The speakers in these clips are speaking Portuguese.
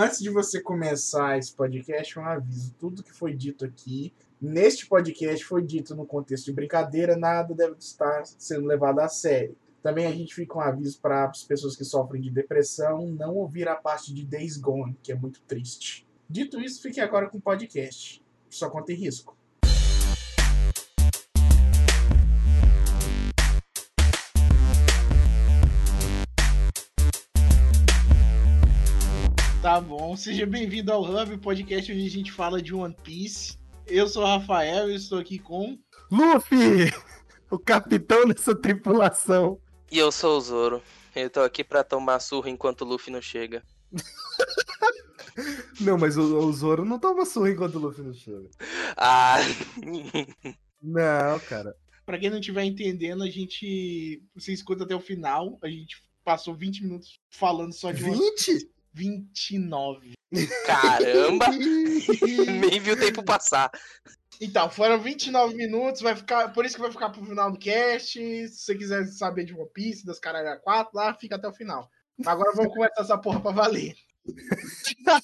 Antes de você começar esse podcast, um aviso. Tudo que foi dito aqui, neste podcast, foi dito no contexto de brincadeira, nada deve estar sendo levado a sério. Também a gente fica um aviso para as pessoas que sofrem de depressão não ouvir a parte de Days Gone, que é muito triste. Dito isso, fique agora com o podcast. Só conta em risco. Tá bom, seja bem-vindo ao Hub, podcast onde a gente fala de One Piece. Eu sou o Rafael e estou aqui com. Luffy! O capitão dessa tripulação. E eu sou o Zoro. Eu tô aqui pra tomar surra enquanto o Luffy não chega. não, mas o, o, Zoro não toma surra enquanto o Luffy não chega. Ah! não, cara. Pra quem não estiver entendendo, a gente. Você escuta até o final. A gente passou 20 minutos falando só de 20? Uma... 29. Caramba! Nem viu o tempo passar. Então, foram 29 minutos, vai ficar, por isso que vai ficar pro final do cast. Se você quiser saber de One Piece, das caralho 4, lá fica até o final. Agora vamos começar essa porra pra valer. tá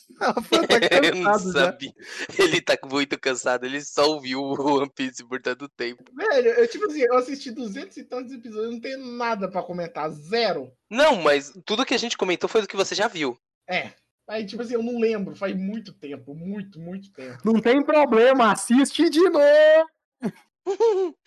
eu não sabia. Ele tá muito cansado, ele só ouviu o One Piece por tanto tempo. Velho, eu tipo assim, eu assisti 200 e tantos episódios, não tenho nada para comentar, zero. Não, mas tudo que a gente comentou foi do que você já viu. É. Aí, tipo assim, eu não lembro, faz muito tempo, muito, muito tempo. Não tem problema, assiste de novo!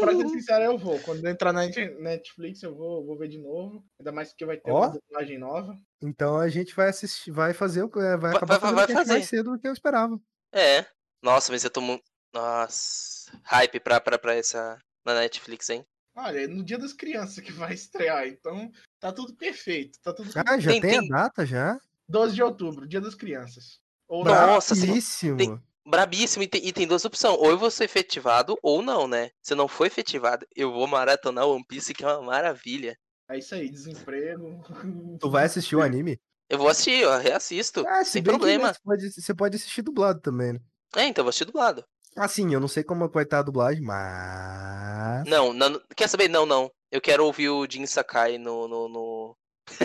pra ser sincero, eu vou. Quando eu entrar na Netflix, eu vou, vou ver de novo. Ainda mais porque vai ter oh. uma dublagem nova. Então a gente vai assistir, vai fazer o é, vai acabar vai, vai, vai fazer. mais cedo do que eu esperava. É. Nossa, mas eu tô muito. Nossa. Hype pra, pra, pra essa. Na Netflix, hein? Olha, é no dia das crianças que vai estrear, então tá tudo perfeito. Tá tudo ah, já tem, tem, a data já? 12 de outubro, dia das crianças. Ou Nossa, brabíssimo. Tem, brabíssimo e tem, e tem duas opções. Ou eu vou ser efetivado ou não, né? Se não for efetivado, eu vou maratonar One Piece, que é uma maravilha. É isso aí, desemprego. Tu vai assistir o anime? Eu vou assistir, eu reassisto. Ah, sem problema. Né, você, pode, você pode assistir dublado também, né? É, então eu vou assistir dublado. Assim, eu não sei como vai estar a dublagem, mas. Não, não, quer saber? Não, não. Eu quero ouvir o Jin Sakai no. no, no...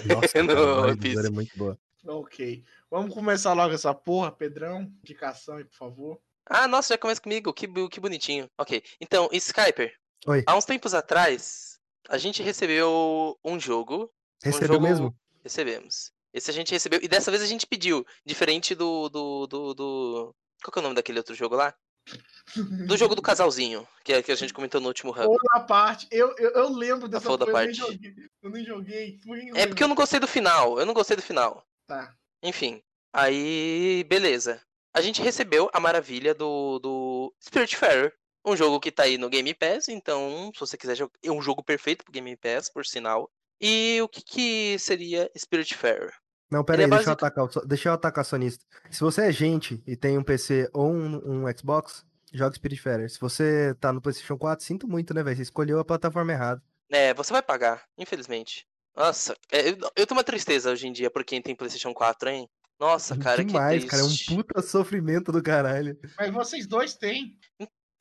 Nossa, no é muito boa. Ok. Vamos começar logo essa porra, Pedrão. Indicação aí, por favor. Ah, nossa, já começa comigo. Que, que bonitinho. Ok. Então, Skyper. Oi. Há uns tempos atrás, a gente recebeu um jogo. Recebeu um jogo... mesmo? Recebemos. Esse a gente recebeu. E dessa vez a gente pediu. Diferente do. do, do, do... Qual que é o nome daquele outro jogo lá? Do jogo do casalzinho, que, é, que a gente comentou no último hub. Outra parte, eu, eu, eu lembro dessa coisa, eu parte. nem joguei. Eu nem joguei. Fui é porque eu não gostei do final. Eu não gostei do final. Tá. Enfim. Aí, beleza. A gente recebeu a maravilha do, do Spiritfarer. Um jogo que tá aí no Game Pass, então, se você quiser jogar. É um jogo perfeito pro Game Pass, por sinal. E o que, que seria Spiritfarer? Não, pera aí, é deixa, eu atacar, deixa eu atacar sonista. Se você é gente e tem um PC ou um, um Xbox, joga Spiritfarer. Se você tá no PlayStation 4, sinto muito, né, velho? Você escolheu a plataforma errada. É, você vai pagar, infelizmente. Nossa, é, eu, eu tenho uma tristeza hoje em dia por quem tem PlayStation 4, hein? Nossa, cara, Demais, que cara, é um puta sofrimento do caralho. Mas vocês dois têm.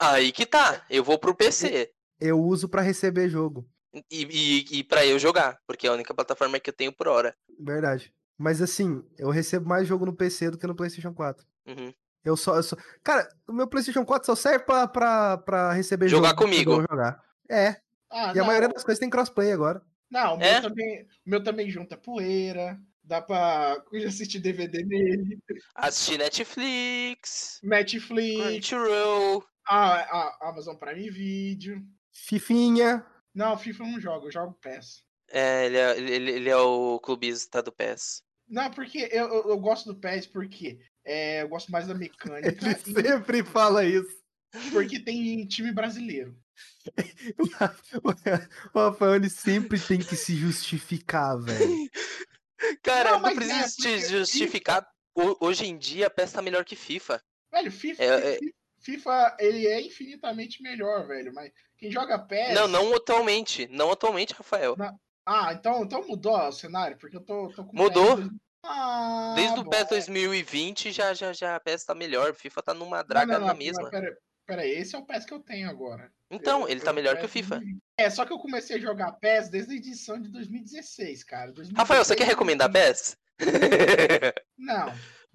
Aí que tá, eu vou pro PC. Eu uso para receber jogo. E, e, e para eu jogar, porque é a única plataforma que eu tenho por hora. Verdade. Mas assim, eu recebo mais jogo no PC do que no PlayStation 4. Uhum. Eu só, eu só. Cara, o meu PlayStation 4 só serve pra, pra, pra receber jogar jogo. comigo. Jogar. É. Ah, e não. a maioria das coisas tem crossplay agora. Não, o meu, é? também, o meu também junta poeira. Dá pra assistir DVD nele. Assistir Netflix. Netflix. Crunchyroll. A, a Amazon Prime Video. Fifinha. Não, FIFA eu não jogo, eu jogo PES. É, ele é, ele, ele é o clubista do PES. Não, porque eu, eu, eu gosto do PES porque é, eu gosto mais da mecânica. Ele e... sempre fala isso. Porque tem time brasileiro. o Rafael ele sempre tem que se justificar, velho. Cara, não, não precisa é, te justificar. FIFA... Hoje em dia, a PES tá melhor que FIFA. Velho, FIFA, é, é... FIFA, ele é infinitamente melhor, velho. Mas quem joga PES. Não, não atualmente. Não atualmente, Rafael. Ah, então, então mudou o cenário? Porque eu tô, tô com. Mudou. Ah, Desde o PES 2020 já, já, já a PES tá melhor. FIFA tá numa draga não, não, não, na mesma. Pera, pera aí, esse é o PES que eu tenho agora. Então, eu, ele tá melhor que o FIFA. É, só que eu comecei a jogar PES desde a edição de 2016, cara. 2016, Rafael, você quer recomendar PES? Não,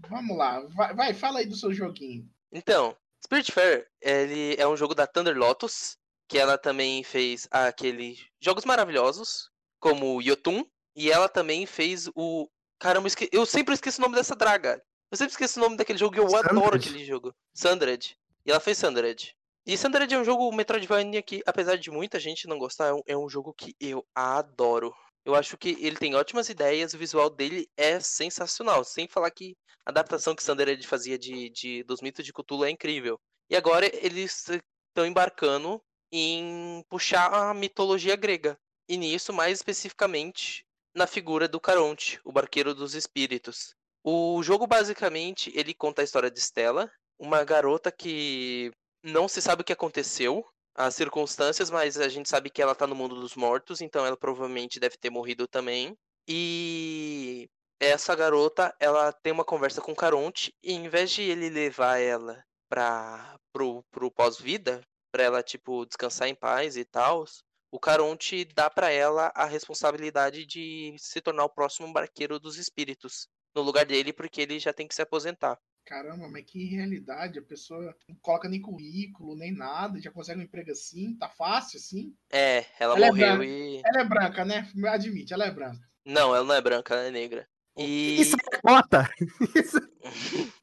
vamos lá. Vai, vai, fala aí do seu joguinho. Então, Spiritfarer, ele é um jogo da Thunder Lotus, que ela também fez aquele jogos maravilhosos, como Yotun, e ela também fez o Caramba, esque... eu sempre esqueço o nome dessa draga. Eu sempre esqueço o nome daquele jogo e eu Sandred. adoro aquele jogo. Sandred. E ela fez Sandred. E Sandred é um jogo Metroidvania que, apesar de muita gente não gostar, é um, é um jogo que eu adoro. Eu acho que ele tem ótimas ideias, o visual dele é sensacional. Sem falar que a adaptação que Sandred fazia de, de, dos mitos de Cthulhu é incrível. E agora eles estão embarcando em puxar a mitologia grega. E nisso, mais especificamente, na figura do Caronte, o barqueiro dos espíritos. O jogo basicamente ele conta a história de Stella, uma garota que não se sabe o que aconteceu, as circunstâncias, mas a gente sabe que ela tá no mundo dos mortos, então ela provavelmente deve ter morrido também. E essa garota, ela tem uma conversa com Caronte e em vez de ele levar ela para pro, pro pós-vida, para ela tipo descansar em paz e tal, o Caronte dá para ela a responsabilidade de se tornar o próximo barqueiro dos espíritos no lugar dele, porque ele já tem que se aposentar. Caramba, mas que realidade, a pessoa não coloca nem currículo, nem nada, já consegue um emprego assim, tá fácil assim? É, ela, ela é morreu é e. Ela é branca, né? Admite, ela é branca. Não, ela não é branca, ela é negra. E... Isso é cota! Isso...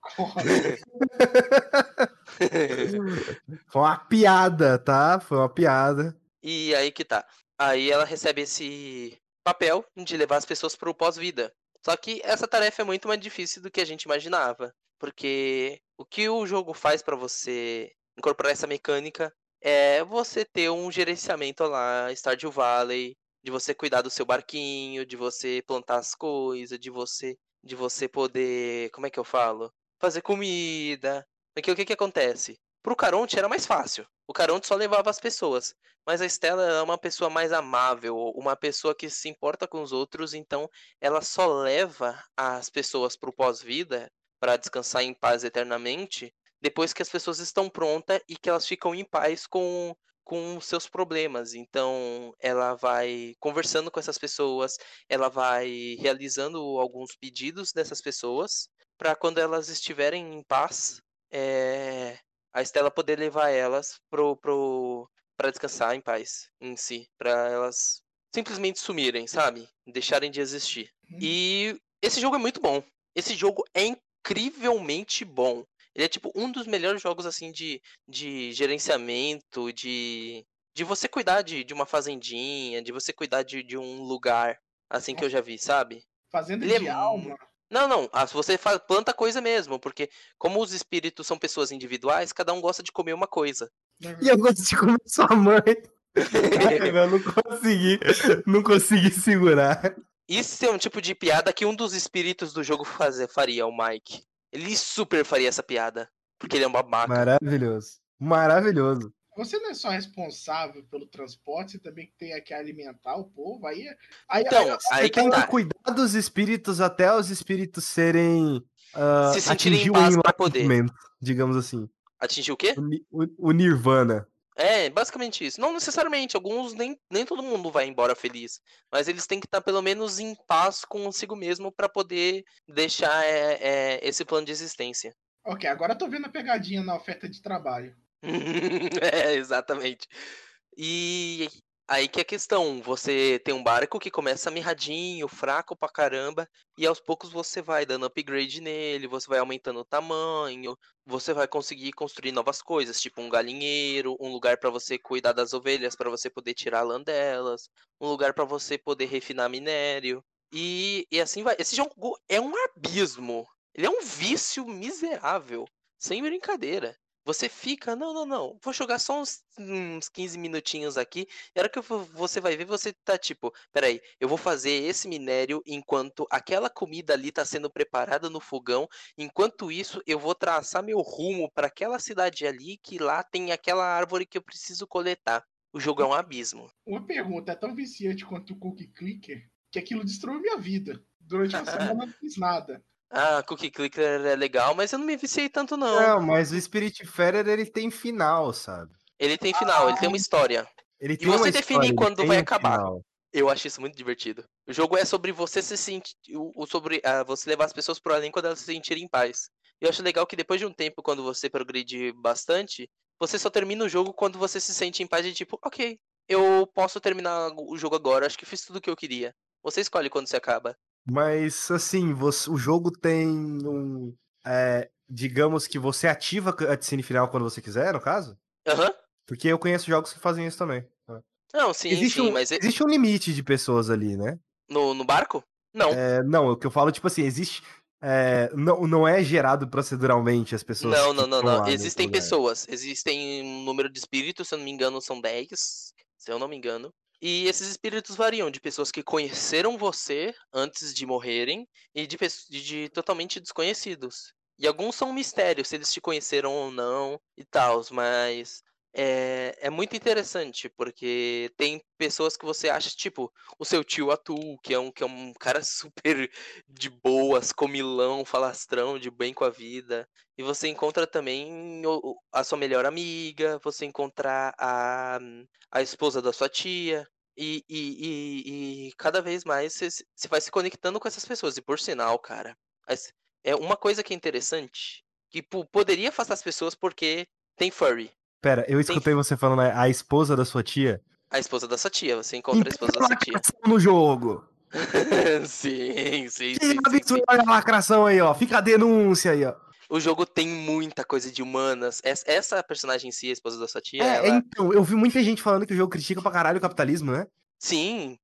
Foi uma piada, tá? Foi uma piada. E aí que tá. Aí ela recebe esse papel de levar as pessoas para o pós-vida. Só que essa tarefa é muito mais difícil do que a gente imaginava, porque o que o jogo faz para você incorporar essa mecânica é você ter um gerenciamento lá, Stardew Valley, de você cuidar do seu barquinho, de você plantar as coisas, de você de você poder, como é que eu falo? Fazer comida. Porque o que que acontece? Pro Caronte era mais fácil. O Caronte só levava as pessoas. Mas a Estela é uma pessoa mais amável, uma pessoa que se importa com os outros, então ela só leva as pessoas pro pós-vida para descansar em paz eternamente, depois que as pessoas estão prontas e que elas ficam em paz com com seus problemas. Então, ela vai conversando com essas pessoas, ela vai realizando alguns pedidos dessas pessoas para quando elas estiverem em paz, é, a Estela poder levar elas pro, pro, para descansar em paz em si, para elas simplesmente sumirem, sabe? Deixarem de existir. Uhum. E esse jogo é muito bom. Esse jogo é incrivelmente bom. Ele é tipo um dos melhores jogos assim de, de gerenciamento, de de você cuidar de, de uma fazendinha, de você cuidar de, de um lugar assim que eu já vi, sabe? Fazenda Ele de é... alma. Não, não. Ah, você faz, planta coisa mesmo, porque como os espíritos são pessoas individuais, cada um gosta de comer uma coisa. E eu gosto de comer sua mãe. eu não consegui, não consegui segurar. Isso é um tipo de piada que um dos espíritos do jogo fazer, faria, o Mike. Ele super faria essa piada, porque ele é um babaca. Maravilhoso. Maravilhoso. Você não é só responsável pelo transporte, você também tem que alimentar o povo. Aí, aí então, aí, aí que tem tá. que cuidar dos espíritos até os espíritos serem uh, se sentirem em paz para poder, digamos assim. Atingir o quê? O, o, o, Nirvana. É, basicamente isso. Não necessariamente, alguns nem, nem todo mundo vai embora feliz. Mas eles têm que estar pelo menos em paz consigo mesmo para poder deixar é, é, esse plano de existência. Ok, agora eu tô vendo a pegadinha na oferta de trabalho. é, exatamente. E aí que é a questão, você tem um barco que começa mirradinho, fraco pra caramba, e aos poucos você vai dando upgrade nele, você vai aumentando o tamanho, você vai conseguir construir novas coisas, tipo um galinheiro, um lugar para você cuidar das ovelhas, para você poder tirar a lã delas, um lugar para você poder refinar minério. E, e assim vai. Esse jogo é um abismo. Ele é um vício miserável. Sem brincadeira. Você fica, não, não, não, vou jogar só uns, uns 15 minutinhos aqui. E a hora que você vai ver, você tá tipo, peraí, eu vou fazer esse minério enquanto aquela comida ali tá sendo preparada no fogão. Enquanto isso, eu vou traçar meu rumo para aquela cidade ali que lá tem aquela árvore que eu preciso coletar. O jogo é um abismo. Uma pergunta, é tão viciante quanto o Cookie Clicker que aquilo destruiu minha vida. Durante uma semana não fiz nada. Ah, Cookie Clicker é legal, mas eu não me viciei tanto, não. Não, mas o Spiritfarer, ele tem final, sabe? Ele tem final, ah, ele tem uma história. Ele e você define quando vai acabar. Um Eu acho isso muito divertido. O jogo é sobre você se sentir. sobre uh, você levar as pessoas pro além quando elas se sentirem em paz. Eu acho legal que depois de um tempo, quando você progride bastante, você só termina o jogo quando você se sente em paz e tipo, ok, eu posso terminar o jogo agora, acho que fiz tudo o que eu queria. Você escolhe quando você acaba. Mas assim, você, o jogo tem um. É, digamos que você ativa a cutscene final quando você quiser, no caso? Aham. Uhum. Porque eu conheço jogos que fazem isso também. Não, sim, existe sim, um, mas. Existe um limite de pessoas ali, né? No, no barco? Não. É, não, o que eu falo, tipo assim, existe. É, não, não é gerado proceduralmente as pessoas. Não, não, não, não. Existem pessoas. Existem um número de espíritos, se eu não me engano, são 10. Se eu não me engano. E esses espíritos variam de pessoas que conheceram você antes de morrerem e de, de, de totalmente desconhecidos. E alguns são um mistério, se eles te conheceram ou não e tal, mas é, é muito interessante, porque tem pessoas que você acha, tipo, o seu tio Atu, que é um, que é um cara super de boas, comilão, falastrão, de bem com a vida. E você encontra também a sua melhor amiga, você encontra a, a esposa da sua tia. E, e, e, e cada vez mais você, vai se conectando com essas pessoas. E por sinal, cara, é uma coisa que é interessante, que poderia afastar as pessoas porque tem furry. Pera, eu escutei tem... você falando a esposa da sua tia. A esposa da sua tia, você encontra a esposa da sua tia. no jogo. sim, sim, Quem sim. sim, sim. a lacração aí, ó. Fica a denúncia aí, ó. O jogo tem muita coisa de humanas. Essa personagem em si, a esposa da sua tia. É, ela... então, eu vi muita gente falando que o jogo critica pra caralho o capitalismo, né? Sim.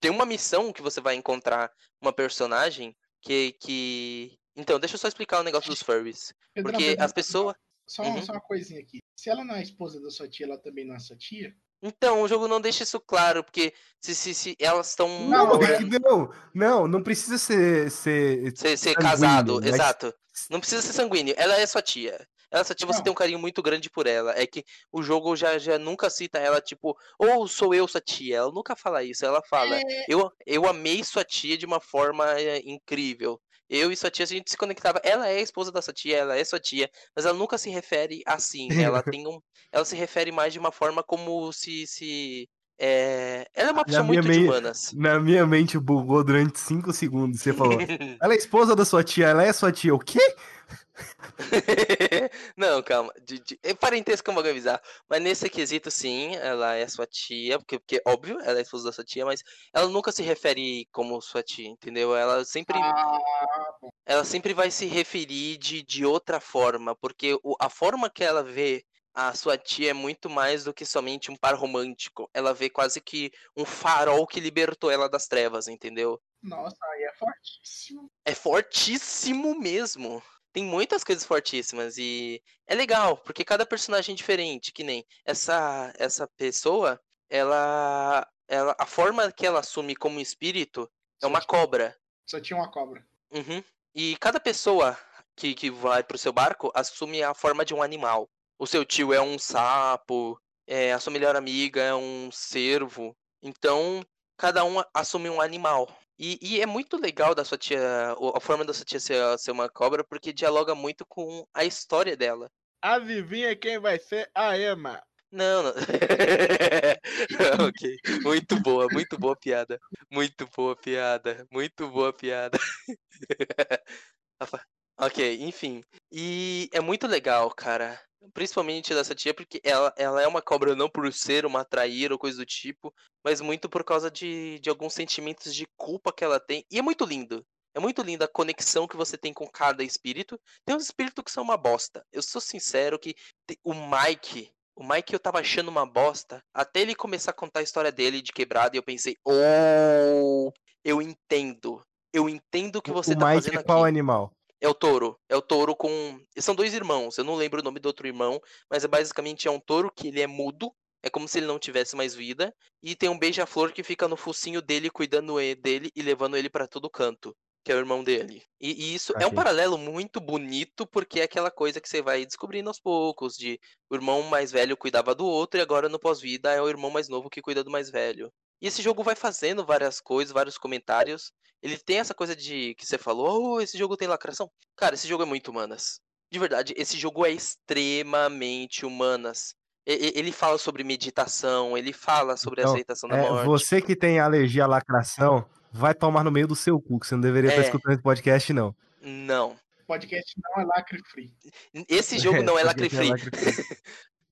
Tem uma missão que você vai encontrar uma personagem que, que então, deixa eu só explicar o negócio dos furries. Porque as pessoas. Só, uhum. só uma coisinha aqui. Se ela não é esposa da sua tia, ela também não é sua tia? Então, o jogo não deixa isso claro, porque se, se, se elas estão. Não, não, não, não precisa ser. Ser, ser, ser casado, mas... exato. Não precisa ser sanguíneo. Ela é sua tia. Ela sua tia, você tem um carinho muito grande por ela. É que o jogo já, já nunca cita ela, tipo, ou oh, sou eu sua tia. Ela nunca fala isso. Ela fala, é... eu, eu amei sua tia de uma forma é, incrível eu e sua tia, a gente se conectava. Ela é a esposa da sua tia, ela é sua tia, mas ela nunca se refere assim. Ela tem um. Ela se refere mais de uma forma como se. se é... Ela é uma pessoa muito de humanas. Na minha mente bugou durante 5 segundos. Você falou. ela é esposa da sua tia, ela é sua tia. O quê? não, calma. De, de, é parentesco como avisar. Mas nesse quesito, sim, ela é sua tia, porque, porque, óbvio, ela é esposa da sua tia, mas ela nunca se refere como sua tia, entendeu? Ela sempre. Ah, ela sempre vai se referir de, de outra forma, porque o, a forma que ela vê a sua tia é muito mais do que somente um par romântico. Ela vê quase que um farol que libertou ela das trevas, entendeu? Nossa, aí é fortíssimo. É fortíssimo mesmo tem muitas coisas fortíssimas e é legal, porque cada personagem é diferente, que nem essa essa pessoa, ela ela a forma que ela assume como espírito é uma cobra. Só tinha uma cobra. Uhum. E cada pessoa que, que vai pro seu barco assume a forma de um animal. O seu tio é um sapo, é, a sua melhor amiga é um cervo. Então, cada um assume um animal. E, e, é muito legal da sua tia, a forma da sua tia ser, ser uma cobra, porque dialoga muito com a história dela. Adivinha quem vai ser a Emma? Não, não. ok. Muito boa, muito boa piada. Muito boa piada. Muito boa piada. ok, enfim. E é muito legal, cara. Principalmente dessa tia, porque ela, ela é uma cobra não por ser uma traíra ou coisa do tipo, mas muito por causa de, de alguns sentimentos de culpa que ela tem. E é muito lindo. É muito linda a conexão que você tem com cada espírito. Tem uns espíritos que são uma bosta. Eu sou sincero que o Mike, o Mike eu tava achando uma bosta, até ele começar a contar a história dele de quebrada e eu pensei, oh, eu entendo. Eu entendo o que você o tá Mike fazendo é aqui. qual animal? É o touro. É o touro com. São dois irmãos. Eu não lembro o nome do outro irmão, mas é basicamente é um touro que ele é mudo. É como se ele não tivesse mais vida. E tem um beija-flor que fica no focinho dele, cuidando dele e levando ele para todo canto. Que é o irmão dele. E, e isso okay. é um paralelo muito bonito, porque é aquela coisa que você vai descobrindo aos poucos: de o irmão mais velho cuidava do outro, e agora no pós-vida é o irmão mais novo que cuida do mais velho. E esse jogo vai fazendo várias coisas, vários comentários. Ele tem essa coisa de que você falou, oh, esse jogo tem lacração. Cara, esse jogo é muito humanas. De verdade, esse jogo é extremamente humanas. Ele fala sobre meditação, ele fala sobre Então, aceitação da É, morte. você que tem alergia à lacração, vai tomar no meio do seu cu, que você não deveria estar É. escutando esse podcast, não. Não. Podcast não é lacre free. Esse jogo não é porque lacre free. lacre free.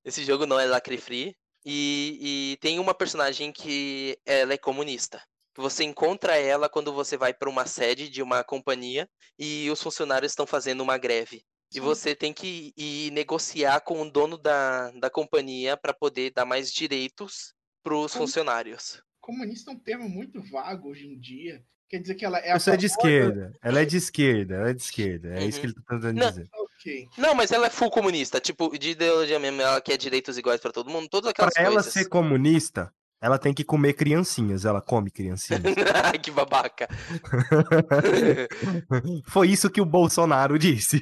Esse jogo não é lacre free. E, e tem uma personagem que ela é comunista. Você encontra ela quando você vai para uma sede de uma companhia e os funcionários estão fazendo uma greve. E você tem que ir negociar com o dono da, da companhia para poder dar mais direitos para os funcionários. Comunista é um termo muito vago hoje em dia. Quer dizer que ela é é de esquerda. Ela é de esquerda, ela é de esquerda. É isso que ele tá tentando Não. dizer. Ok. Não, mas ela é full comunista, tipo, de ideologia mesmo, ela quer direitos iguais para todo mundo, todas Pra aquelas ela coisas. ser comunista, ela tem que comer criancinhas. Ela come criancinhas. Ai, que babaca. Foi isso que o Bolsonaro disse.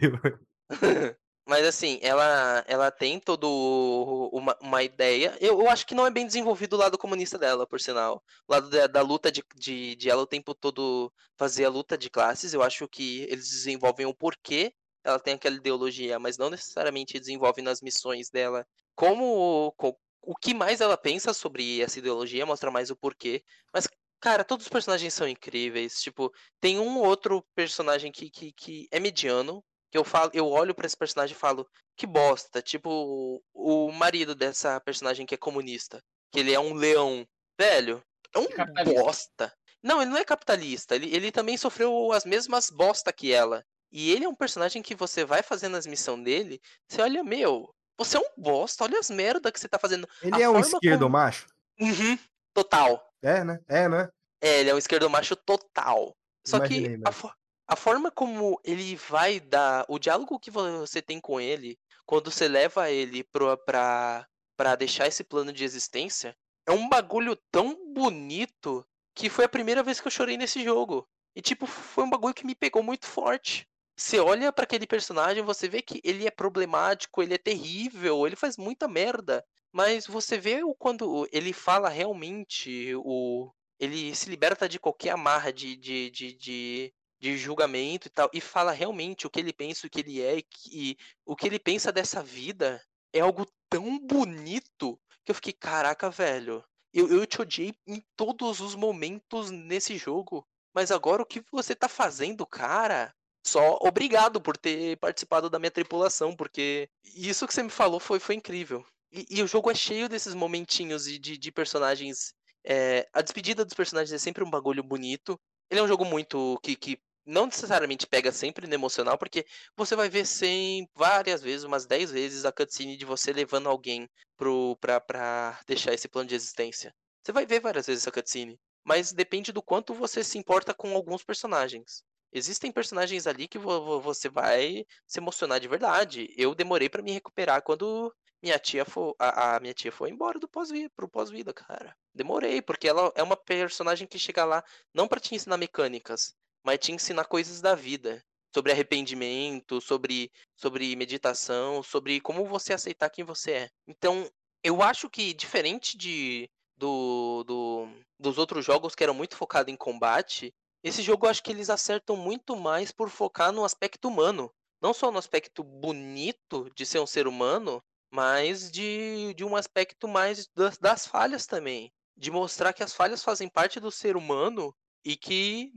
Mas assim, ela, ela tem todo uma, uma ideia. Eu, eu acho que não é bem desenvolvido o lado comunista dela, por sinal. O lado da, da luta de, de, de ela o tempo todo fazer a luta de classes. Eu acho que eles desenvolvem o porquê ela tem aquela ideologia, mas não necessariamente desenvolvem nas missões dela. Como co- o que mais ela pensa sobre essa ideologia, mostra mais o porquê. Mas, cara, todos os personagens são incríveis. Tipo, tem um outro personagem que, que, que é mediano, que eu falo, eu olho pra esse personagem e falo, que bosta. Tipo, o, o marido dessa personagem que é comunista, que ele é um leão. Velho, é um bosta. Não, ele não é capitalista. Ele, ele também sofreu as mesmas bosta que ela. E ele é um personagem que você vai fazendo as missões dele, você olha, meu, você é um bosta, olha as merda que você tá fazendo. Ele A é um esquerdo como- macho? Uhum, total. É, né? É, né? É, ele é um esquerdo macho total. Só Imaginei que a, mesmo. fo- a forma como ele vai dar. O diálogo que você tem com ele, quando você leva ele pro, pra, pra deixar esse plano de existência, é um bagulho tão bonito que foi a primeira vez que eu chorei nesse jogo. E, tipo, foi um bagulho que me pegou muito forte. Você olha pra aquele personagem, você vê que ele é problemático, ele é terrível, ele faz muita merda. Mas você vê o quando ele fala realmente o, ele se liberta de qualquer amarra de, de, de, de, de julgamento e tal, e fala realmente o que ele pensa, o que ele é, e, e o que ele pensa dessa vida é algo tão bonito que eu fiquei, caraca, velho, eu, eu te odiei em todos os momentos nesse jogo, mas agora o que você tá fazendo, cara? Só obrigado por ter participado da minha tripulação, porque isso que você me falou foi, foi incrível. E, e o jogo é cheio desses momentinhos de, de, de personagens é, a despedida dos personagens é sempre um bagulho bonito. Ele é um jogo muito que, que não necessariamente pega sempre no emocional, porque você vai ver sem várias vezes, umas 10 vezes, a cutscene de você levando alguém pro, pra, pra deixar esse plano de existência. Você vai ver várias vezes essa cutscene. Mas depende do quanto você se importa com alguns personagens. Existem personagens ali que vo- vo- você vai se emocionar de verdade. Eu demorei pra me recuperar quando minha tia foi, a, a minha tia foi embora do pós-vida, pro pós-vida, cara. Demorei, porque ela é uma personagem que chega lá não pra te ensinar mecânicas, mas te ensinar coisas da vida, sobre arrependimento, sobre sobre meditação, sobre como você aceitar quem você é. Então, eu acho que diferente de do, do dos outros jogos que eram muito focados em combate, esse jogo eu acho que eles acertam muito mais por focar no aspecto humano, não só no aspecto bonito de ser um ser humano, mas de, de um aspecto mais das, das falhas também. De mostrar que as falhas fazem parte do ser humano e que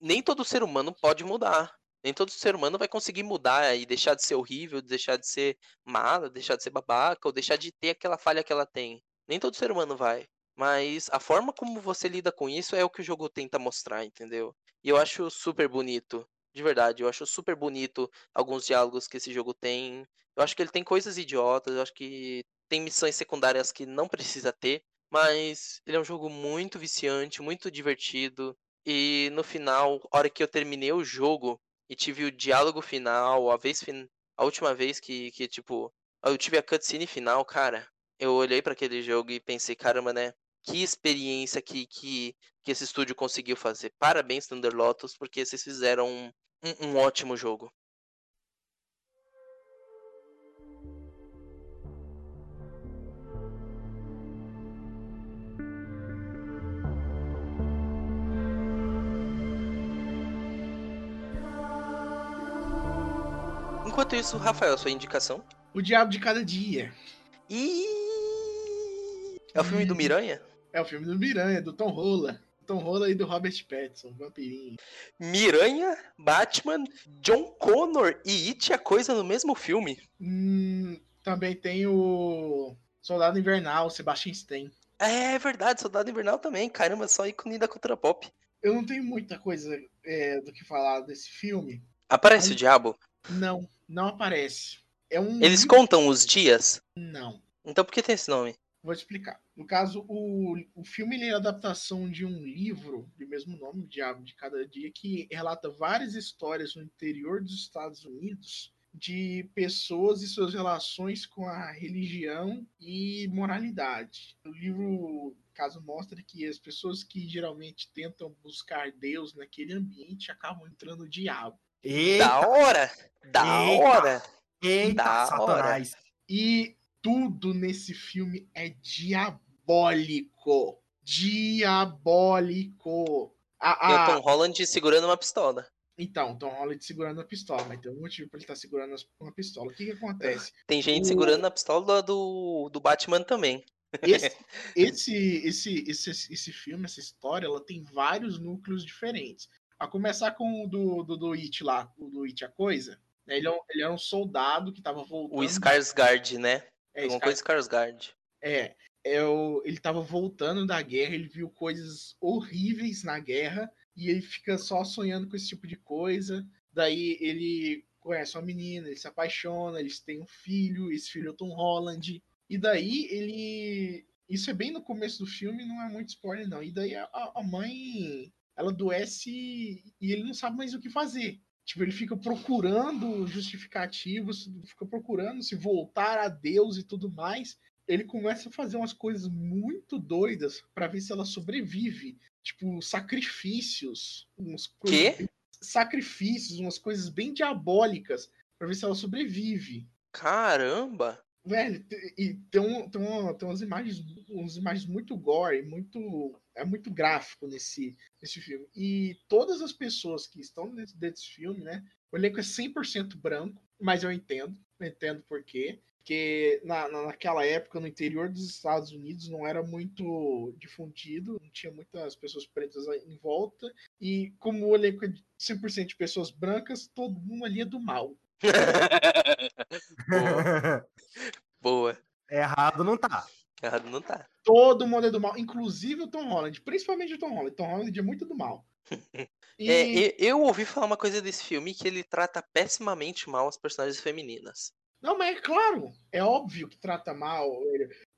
nem todo ser humano pode mudar. Nem todo ser humano vai conseguir mudar e deixar de ser horrível, deixar de ser mala, deixar de ser babaca, ou deixar de ter aquela falha que ela tem. Nem todo ser humano vai. Mas a forma como você lida com isso é o que o jogo tenta mostrar, entendeu? E eu acho super bonito. De verdade, eu acho super bonito alguns diálogos que esse jogo tem. Eu acho que ele tem coisas idiotas, eu acho que tem missões secundárias que não precisa ter, mas ele é um jogo muito viciante, muito divertido. E no final, a hora que eu terminei o jogo e tive o diálogo final, a vez fin... a última vez que, que tipo, eu tive a cutscene final, cara, eu olhei pra aquele jogo e pensei, caramba, né? Que experiência que, que, que esse estúdio conseguiu fazer. Parabéns, Thunder Lotus, porque vocês fizeram um, um, um ótimo jogo. Enquanto isso, Rafael, sua indicação? O Diabo de Cada Dia. E É o filme do. Miranha? É o filme do Miranha, do Tom Rola. Tom Rola e do Robert Pattinson, vampirinho. Miranha, Batman, John Connor e It a coisa no mesmo filme. Hum, também tem o Soldado Invernal, Sebastian Stan. É verdade, Soldado Invernal também. Caramba, só ícone da cultura pop. Eu não tenho muita coisa é, do que falar desse filme. Aparece Ai. o diabo? Não, não aparece. É um. Eles contam os dias? Não. Então por que tem esse nome? Vou te explicar. No caso, o, o filme é a adaptação de um livro de mesmo nome, o Diabo de Cada Dia, que relata várias histórias no interior dos Estados Unidos de pessoas e suas relações com a religião e moralidade. O livro, caso mostra que as pessoas que geralmente tentam buscar Deus naquele ambiente acabam entrando o diabo. Da Eita, hora! Da Eita. hora! eita, da Satanás. E tudo nesse filme é diabólico. Diabólico. A, Tem o a- Tom Holland segurando uma pistola. Então, Tom Holland segurando a pistola, mas tem um motivo pra ele estar segurando as- uma pistola. O que que acontece? Tem gente O- segurando a pistola do, do Batman também. Esse, esse, esse, esse, esse filme, essa história, ela tem vários núcleos diferentes. A começar com o do, do, do It lá, o do It a Coisa. né? Ele, é um, ele era um soldado que tava voltando. O Skarsgård, né? É, Alguma Scar- coisa Skarsgård. É, é o- ele tava voltando da guerra, ele viu coisas horríveis na guerra e ele fica só sonhando com esse tipo de coisa. Daí ele conhece uma menina, ele se apaixona, eles têm um filho, esse filho é o Tom Holland. E daí ele. Isso é bem no começo do filme, não é muito spoiler, não. E daí a, a mãe ela adoece e ele não sabe mais o que fazer. Tipo, ele fica procurando justificativos, fica procurando se voltar a Deus e tudo mais ele começa a fazer umas coisas muito doidas pra ver se ela sobrevive. Tipo, sacrifícios. Umas coisas Quê? bem- Sacrifícios, umas coisas bem diabólicas pra ver se ela sobrevive. Caramba! Velho, e tem, um, tem, uma- tem umas imagens, umas imagens muito gore, muito. É muito gráfico nesse, nesse filme. E todas as pessoas que estão dentro desse filme, né? O elenco é 100% branco, mas eu entendo. Eu entendo por quê. Porque na, na- naquela época, no interior dos Estados Unidos, não era muito difundido, não tinha muitas pessoas pretas em volta. E como o elenco é de 100% de pessoas brancas, todo mundo ali é do mal. Boa. Boa. Errado não tá. Errado não tá. Todo mundo é do mal, inclusive o Tom Holland, principalmente o Tom Holland. Tom Holland é muito do mal. E É, e- eu ouvi falar uma coisa desse filme que ele trata pessimamente mal as personagens femininas. não, mas é claro, é óbvio que trata mal.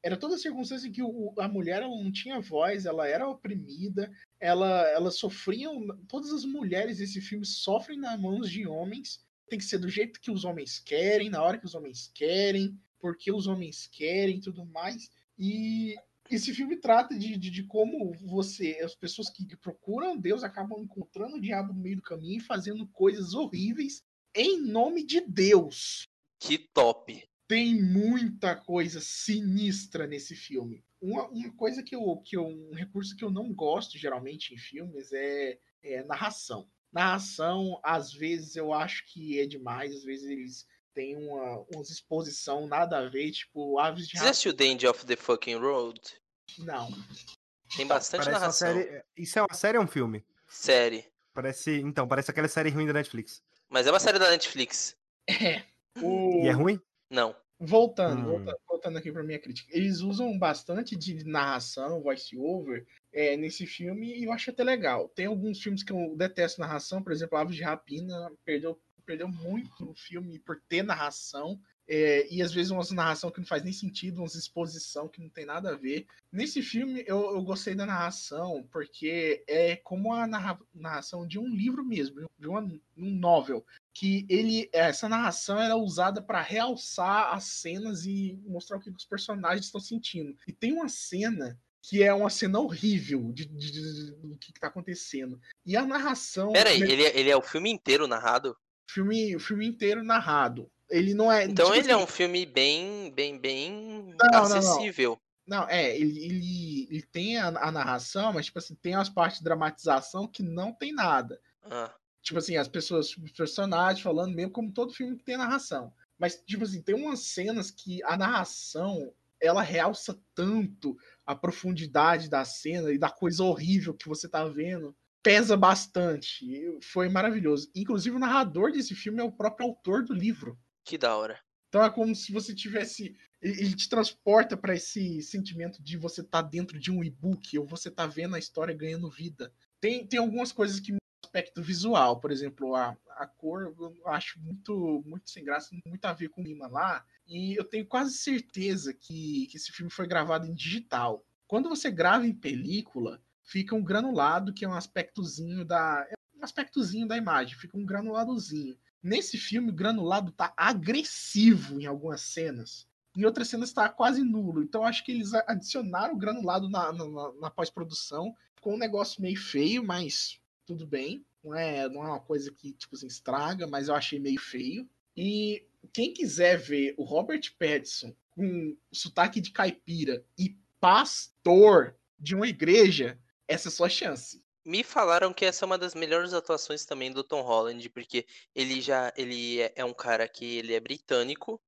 Era toda a circunstância em que o- a mulher não tinha voz, ela era oprimida, ela, ela sofria. Todas as mulheres desse filme sofrem nas mãos de homens. Tem que ser do jeito que os homens querem, na hora que os homens querem, porque os homens querem e tudo mais. E esse filme trata de, de, de como você, as pessoas que procuram Deus acabam encontrando o diabo no meio do caminho e fazendo coisas horríveis em nome de Deus. Que top. Tem muita coisa sinistra nesse filme. Uma, uma coisa que eu, que eu. Um recurso que eu não gosto geralmente em filmes é, é narração. Narração, às vezes eu acho que é demais, às vezes eles têm uma, umas exposição nada a ver, tipo Aves de Você assistiu The End of the Fucking Road? Não. Tem bastante Parece narração. série. Isso é uma série ou um filme? Série. Parece. Então, parece aquela série ruim da Netflix. Mas é uma série da Netflix. É. O... E é ruim? Não. Voltando, Hum. voltando, voltando aqui para minha crítica. Eles usam bastante de narração, voice-over, é, nesse filme e eu acho até legal. Tem alguns filmes que eu detesto narração, por exemplo, Aves de Rapina perdeu, perdeu muito o filme por ter narração. é, e às vezes uma narração que não faz nem sentido, uma exposição que não tem nada a ver. Nesse filme eu, eu gostei da narração porque é como a narra- narração de um livro mesmo, de uma, um novel que ele essa narração era usada para realçar as cenas e mostrar o que os personagens estão sentindo. E tem uma cena que é uma cena horrível de, de- de- do que está acontecendo. E a narração, Pera aí, o ele, é- ele é o filme inteiro narrado? Filme, o filme inteiro narrado. Ele não é. Então tipo ele é assim, um filme bem, bem, bem Não, não, não. acessível. Não, é, ele, ele, ele tem a, a narração, mas tipo assim, tem as partes de dramatização que não tem nada. Ah, Tipo assim, as pessoas, os personagens falando mesmo como todo filme que tem narração. Mas, tipo assim, tem umas cenas que a narração ela realça tanto a profundidade da cena e da coisa horrível que você tá vendo. Pesa bastante. Foi maravilhoso. Inclusive, o narrador desse filme é o próprio autor do livro. Que da hora. Então é como se você tivesse. Ele te transporta para esse sentimento de você estar tá dentro de um e-book ou você tá vendo a história ganhando vida. Tem, tem algumas coisas que aspecto visual, por exemplo, a, a cor eu acho muito muito sem graça, muito a ver com o clima lá, e eu tenho quase certeza que, que esse filme foi gravado em digital. Quando você grava em película, fica um granulado que é um aspectozinho da é um aspectozinho da imagem, fica um granuladozinho. Nesse filme, o granulado tá agressivo em algumas cenas. Em outras cenas está quase nulo. Então acho que eles adicionaram o granulado na, na, na pós-produção. com um negócio meio feio, mas tudo bem. Não é, não é uma coisa que tipo assim, estraga, mas eu achei meio feio. E quem quiser ver o Robert Pattinson com sotaque de caipira e pastor de uma igreja, essa é a sua chance. Me falaram que essa é uma das melhores atuações também do Tom Holland, porque ele já ele é, é um cara que ele é britânico.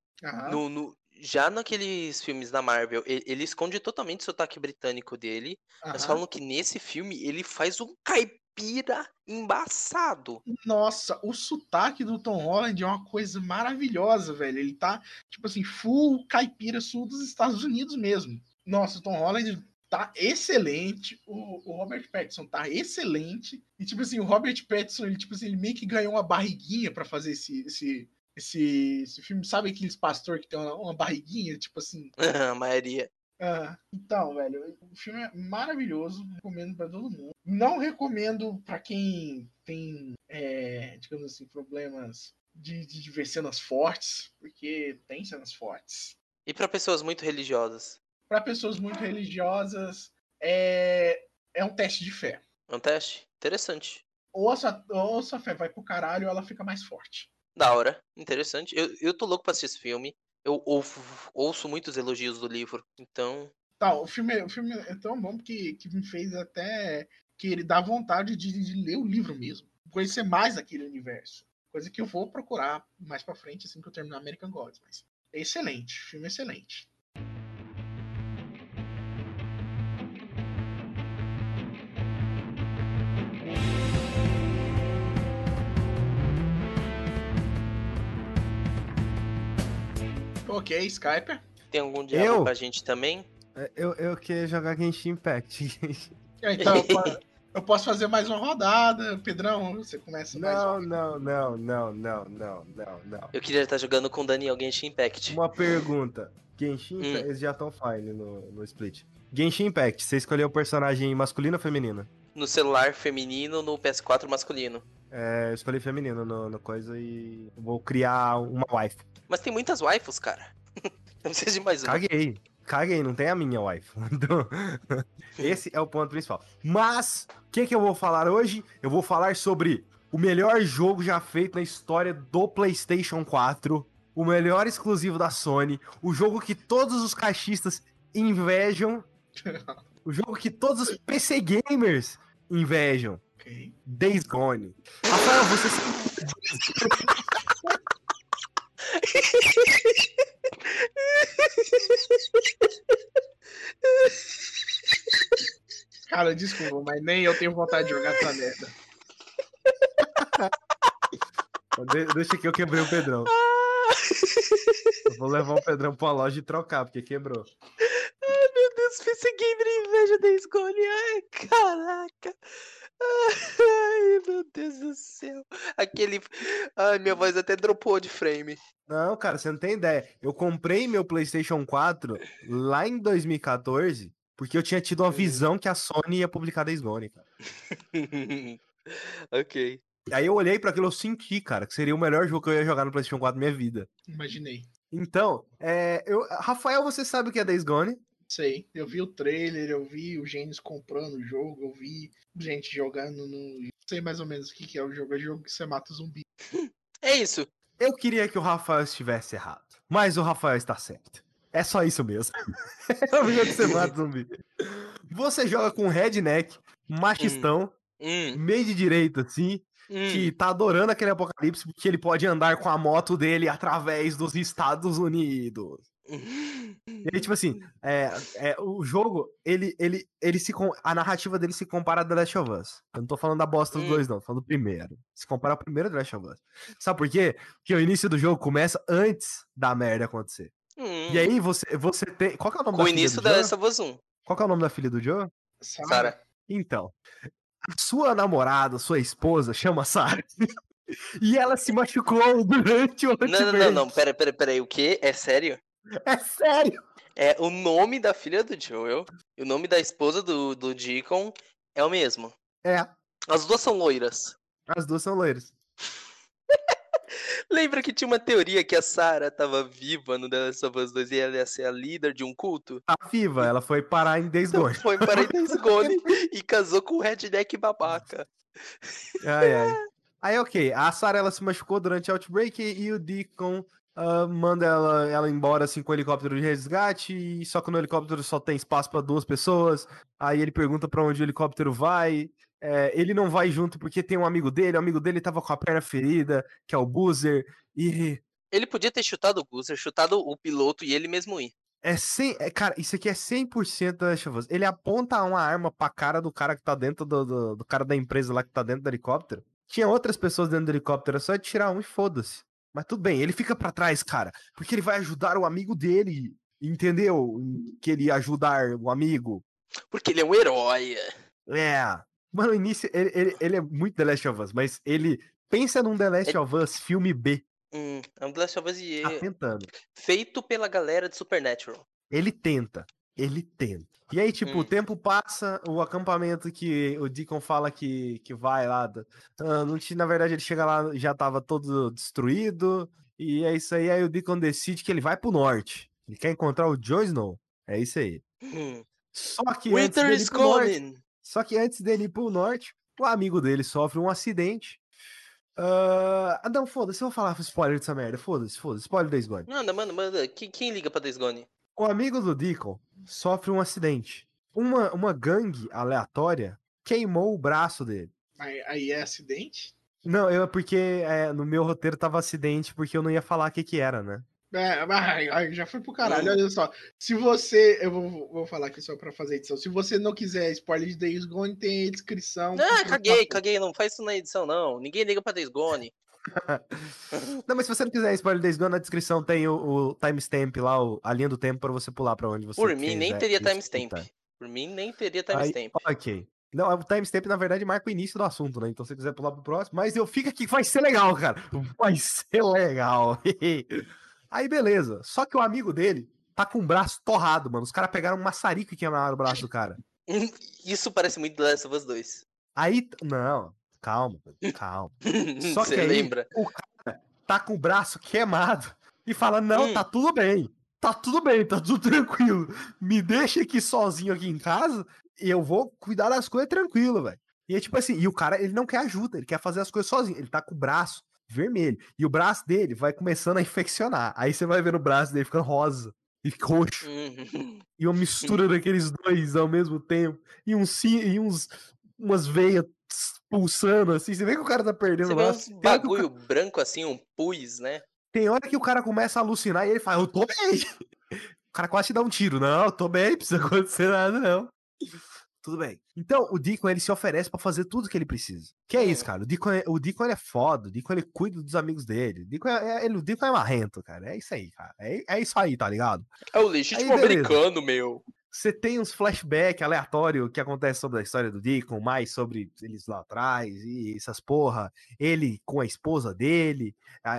No, no, já naqueles filmes da Marvel, ele, ele esconde totalmente o sotaque britânico dele. Mas falam que nesse filme ele faz um caipira embaçado. Nossa, o sotaque do Tom Holland é uma coisa maravilhosa, velho. Ele tá, tipo assim, full caipira sul dos Estados Unidos mesmo. Nossa, o Tom Holland tá excelente, o, o, Robert Pattinson tá excelente, e tipo assim, o Robert Pattinson, ele, tipo assim, ele meio que ganhou uma barriguinha para fazer esse, esse, esse, esse filme, sabe aqueles pastor que tem uma, uma barriguinha, tipo assim? A maioria. Ah, então, velho, o filme é maravilhoso, recomendo para todo mundo. Não recomendo para quem tem, é, digamos assim, problemas de, de, de ver cenas fortes, porque tem cenas fortes. E para pessoas muito religiosas? Para pessoas muito religiosas, é, é um teste de fé. É um teste? Interessante. Ou a, sua, ou a sua fé vai pro caralho ou ela fica mais forte. Da hora. Interessante. Eu, eu tô louco pra assistir esse filme. Eu ouço, ouço muitos elogios do livro, então. Tá, o filme, o filme é tão bom que, que me fez até que ele dá vontade de, de ler o livro mesmo. Conhecer mais aquele universo. Coisa que eu vou procurar mais pra frente, assim que eu terminar American Gods. Mas é excelente, filme excelente. Ok, Skype. Tem algum diálogo eu? pra gente também? É, eu, eu queria jogar Genshin Impact. então, eu posso fazer mais uma rodada. Pedrão, você começa não, mais Não, não, não, não, não, não, não. Eu queria estar jogando com o Daniel Genshin Impact. Uma pergunta. Genshin hum. Impact, eles já estão fine no, no Split. Genshin Impact, você escolheu o personagem masculino ou feminino? No celular feminino, no PS4 masculino. É, eu escolhi feminino no, no coisa e vou criar uma wife. Mas tem muitas waifus, cara. Não precisa de mais uma. Caguei. Caguei, não tem a minha wife. Então, esse é o ponto principal. Mas, o que, que eu vou falar hoje? Eu vou falar sobre o melhor jogo já feito na história do PlayStation 4, o melhor exclusivo da Sony, o jogo que todos os caixistas invejam, o jogo que todos os PC gamers invejam. Okay. Days Gone. Rafael, você Cara, desculpa, mas nem eu tenho vontade de jogar essa merda. deixa que eu quebrei o Pedrão. Eu vou levar o Pedrão pra loja e trocar, porque quebrou. Ai, meu Deus, PC Gamer inveja da escolha. Ai, caraca. Ai, meu Deus do céu. Aquele. Ai, minha voz até dropou de frame. Não, cara, você não tem ideia. Eu comprei meu PlayStation 4 lá em 2014 porque eu tinha tido uma visão que a Sony ia publicar Days Gone, cara. ok. Aí eu olhei para aquilo e senti, cara, que seria o melhor jogo que eu ia jogar no PlayStation 4 da minha vida. Imaginei. Então, é, eu, Rafael, você sabe o que é Days Gone? Sei, eu vi o trailer, eu vi o Gênesis comprando o jogo, eu vi gente jogando no. Sei mais ou menos o que, que é o jogo. É jogo que você mata zumbi. É isso. Eu queria que o Rafael estivesse errado, mas o Rafael está certo. É só isso mesmo. é o jogo que você mata zumbi. Você joga com redneck, machistão, hum. hum. meio de direita, assim, hum. que tá adorando aquele apocalipse porque ele pode andar com a moto dele através dos Estados Unidos. E aí, tipo assim, é, é, o jogo, ele, ele, ele se. A narrativa dele se compara a The Last of Us. Eu não tô falando da bosta dos Hum. dois, não, tô falando do primeiro. Se compara ao primeiro The Last of Us. Sabe por quê? Porque o início do jogo começa antes da merda acontecer. Hum. E aí você, você tem. Qual que é o nome Com o da filha início do da? Last of Us 1. Qual que é o nome da filha do Joe? Sarah. Então, a sua namorada, sua esposa, chama Sarah. e ela se machucou durante o Não, não, não, não. Pera, pera, pera aí. O quê? É sério? É sério. É o nome da filha do Joel e o nome da esposa do, do Deacon é o mesmo. É, As duas são loiras. as duas são loiras. Lembra que tinha uma teoria que a Sarah tava viva no The Last of Us 2 e ela ia ser a líder de um culto? Tá viva, ela foi parar em Days Então Gone. foi para Days Gone e casou com o Redneck babaca. Ai, ai. Aí, ok, a Sarah ela se machucou durante o Outbreak e o Deacon ah, manda ela, ela embora assim com o helicóptero de resgate, e só que no helicóptero só tem espaço pra duas pessoas. Aí ele pergunta pra onde o helicóptero vai. É, ele não vai junto porque tem um amigo dele, o amigo dele tava com a perna ferida, que é o Boozer, e Ele podia ter chutado o Guzer, chutado o piloto e ele mesmo ir. é 100, é, cara, isso aqui é 100% da Us. Ele aponta uma arma pra cara do cara que tá dentro do, do, do cara da empresa lá que tá dentro do helicóptero. Tinha outras pessoas dentro do helicóptero, é só tirar um e foda-se. Mas tudo bem, ele fica pra trás, cara, porque ele vai ajudar o amigo dele, entendeu? Que ele ia ajudar o amigo. Porque ele é um herói. É. Mano, o início, ele, ele, ele é muito The Last of Us, mas ele pensa num The Last of Us filme B, Hum, é um The Last of Us e- tá tentando. feito pela galera de Supernatural. Ele tenta. Ele tenta. E aí, tipo, Hum. o tempo passa, o acampamento que o Deacon fala que, que vai lá. do- ah, não tinha, na verdade, ele chega lá, já tava todo destruído. E é isso aí. Aí o Deacon decide que ele vai pro norte. Ele quer encontrar o Jon Snow. É isso aí. Hum. Só que antes Winter dele is pro norte, coming! só que antes dele ir pro norte, o amigo dele sofre um acidente. Ah, não, foda-se, eu vou falar spoiler dessa merda. Foda-se, foda-se. Spoiler Days Gone. Manda, manda, manda. Quem, quem liga pra Days Gone? O amigo do Deacon sofre um acidente. Uma, uma gangue aleatória queimou o braço dele. Aí, aí é acidente? Não, eu porque é, no meu roteiro tava acidente porque eu não ia falar o que que era, né? É, mas já foi pro caralho. Olha só. Se você. Eu vou, vou falar aqui só pra fazer edição. Se você não quiser spoiler de Days Gone, tem a descrição. Ah, caguei, caguei. Não faz isso na edição, não. Ninguém liga pra Days Gone. Não, mas se você não quiser spoiler Gone, na descrição tem o, o timestamp lá, o- a linha do tempo pra você pular pra onde você Por mim, nem teria timestamp. Por mim, nem teria timestamp. ok. Não, o timestamp, na verdade, marca o início do assunto, né? Então, se você quiser pular pro próximo. Mas eu fico aqui, vai ser legal, cara. Vai ser legal. Aí, beleza. Só que o amigo dele tá com o braço torrado, mano. Os caras pegaram um maçarico e queimaram o braço do cara. Isso parece muito The Last of Us 2. Aí, não, calma, calma. Só que aí, lembra? o cara tá com o braço queimado e fala: Não, Hum. tá tudo bem. Tá tudo bem, tá tudo tranquilo. Me deixa aqui sozinho aqui em casa e eu vou cuidar das coisas tranquilo, velho. E é tipo assim, e o cara, ele não quer ajuda, ele quer fazer as coisas sozinho. Ele tá com o braço vermelho. E o braço dele vai começando a infeccionar. Aí você vai ver o braço dele ficando rosa e roxo. Uhum. E uma mistura daqueles dois ao mesmo tempo. E ci- e uns umas veias pulsando assim. Você vê que o cara tá perdendo Você vê que o bagulho branco assim, um pus, né? tem hora que o cara começa a alucinar e ele fala, eu tô bem. O cara quase te dá um tiro. Não, eu tô bem, não precisa acontecer nada, não. Tudo bem. Então, o Deacon, ele se oferece pra fazer tudo que ele precisa. Que é isso, Hum. cara. O Deacon, é, o Deacon ele é foda. O Deacon, ele cuida dos amigos dele. O Deacon é, é- ele, o Deacon é marrento, cara. É isso aí, cara. É, é isso aí, tá ligado? É o legítimo Aí, americano, meu. Você tem uns flashbacks aleatórios que acontece sobre a história do Deacon, mais sobre eles lá atrás e essas porra. Ele com a esposa dele,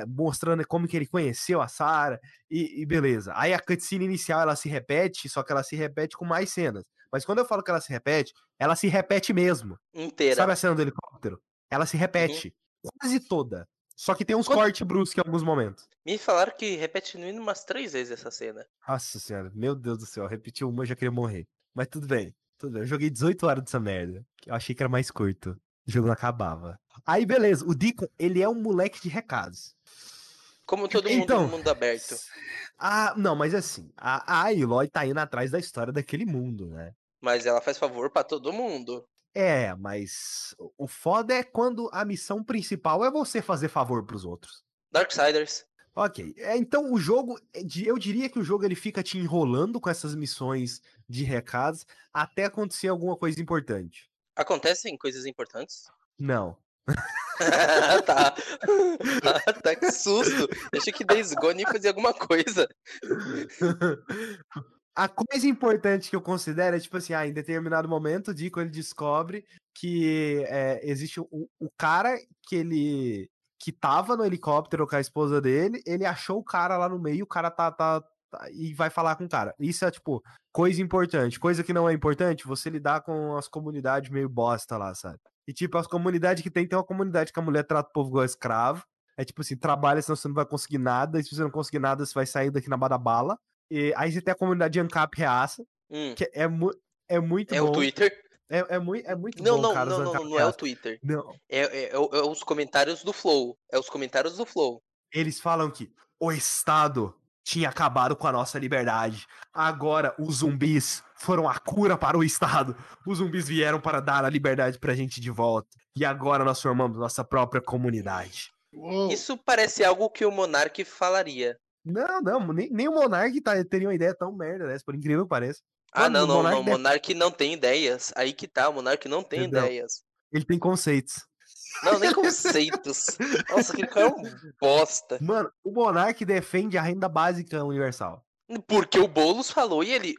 mostrando como que ele conheceu a Sarah e, e beleza. Aí a cutscene inicial ela se repete, só que ela se repete com mais cenas. Mas quando eu falo que ela se repete, ela se repete mesmo. Inteira. Sabe a cena do helicóptero? Ela se repete quase toda. Só que tem uns Quando- cortes bruscos em alguns momentos. Me falaram que repete no mínimo umas três vezes essa cena. Nossa senhora, meu Deus do céu, repetiu uma, eu já queria morrer. Mas tudo bem, tudo bem. Eu joguei 18 horas dessa merda. Eu achei que era mais curto. O jogo não acabava. Aí, beleza, o Deacon, ele é um moleque de recados. Como todo mundo Então, no mundo aberto. Ah, não, mas assim, a, a Aloy tá indo atrás da história daquele mundo, né? Mas ela faz favor pra todo mundo. É, mas o- foda é quando a missão principal é você fazer favor pros outros. Darksiders. Ok. É, então o jogo, é eu diria que o jogo ele fica te enrolando com essas missões de recados até acontecer alguma coisa importante. Acontecem coisas importantes? Não. tá. Ah, tá, que susto. Deixa que Days Gone ia fazer alguma coisa. A coisa importante que eu considero é, tipo assim, ah, em determinado momento, o Dico ele descobre que é, existe o, o cara que ele que tava no helicóptero com a esposa dele, ele achou o cara lá no meio, o cara tá, tá, tá- e vai falar com o cara. Isso é, tipo, coisa importante. Coisa que não é importante, você lidar com as comunidades meio bosta lá, sabe? E, tipo, as comunidades que tem, tem uma comunidade que a mulher trata o povo igual escravo. É tipo assim, trabalha, senão você não vai conseguir nada. E se você não conseguir nada, você vai sair daqui na bala. E aí você tem a comunidade de Ancap Reaça, Hum, que é, mu é muito é bom. o Twitter? É, é, muito, é muito Não, bom, não, cara, não, não, não é o. Twitter. Não, É, é- é é os comentários do Flow. É os comentários do Flow. eles falam que o Estado tinha acabado com a nossa liberdade. Agora os zumbis foram a cura para o Estado. Os zumbis vieram para dar a liberdade pra gente de volta. E agora nós formamos nossa própria comunidade. Uou. Isso parece algo que o Monark falaria. Não, não, nem, nem o Monark tá, teria uma ideia tão merda dessa, por incrível que pareça. Ah, Mano, não, o não, Monark não. O deve- Monark não tem ideias. Aí que tá, o Monark não tem Entendeu? ideias. Ele tem conceitos. Não, nem conceitos. Nossa, aquele cara é um bosta. Mano, o Monark defende a renda básica universal. Porque o Boulos falou e ele.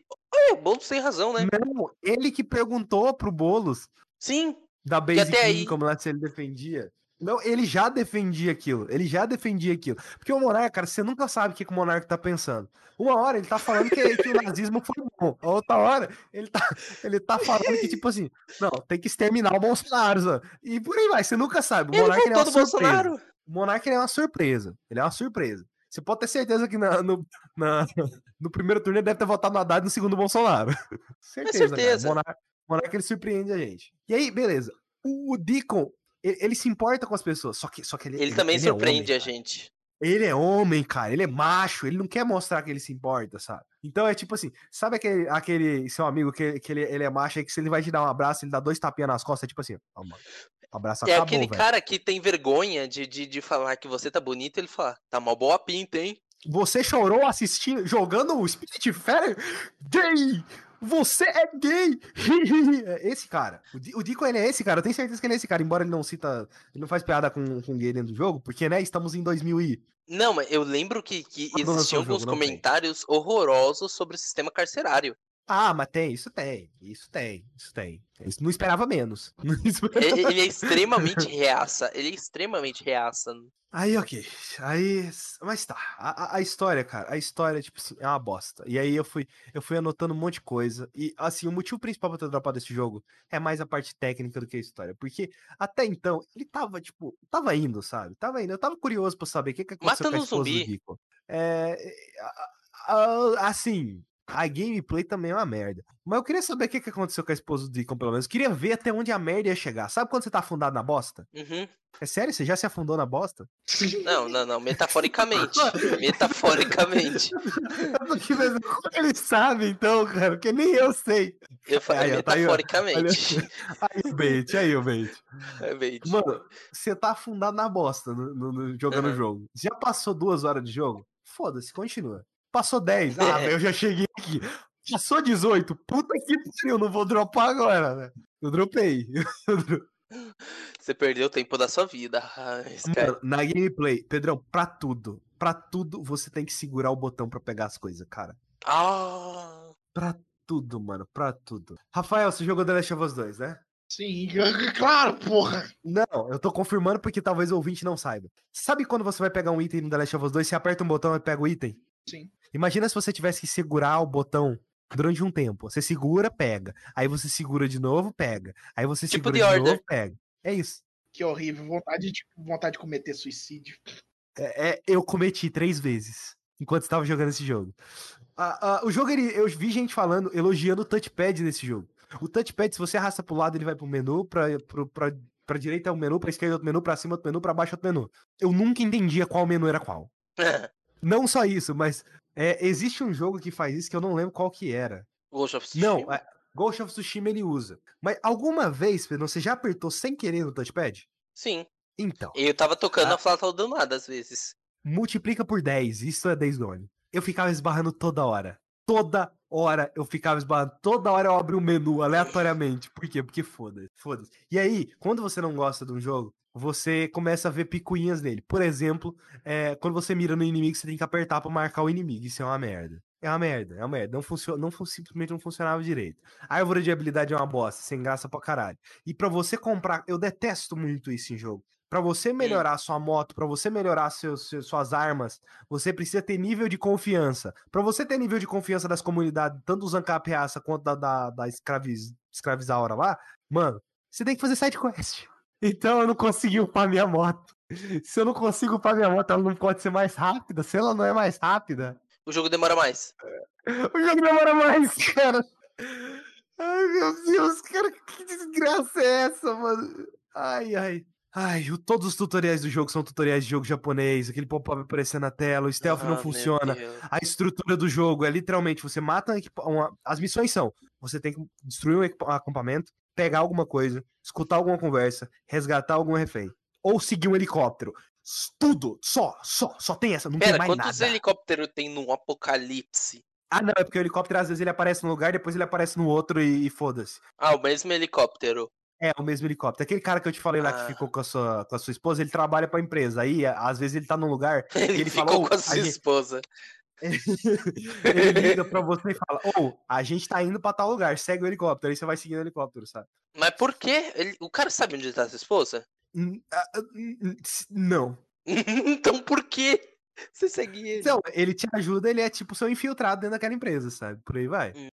O Boulos tem razão, né? Não, ele que perguntou pro Boulos Sim. da Basic até aí- Income lá se ele defendia. Não, ele já defendia aquilo. Ele já defendia aquilo. Porque o Monark, cara, você nunca sabe o que, que o Monark tá pensando. Uma hora ele tá falando que, que o nazismo foi bom. A outra hora ele tá, ele tá falando que, tipo assim, não, tem que exterminar o Bolsonaro. sabe? E por aí vai, você nunca sabe. O Monark ele é uma surpresa. Bolsonaro. O Monark ele é uma surpresa. Ele é uma surpresa. Você pode ter certeza que na- no, na- no primeiro turno ele deve ter votado no Haddad no segundo Bolsonaro. certeza. cara. certeza. O Monark ele surpreende a gente. E aí, beleza. O, o Deacon, ele, ele se importa com as pessoas. Só que, só que ele, Ele também é surpreende homem, a cara. gente. Ele é homem, cara. Ele é macho. Ele não quer mostrar que ele se importa, sabe? Então é tipo assim: sabe aquele, aquele seu amigo que, que ele, ele é macho aí que se ele vai te dar um abraço, ele dá dois tapinhas nas costas, é tipo assim: ó, mano, abraço É acabou, aquele velho. cara que tem vergonha de, de, de falar que você tá bonito, ele fala, tá mal boa pinta, hein? Você chorou assistindo, jogando o Spirit Fair? Gay! Você é gay! É esse cara. O, Di- o Dico, ele é esse cara. Eu tenho certeza que ele é esse cara. Embora ele não cita. Ele não faz piada com, com gay dentro do jogo. Porque, né, estamos em 2000 e... Não, mas eu lembro que, que existiam alguns comentários horrorosos sobre o sistema carcerário. Ah, mas tem. Isso tem. Isso tem. Isso tem. Isso não esperava menos. Não esperava- E- Ele é extremamente reaça. Ele é extremamente reaça. Aí, ok. Aí. Mas tá. A, a- a história, cara, a história, tipo assim, é uma bosta. E aí eu fui, eu fui anotando um monte de coisa. E assim, o motivo principal pra ter dropado esse jogo é mais a parte técnica do que a história. Porque até então, ele tava, tipo, tava indo, sabe? Tava indo. Eu tava curioso pra saber o que, que aconteceu Matando com a esposa zumbi. do Rico. É. a- a- Assim. A gameplay também é uma merda. Mas eu queria saber o que, que aconteceu com a esposa do Deacon, pelo menos. Eu queria ver até onde a merda ia chegar. Sabe quando você tá afundado na bosta? Uhum. É sério? Você já se afundou na bosta? Não, não, não. Metaforicamente. Metaforicamente. Ele sabe, então, cara, porque nem eu sei. Eu falei Aí, tá aí, ó. metaforicamente. Aí o bait, aí o bait. É bait. Mano, você tá afundado na bosta no, no- no- jogando o Aham. jogo. Já passou duas horas de jogo? Foda-se, continua. Passou 10. Ah, É. eu já cheguei aqui. Passou 18. Puta que pariu, não vou dropar agora, né? Eu dropei. Você perdeu o tempo da sua vida. Mano, na gameplay, Pedrão, pra tudo, pra tudo você tem que segurar o botão pra pegar as coisas, cara. Ah, Pra tudo, mano, pra tudo. Rafael, você jogou The Last of Us 2, né? Sim, claro, porra. Não, eu tô confirmando porque talvez o ouvinte não saiba. Sabe quando você vai pegar um item no The Last of Us 2, você aperta um botão e pega o item? Sim. Imagina se você tivesse que segurar o botão durante um tempo. Você segura, pega. Aí você segura de novo, pega. Aí você Tipo segura de Order. novo, pega. É isso. Que horrível. Vontade de, vontade de cometer suicídio. É, é, eu cometi três vezes enquanto estava jogando esse jogo. Ah, ah, o jogo, ele, eu vi gente falando, elogiando o touchpad desse jogo. O touchpad, se você arrasta pro lado, ele vai pro menu, pra, pro, pra, pra direita é um menu, pra esquerda é outro menu, pra cima é outro menu, pra baixo é outro menu. Eu nunca entendia qual menu era qual. Não só isso, mas é, existe um jogo que faz isso que eu não lembro qual que era. Ghost of Tsushima. Não, é, Ghost of Tsushima ele usa. Mas alguma vez, Pedro, você já apertou sem querer no touchpad? Sim. Então. Eu tava tocando Ah. a flauta do nada às vezes. multiplica por 10. Isso é Days Gone. Eu ficava esbarrando toda hora. Toda hora eu ficava esbarrando. Toda hora eu abri um menu aleatoriamente. Por quê? Porque foda-se. Foda-se. E aí, quando você não gosta de um jogo, você começa a ver picuinhas nele. Por exemplo, é, quando você mira no inimigo, você tem que apertar pra marcar o inimigo. Isso é uma merda. É uma merda, é uma merda. Não funciona, não simplesmente não funcionava direito. A árvore de habilidade é uma bosta, sem graça pra caralho. E pra você comprar, eu detesto muito isso em jogo. Pra você melhorar sua moto, pra você melhorar seus, seus- suas armas, você precisa ter nível de confiança. Pra você ter nível de confiança das comunidades, tanto dos Ancap Raça quanto da, da, da escraviz, escravizaura lá, mano, você tem que fazer side quest. Então eu não consegui upar minha moto. Se eu não consigo upar minha moto, ela não pode ser mais rápida. Se ela não é mais rápida, O jogo demora mais. o jogo demora mais, cara. Ai, meu Deus, cara, que desgraça é essa, mano? Ai, ai. Ai, o- todos os tutoriais do jogo são tutoriais de jogo japonês, aquele pop-up aparecendo na tela, o stealth Ah, não funciona. A estrutura do jogo é literalmente, você mata um uma- as missões são, você tem que destruir um acampamento, pegar alguma coisa, escutar alguma conversa, resgatar algum refém, ou seguir um helicóptero. Tudo, só, só, só tem essa, não tem Pera, mais quantos nada. helicópteros tem no apocalipse? Ah, não, é porque o helicóptero às vezes ele aparece num lugar, depois ele aparece no outro e, e foda-se. Ah, o mesmo helicóptero. É, o mesmo helicóptero. Aquele cara que eu te falei lá Ah. que ficou com a sua, com a sua esposa, ele trabalha pra empresa. Aí, a- às vezes, ele tá num lugar e Ele, ele ficou fala, "Ô, com a a sua gente- esposa. ele liga pra você e fala, ô, a gente tá indo pra tal lugar, segue o helicóptero. Aí você vai seguindo o helicóptero, sabe? Mas por quê? Ele- o cara sabe onde tá sua esposa? Não. então por que você segue ele? Então, ele te ajuda, ele é tipo seu infiltrado dentro daquela empresa, sabe? Por aí vai. Hum.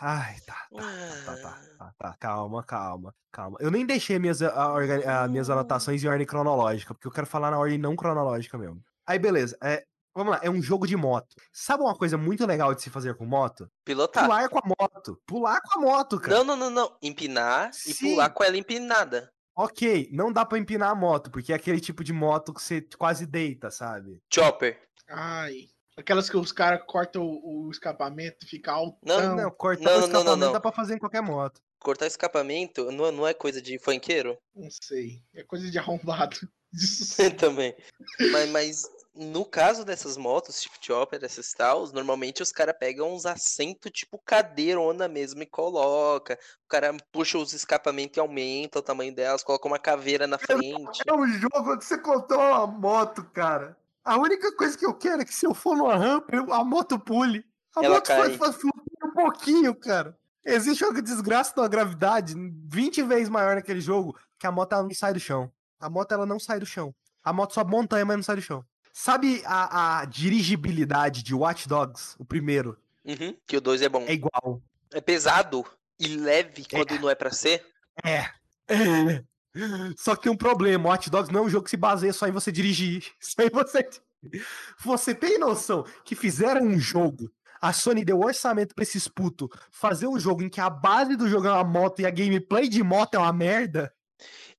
Ai, tá, tá, tá, tá, Ah. tá, tá, calma, calma, calma. Eu nem deixei minhas, a, a- minhas anotações em ordem cronológica, porque eu quero falar na ordem não cronológica mesmo. Aí, beleza. É, vamos lá, é um jogo de moto. Sabe uma coisa muito legal de se fazer com moto? Pilotar. Pular com a moto. Pular com a moto, cara. Não, não, não, não. Empinar e Sim. pular com ela empinada. Ok, não dá pra empinar a moto, porque é aquele tipo de moto que você quase deita, sabe? Chopper. Ai. Aquelas que os caras cortam o, o escapamento e fica alto. Não, Não, cortar não, o não, não, escapamento não. dá pra fazer em qualquer moto. Cortar escapamento não, não é coisa de funkeiro? Não sei. É coisa de arrombado. Também. Mas, mas no caso dessas motos, shift chopper, essas tals, normalmente os caras pegam uns assentos tipo cadeirona mesmo e coloca. O cara puxa os escapamentos e aumenta o tamanho delas, coloca uma caveira na frente. É um jogo onde você contou uma moto, cara. A única coisa que eu quero é que se eu for numa rampa, a moto pule. A Ela moto cai. faz um pouquinho, cara. Existe uma desgraça de uma gravidade 20 vezes maior naquele jogo que a moto ela não sai do chão. A moto ela não sai do chão. A moto sobe montanha, mas não sai do chão. Sabe a, a dirigibilidade de Watch Dogs, o primeiro? Uhum, que o 2 é bom. É igual. É pesado e leve quando não é pra ser. É. É. Só que tem um problema, Watch Dogs não é um jogo que se baseia só em você dirigir. Só em você. Você tem noção que fizeram um jogo. A Sony deu orçamento pra esses putos fazer um jogo em que a base do jogo é uma moto e a gameplay de moto é uma merda?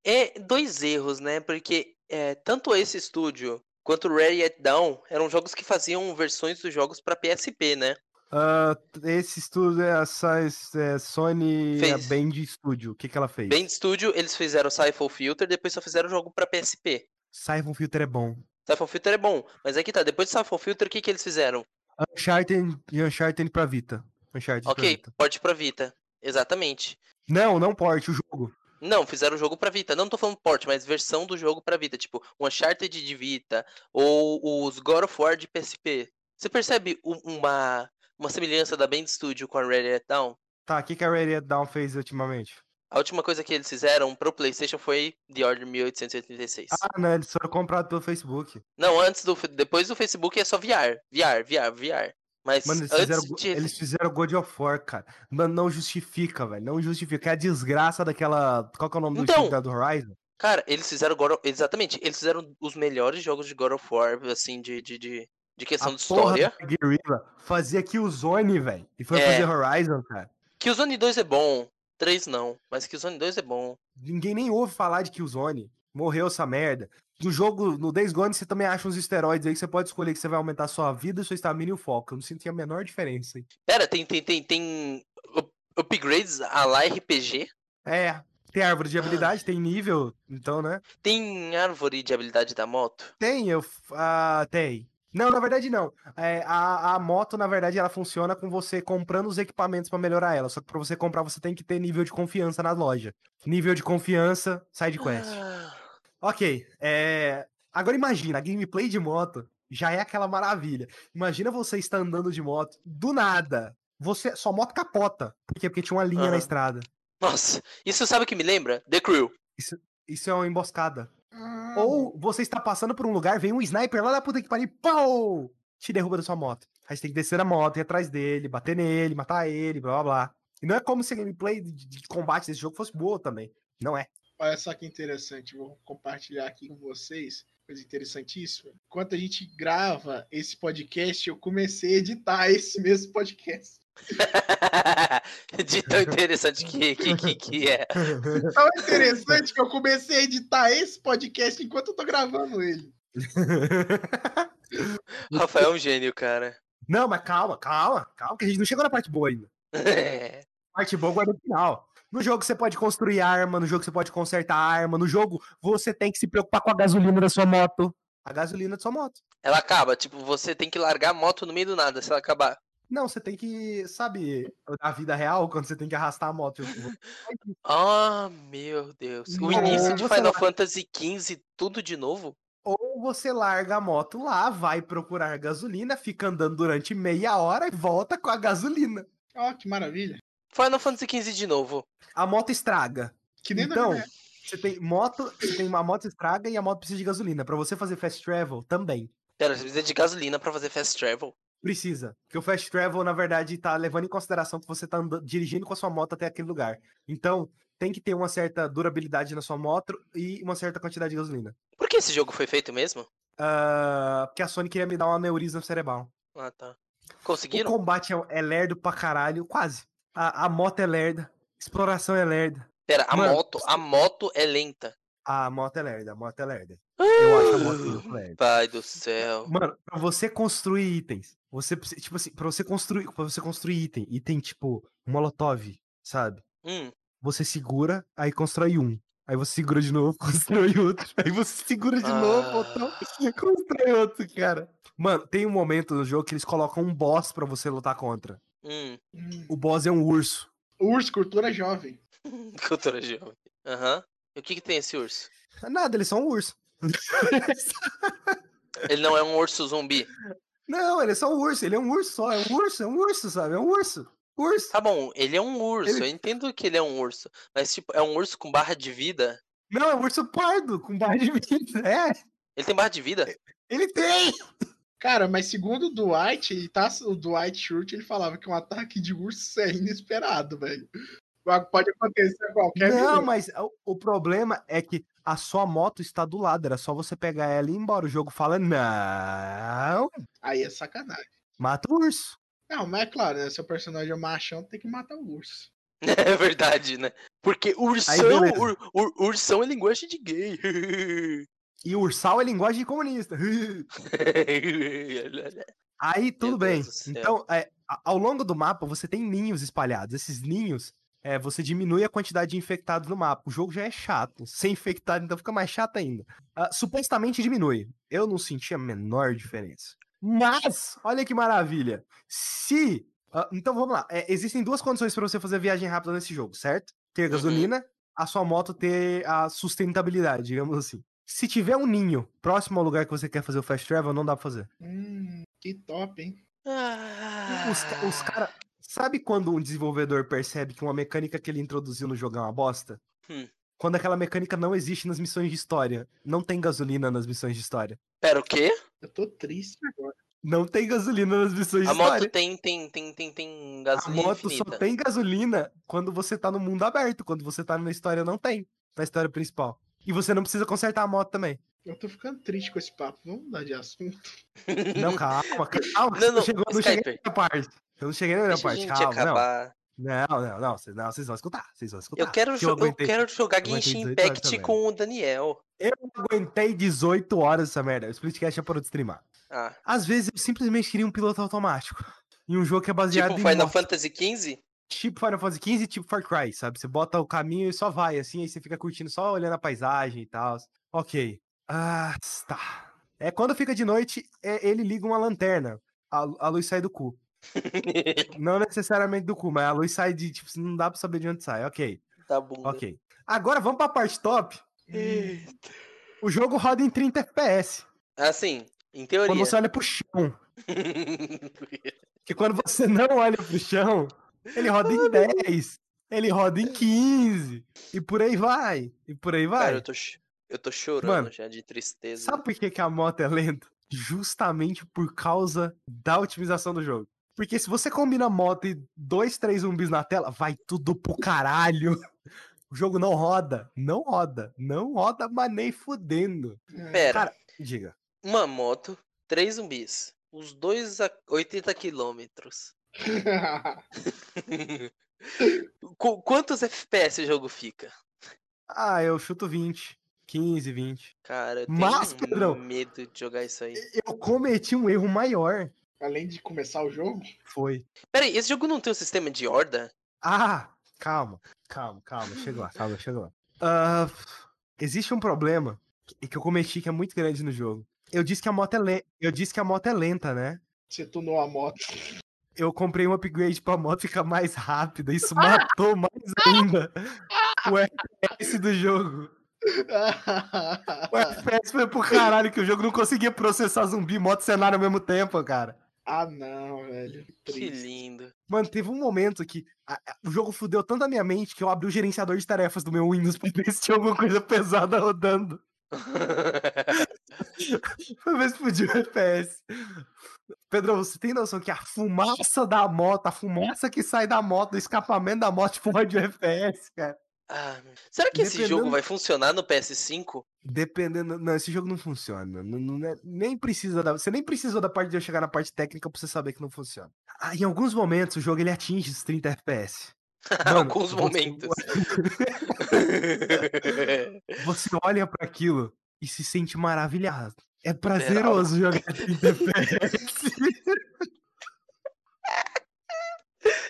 É dois erros, né? Porque é, tanto esse estúdio quanto Ready Yet Down eram jogos que faziam versões dos jogos pra PSP, né? Ah, esse estúdio é a é Sony é a Fez. Band Studio. O que, que ela fez? Bem de estúdio, eles fizeram Siphon Filter, depois só fizeram o jogo pra PSP. Siphon Filter é bom. Siphon Filter é bom, mas aqui tá, depois do Siphon Filter, o que que eles fizeram? Uncharted e Uncharted pra Vita. Uncharted pra Ok, Vita. porte pra Vita. Exatamente. Não, não porte o jogo. Não, fizeram o jogo pra Vita. Não tô falando porte, mas versão do jogo pra Vita. Tipo, o Uncharted de Vita ou os God of War de PSP. Você percebe uma, uma semelhança da Band Studio com a Ready Yet Down? Tá, o que, que a Ready Down fez ultimamente? A última coisa que eles fizeram pro PlayStation foi The Order 1886. Ah, não, eles foram comprados pelo Facebook. Não, antes do. Depois do Facebook é só VR. VR, VR, VR. Mas Mano, eles fizeram, de. eles fizeram God of War, cara. Mano, não justifica, velho. Não justifica. É a desgraça daquela. Qual que é o nome do Então, estúdio do Horizon? Cara, eles fizeram God of... Exatamente, eles fizeram os melhores jogos de God of War, assim, de, de, de, de questão A de história. Guerrilla fazia Killzone, velho. E foi É. fazer Horizon, cara. Que o Zone 2 é bom. 3 não, mas que o Zone 2 é bom. Ninguém nem ouve falar de Killzone. Morreu essa merda. No jogo, no Days Gone, você também acha uns esteroides aí que você pode escolher que você vai aumentar a sua vida, sua estamina e o foco. Eu não senti a menor diferença aí. Pera, tem, tem, tem, tem up- upgrades a lá RPG? É, Tem árvore de habilidade, tem nível, então, né? Tem árvore de habilidade da moto? Tem, eu. Ah, tem. Não, na verdade não. É, a, a moto, na verdade, ela funciona com você comprando os equipamentos pra melhorar ela. Só que pra você comprar, você tem que ter nível de confiança na loja. Nível de confiança, side quest. Ah, Ok, é... agora imagina, a gameplay de moto já é aquela maravilha. Imagina você estar andando de moto, do nada, você sua moto capota. Por quê? Porque tinha uma linha na Aham. estrada. Nossa, isso sabe o que me lembra? The Crew. Isso é uma emboscada. Ah, Ou você está passando por um lugar, vem um sniper lá da puta que pariu, pau! Te derruba da sua moto. Aí você tem que descer da moto, ir atrás dele, bater nele, matar ele, blá blá blá. E não é como se a gameplay de, de combate desse jogo fosse boa também. Não é. Olha só que interessante, vou compartilhar aqui com vocês. Coisa interessantíssima. Enquanto a gente grava esse podcast, eu comecei a editar esse mesmo podcast. De tão interessante que, que, que, que é. Tão interessante que eu comecei a editar esse podcast enquanto eu tô gravando ele. Rafael é um gênio, cara. Não, mas calma, calma, calma, que a gente não chegou na parte boa ainda. É. Parte boa guarda no final. No jogo você pode construir arma, no jogo você pode consertar arma, no jogo você tem que se preocupar com a gasolina da sua moto. A gasolina da sua moto. Ela acaba, tipo, você tem que largar a moto no meio do nada se ela acabar. Não, você tem que, sabe, na vida real, quando você tem que arrastar a moto. Ah, meu Deus. O início de Final larga- Fantasy XV, tudo de novo? Ou você larga a moto lá, vai procurar gasolina, fica andando durante meia hora e volta com a gasolina. Ó, que maravilha. Final Fantasy XV de novo. A moto estraga. Que nem Então, na você tem moto, você tem uma moto estraga e a moto precisa de gasolina. Pra você fazer fast travel, também. Pera, você precisa de gasolina pra fazer fast travel. Precisa. Porque o fast travel, na verdade, tá levando em consideração que você tá andando, dirigindo com a sua moto até aquele lugar. Então, tem que ter uma certa durabilidade na sua moto e uma certa quantidade de gasolina. Por que esse jogo foi feito mesmo? Ah, porque a Sony queria me dar um aneurisma cerebral. Ah, tá. O Conseguiram? combate é, é lerdo pra caralho, quase. A, a moto é lerda. Exploração é lerda. Pera, a Mano, moto, a moto é lenta. A moto é lerda, a moto é lerda. Eu acho a moto muito lerda. Pai do céu. Mano, pra você construir itens, você tipo assim, pra você construir, pra você construir item, item tipo molotov, sabe? Hum, Você segura, aí constrói um. Aí você segura de novo, constrói outro. Aí você segura de novo, Ah. botão, constrói outro, cara. Mano, tem um momento no jogo que eles colocam um boss pra você lutar contra. Hum. O boss é um urso. Urso, cultura jovem. Cultura jovem. Aham. E o que, que tem esse urso? Nada, eles são um urso. Ele não é um urso zumbi. Não, ele é só um urso, ele é um urso só, é um urso, é um urso, sabe? É um urso. Urso. Tá bom, ele é um urso. Ele- Eu entendo que ele é um urso. Mas, tipo, é um urso com barra de vida. Não, é um urso pardo, com barra de vida. É, Ele tem barra de vida? ele tem! Cara, mas segundo o Dwight, ele tá, o Dwight Schrute, ele falava que um ataque de urso é inesperado, velho. Pode acontecer a qualquer Não, minuto. mas o, o problema é que a sua moto está do lado, era só você pegar ela e ir embora. O jogo fala, não, Aí é sacanagem. mata o urso. Não, mas é claro, né? Seu personagem é machão, tem que matar o urso. É verdade, né? Porque ursão, beleza. ur- ur- ursão é linguagem de gay. E ursal é linguagem comunista. Aí tudo bem. Então, é, ao longo do mapa, você tem ninhos espalhados. Esses ninhos, é, você diminui a quantidade de infectados no mapa. O jogo já é chato. Sem infectado, então fica mais chato ainda. Ah, supostamente diminui. Eu não senti a menor diferença. Mas, olha que maravilha. Se. ah, então vamos lá. É, existem duas condições para você fazer viagem rápida nesse jogo, certo? Ter Uhum. gasolina, a sua moto ter a sustentabilidade, digamos assim. Se tiver um ninho próximo ao lugar que você quer fazer o fast travel, não dá pra fazer. Hum, que top, hein? Os, ca- os cara, sabe quando um desenvolvedor percebe que uma mecânica que ele introduziu no jogo é uma bosta? Hum. Quando aquela mecânica não existe nas missões de história. Não tem gasolina nas missões de história. Pera, o quê? Eu tô triste agora. Não tem gasolina nas missões de A moto história. tem, tem, tem, tem, tem A gasolina moto infinita. só tem gasolina quando você tá no mundo aberto. Quando você tá na história, não tem. Na história principal. E você não precisa consertar a moto também. Eu tô ficando triste com esse papo. Vamos mudar de assunto. Não, calma, calma. Não, não, chegou, eu não cheguei nessa parte. Eu não cheguei nessa Deixa a parte. gente Calma, não. acabar. Não, não, não. Vocês, não, vocês vão escutar. Vocês vão escutar. Eu quero, eu aguentei- quero jogar Genshin 18 horas Impact com o Daniel. Eu aguentei 18 horas essa merda. O Splitcast já parou de streamar. Ah, Às vezes eu simplesmente queria um piloto automático. Em um jogo que é baseado tipo em Final moto. Fantasy XV? Tipo Final Fantasy XV, tipo Far Cry, sabe? Você bota o caminho e só vai, assim, aí você fica curtindo só olhando a paisagem e tal. Ok. Ah, tá. É quando fica de noite, é, ele liga uma lanterna. A, a luz sai do cu. Não necessariamente do cu, mas a luz sai de, tipo, não dá pra saber de onde sai. Ok. Tá bunda. Ok. Agora vamos pra parte top. Eita. O jogo roda em 30 FPS. Assim, em Quando teoria. você olha pro chão. Que quando você não olha pro chão, ele roda em 10. Ele roda em 15. E por aí vai. E por aí vai. Cara, eu tô, eu tô chorando Mano, já de tristeza. Sabe por que, que a moto é lenta? Justamente por causa da otimização do jogo. Porque se você combina moto e dois, três zumbis na tela, vai tudo pro caralho. O jogo não roda. Não roda. Não roda, mas nem fudendo. Pera, Cara, diga. uma moto, três zumbis. Os dois a 80 quilômetros. Qu- Quantos FPS o jogo fica? Ah, eu chuto 20. 15, 20. Cara, eu tenho Mas, Pedrão, medo de jogar isso aí. Eu cometi um erro maior. Além de começar o jogo, Foi. Pera aí, esse jogo não tem um sistema de horda? Ah, calma, calma, calma. Chega lá, calma, chega lá. Ah, existe um problema que eu cometi que é muito grande no jogo. Eu disse que a moto é lenta. Eu disse que a moto é lenta, né? você tunou a moto. Eu comprei um upgrade pra moto ficar mais rápida. Isso matou mais ainda o FPS do jogo. O FPS foi pro caralho que o jogo não conseguia processar zumbi, moto e cenário ao mesmo tempo, cara. ah, não, velho. Que Triste. lindo. Mano, teve um momento que a- a- o jogo fudeu tanto a minha mente que eu abri o gerenciador de tarefas do meu Windows pra ver se tinha alguma coisa pesada rodando. Pra ver se o FPS. Pedro, você tem noção que a fumaça da moto, a fumaça que sai da moto, o escapamento da moto fode o FPS, cara? Ah, será que esse jogo Dependendo- vai funcionar no PS5? Dependendo. Não, esse jogo não funciona. Não, não é- nem precisa da. Você nem precisou da parte de eu chegar na parte técnica pra você saber que não funciona. Ah, em alguns momentos o jogo ele atinge os 30 FPS. Mano, Alguns momentos. Você olha pra aquilo e se sente maravilhado. É prazeroso jogar 30 FPS.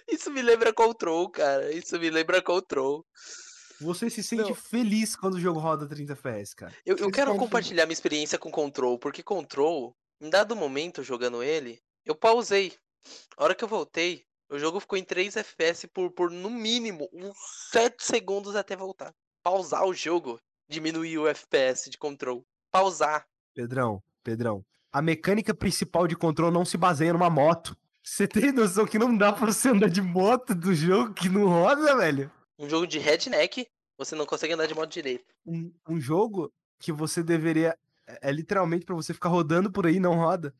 Isso me lembra Control, cara. Isso me lembra Control. Você se sente Não. feliz quando o jogo roda 30 FPS, cara. Eu, eu quero compartilhar minha experiência com Control, porque Control, em dado momento jogando ele, eu pausei. A hora que eu voltei, o jogo ficou em 3 FPS por, por no mínimo uns 7 segundos até voltar. Pausar o jogo, diminuir o FPS de Control. Pausar. Pedrão, Pedrão. A mecânica principal de controle não se baseia numa moto. Você tem noção que não dá pra você andar de moto do jogo que não roda, velho? Um jogo de redneck, você não consegue andar de modo direito. Um, um jogo que você deveria. É, é literalmente pra você ficar rodando por aí e não roda.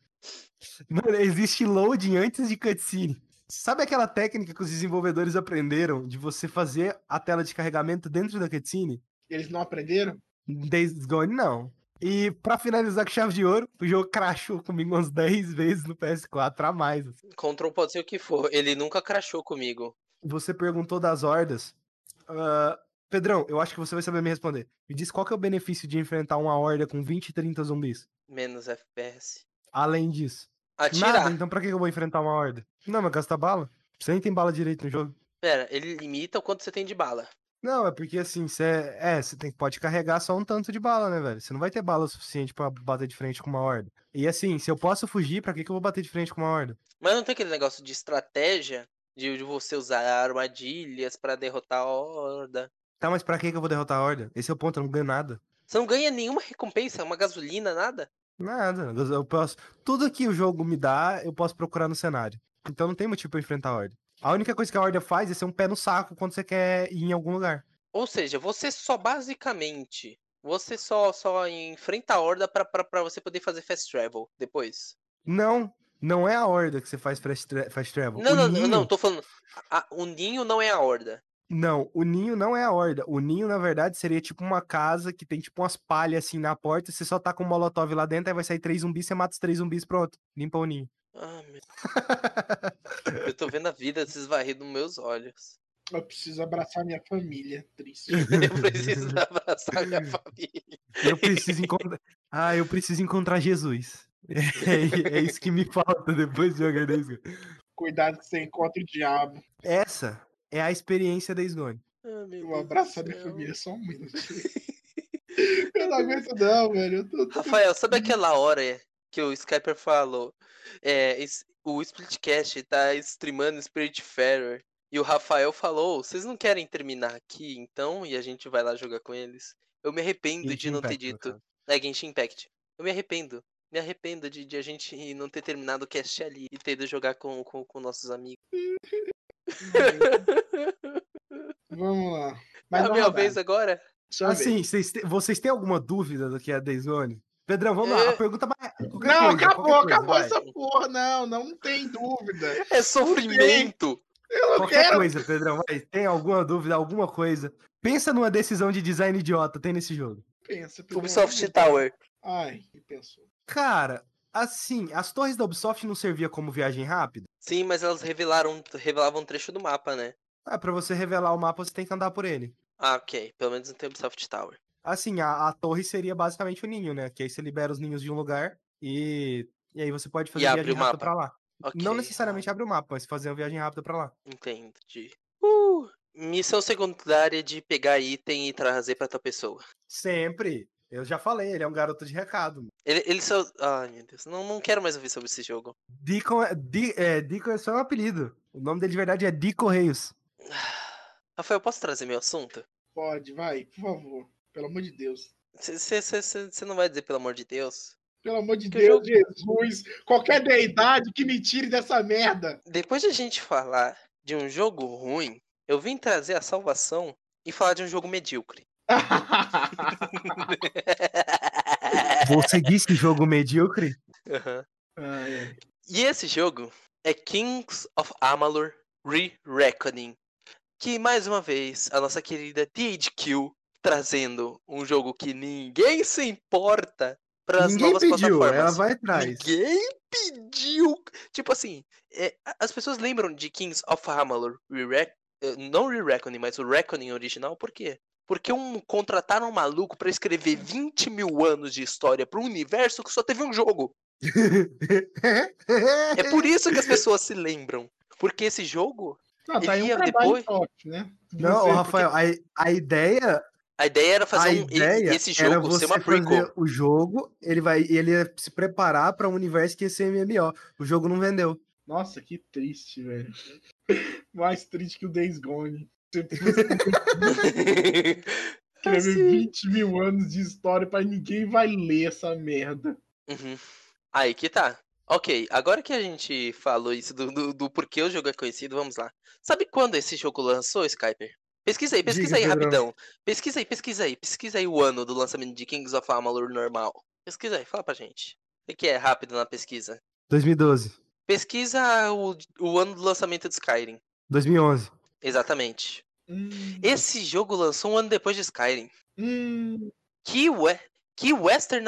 Mano, existe loading antes de cutscene. Sabe aquela técnica que os desenvolvedores aprenderam de você fazer a tela de carregamento dentro da cutscene? Eles não aprenderam? Days Gone, não. E pra finalizar com chave de ouro, o jogo crashou comigo umas 10 vezes no PS4 a mais. assim. Control pode ser o que for, ele nunca crashou comigo. Você perguntou das hordas. Ah, Pedrão, eu acho que você vai saber me responder. Me diz qual que é o benefício de enfrentar uma horda com 20, 30 zumbis? Menos FPS. Além disso. Atirar. Nada, então pra que eu vou enfrentar uma horda? Não, mas gastar bala? Você nem tem bala direito no jogo. Pera, ele limita o quanto você tem de bala. Não, é porque assim, você é, você tem, pode carregar só um tanto de bala, né, velho? Você não vai ter bala suficiente pra bater de frente com uma horda. E assim, se eu posso fugir, pra que, que eu vou bater de frente com uma horda? Mas não tem aquele negócio de estratégia de, de você usar armadilhas pra derrotar a horda. Tá, mas pra que, que eu vou derrotar a horda? Esse é o ponto, eu não ganho nada. Você não ganha nenhuma recompensa, uma gasolina, nada. Nada. eu- posso. Tudo que o jogo me dá, eu posso procurar no cenário. Então não tem motivo pra enfrentar a horda. A única coisa que a horda faz é ser um pé no saco quando você quer ir em algum lugar. Ou seja, você só basicamente. Você só, só enfrenta a horda pra, pra, pra você poder fazer fast travel depois. Não, não é a horda que você faz fast, tra fast travel. Não, O não, ninho- não, tô falando. a- o ninho não é a horda. Não, o ninho não é a horda. O ninho, na verdade, seria tipo uma casa que tem tipo umas palhas assim na porta. Você só tá com um molotov lá dentro, aí vai sair três zumbis, você mata os três zumbis, pronto. Limpa o ninho. Ah, meu... Eu tô vendo a vida se esvarrer nos meus olhos. Eu preciso abraçar minha família. Triste. Eu preciso abraçar minha família. Eu preciso encontrar. Ah, eu preciso encontrar Jesus. É, é isso que me falta depois de jogar isso. Cuidado que você encontra o diabo. Essa é a experiência Days Gone. Ah, Um abraço à minha família, só um minutinho. eu não aguento não, velho. Eu tô, tô- Rafael, sabe aquela hora que o Skyper falou? É, o Splitcast tá streamando Spiritfarer. E o Rafael falou: vocês não querem terminar aqui, então? E a gente vai lá jogar com eles. Eu me arrependo de Genshin não ter Impact, no dito. caso. É Genshin Impact. Eu me arrependo. Me arrependo de, de a gente não ter terminado o cast ali e ter ido jogar com, com, com nossos amigos. Vamos lá. É Mas a não minha vez agora? Assim, vocês, te- vocês têm alguma dúvida do que é Days Gone? Pedrão, vamos lá. É. A pergunta mais. qualquer Não, coisa, acabou, coisa, acabou vai. essa porra. Não, não tem dúvida. É sofrimento! Eu não Qualquer quero. coisa, Pedrão. Vai. Tem alguma dúvida, alguma coisa? Pensa numa decisão de design idiota tem nesse jogo. Pensa, pelo Ubisoft Tower. Ai, que pensou. Cara, assim, as torres da Ubisoft não servia como viagem rápida? Sim, mas elas revelaram, revelavam um trecho do mapa, né? Ah, pra você revelar o mapa, você tem que andar por ele. Ah, ok. Pelo menos não tem Ubisoft Tower. Assim, a, a torre seria basicamente o ninho, né? Que aí você libera os ninhos de um lugar e, e aí você pode fazer abre viagem rápida pra lá. Ok. Não necessariamente abre o mapa, mas fazer uma viagem rápida pra lá. Entendi. Uh, missão secundária de pegar item e trazer pra tua pessoa. Sempre. Eu já falei, ele é um garoto de recado. mano. Ele, ele só. Ai, meu Deus. Não, não quero mais ouvir sobre esse jogo. Deacon, é- é, Deacon é só um apelido. O nome dele de verdade é Di Correios. Rafael, posso trazer meu assunto? Pode, vai, por favor. Pelo amor de Deus. Você não vai dizer pelo amor de Deus? Pelo amor de Que Deus, Jesus. Qualquer deidade que me tire dessa merda. Depois de a gente falar de um jogo ruim, eu vim trazer a salvação e falar de um jogo medíocre. Você disse jogo medíocre? Aham. Ai, ai. E esse jogo é Kings of Amalur Re-Reckoning. Que mais uma vez a nossa querida THQ trazendo um jogo que ninguém se importa para as Ninguém novas pediu, plataformas. ela vai atrás. Ninguém pediu. Tipo assim, é, as pessoas lembram de Kings of Amalur Re-Rec- eh, não Re-Reckoning, mas o Reckoning original, por quê? Porque um, contrataram um maluco pra escrever 20 mil anos de história para um universo que só teve um jogo. É por isso que as pessoas se lembram. Porque esse jogo, Não, tá aí um depois- forte, né? Não, ô, Rafael, a, a ideia, a ideia era a fazer um, e- ideia esse era jogo você ser uma prequel. fazer o jogo, ele vai, ele ia se preparar pra um universo que ia ser MMO. O jogo não vendeu. Nossa, que triste, velho. Mais triste que o Days Gone. Escrever Assim. 20 mil anos de história pra ninguém vai ler essa merda. Uhum. Aí que tá. Ok, agora que a gente falou isso do, do, do porquê o jogo é conhecido, vamos lá. Sabe quando esse jogo lançou, Skyper? Pesquisa aí, pesquisa Diga, aí Pedrão. rapidão. Pesquisa aí, pesquisa aí, pesquisa aí o ano do lançamento de Kings of Amalur normal. Pesquisa aí, fala pra gente. O que é rápido na pesquisa? 2012, Pesquisa o, o ano do lançamento de Skyrim. 2011. Exatamente. Hum, Esse jogo lançou um ano depois de Skyrim. hum, Que, we que Western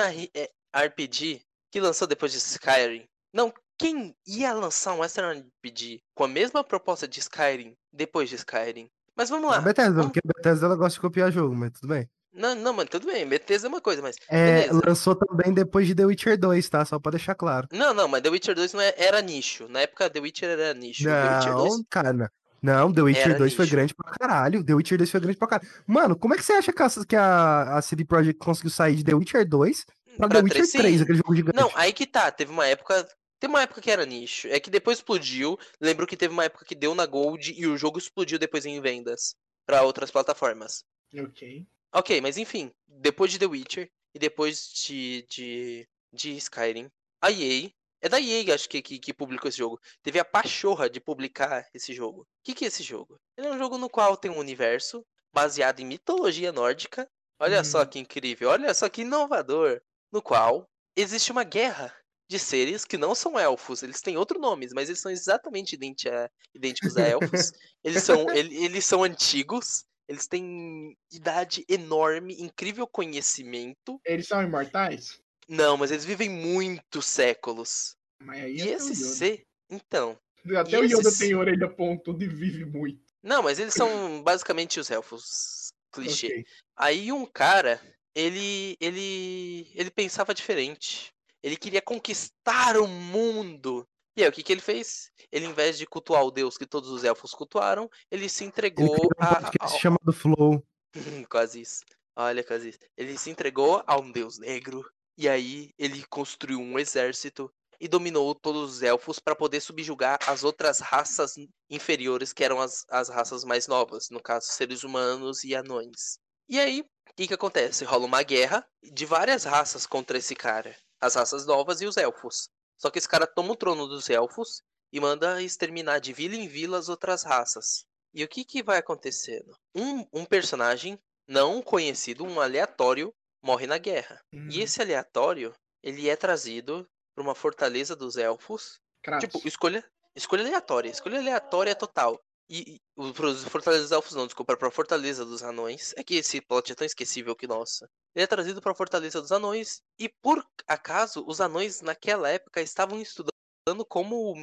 RPG que lançou depois de Skyrim? Não, quem ia lançar um Western RPG com a mesma proposta de Skyrim depois de Skyrim? Mas vamos A lá. Bethesda, vamos- porque a Bethesda ela gosta de copiar jogo, mas tudo bem. Não, não, mano, tudo bem. Bethesda é uma coisa, mas. É, Beleza. lançou também depois de The Witcher 2, tá? Só pra deixar claro. Não, não, mas The Witcher 2 não é- era nicho. Na época The Witcher era nicho. Witcher 2. Não, cara. Não, The Witcher Era 2 foi nicho. grande pra caralho. The Witcher 2 foi grande pra caralho. Mano, como é que você acha que a, que a, a CD Projekt conseguiu sair de The Witcher 2 pra, Pra The Witcher três, 3, sim. aquele jogo gigante? Não, aí que tá. Teve uma época. Teve uma época que era nicho. É que depois explodiu. Lembro que teve uma época que deu na Gold e o jogo explodiu depois em vendas pra outras plataformas. ok. Ok, mas enfim, depois de The Witcher e depois de, de, de Skyrim, a EA, é da EA acho que, que, que publicou esse jogo, teve a pachorra de publicar esse jogo. O que, que é esse jogo? Ele é um jogo no qual tem um universo baseado em mitologia nórdica. Olha só Hum. que incrível, olha só que inovador. No qual existe uma guerra de seres que não são elfos. Eles têm outros nomes, mas eles são exatamente a- idênticos a elfos. Eles são, ele- eles são antigos, eles têm idade enorme, incrível conhecimento. Eles são imortais? Não, mas eles vivem muitos séculos. Mas aí E esse ser. Então. Até o Yoda esses- tem orelha pontuda e vive muito. Não, mas eles são basicamente os elfos. Clichê. Ok. Aí um cara, ele. ele. ele pensava diferente. Ele queria conquistar o mundo. E aí, o que, que ele fez? Ele, em vez de cultuar o deus que todos os elfos cultuaram, ele se entregou Ele um a, a- chamado Flow. Quase isso. Olha, quase isso. Ele se entregou a um deus negro. E aí ele construiu um exército e dominou todos os elfos para poder subjugar as outras raças inferiores, que eram as, as raças mais novas, no caso, seres humanos e anões. E aí, o que, que acontece? Rola uma guerra de várias raças contra esse cara. As raças novas e os elfos. Só que esse cara toma o trono dos elfos e manda exterminar de vila em vila as outras raças. E o que, que vai acontecendo? Um, um personagem não conhecido, um aleatório, morre na guerra. Uhum. E esse aleatório, ele é trazido para uma fortaleza dos elfos. Tipo, escolha, escolha aleatória. Escolha aleatória total. E, e pros Fortaleza dos Elfos não, desculpa, pra Fortaleza dos Anões. É que esse plot é tão esquecível que, nossa. Ele é trazido pra Fortaleza dos Anões. E por acaso, os anões naquela época estavam estudando como,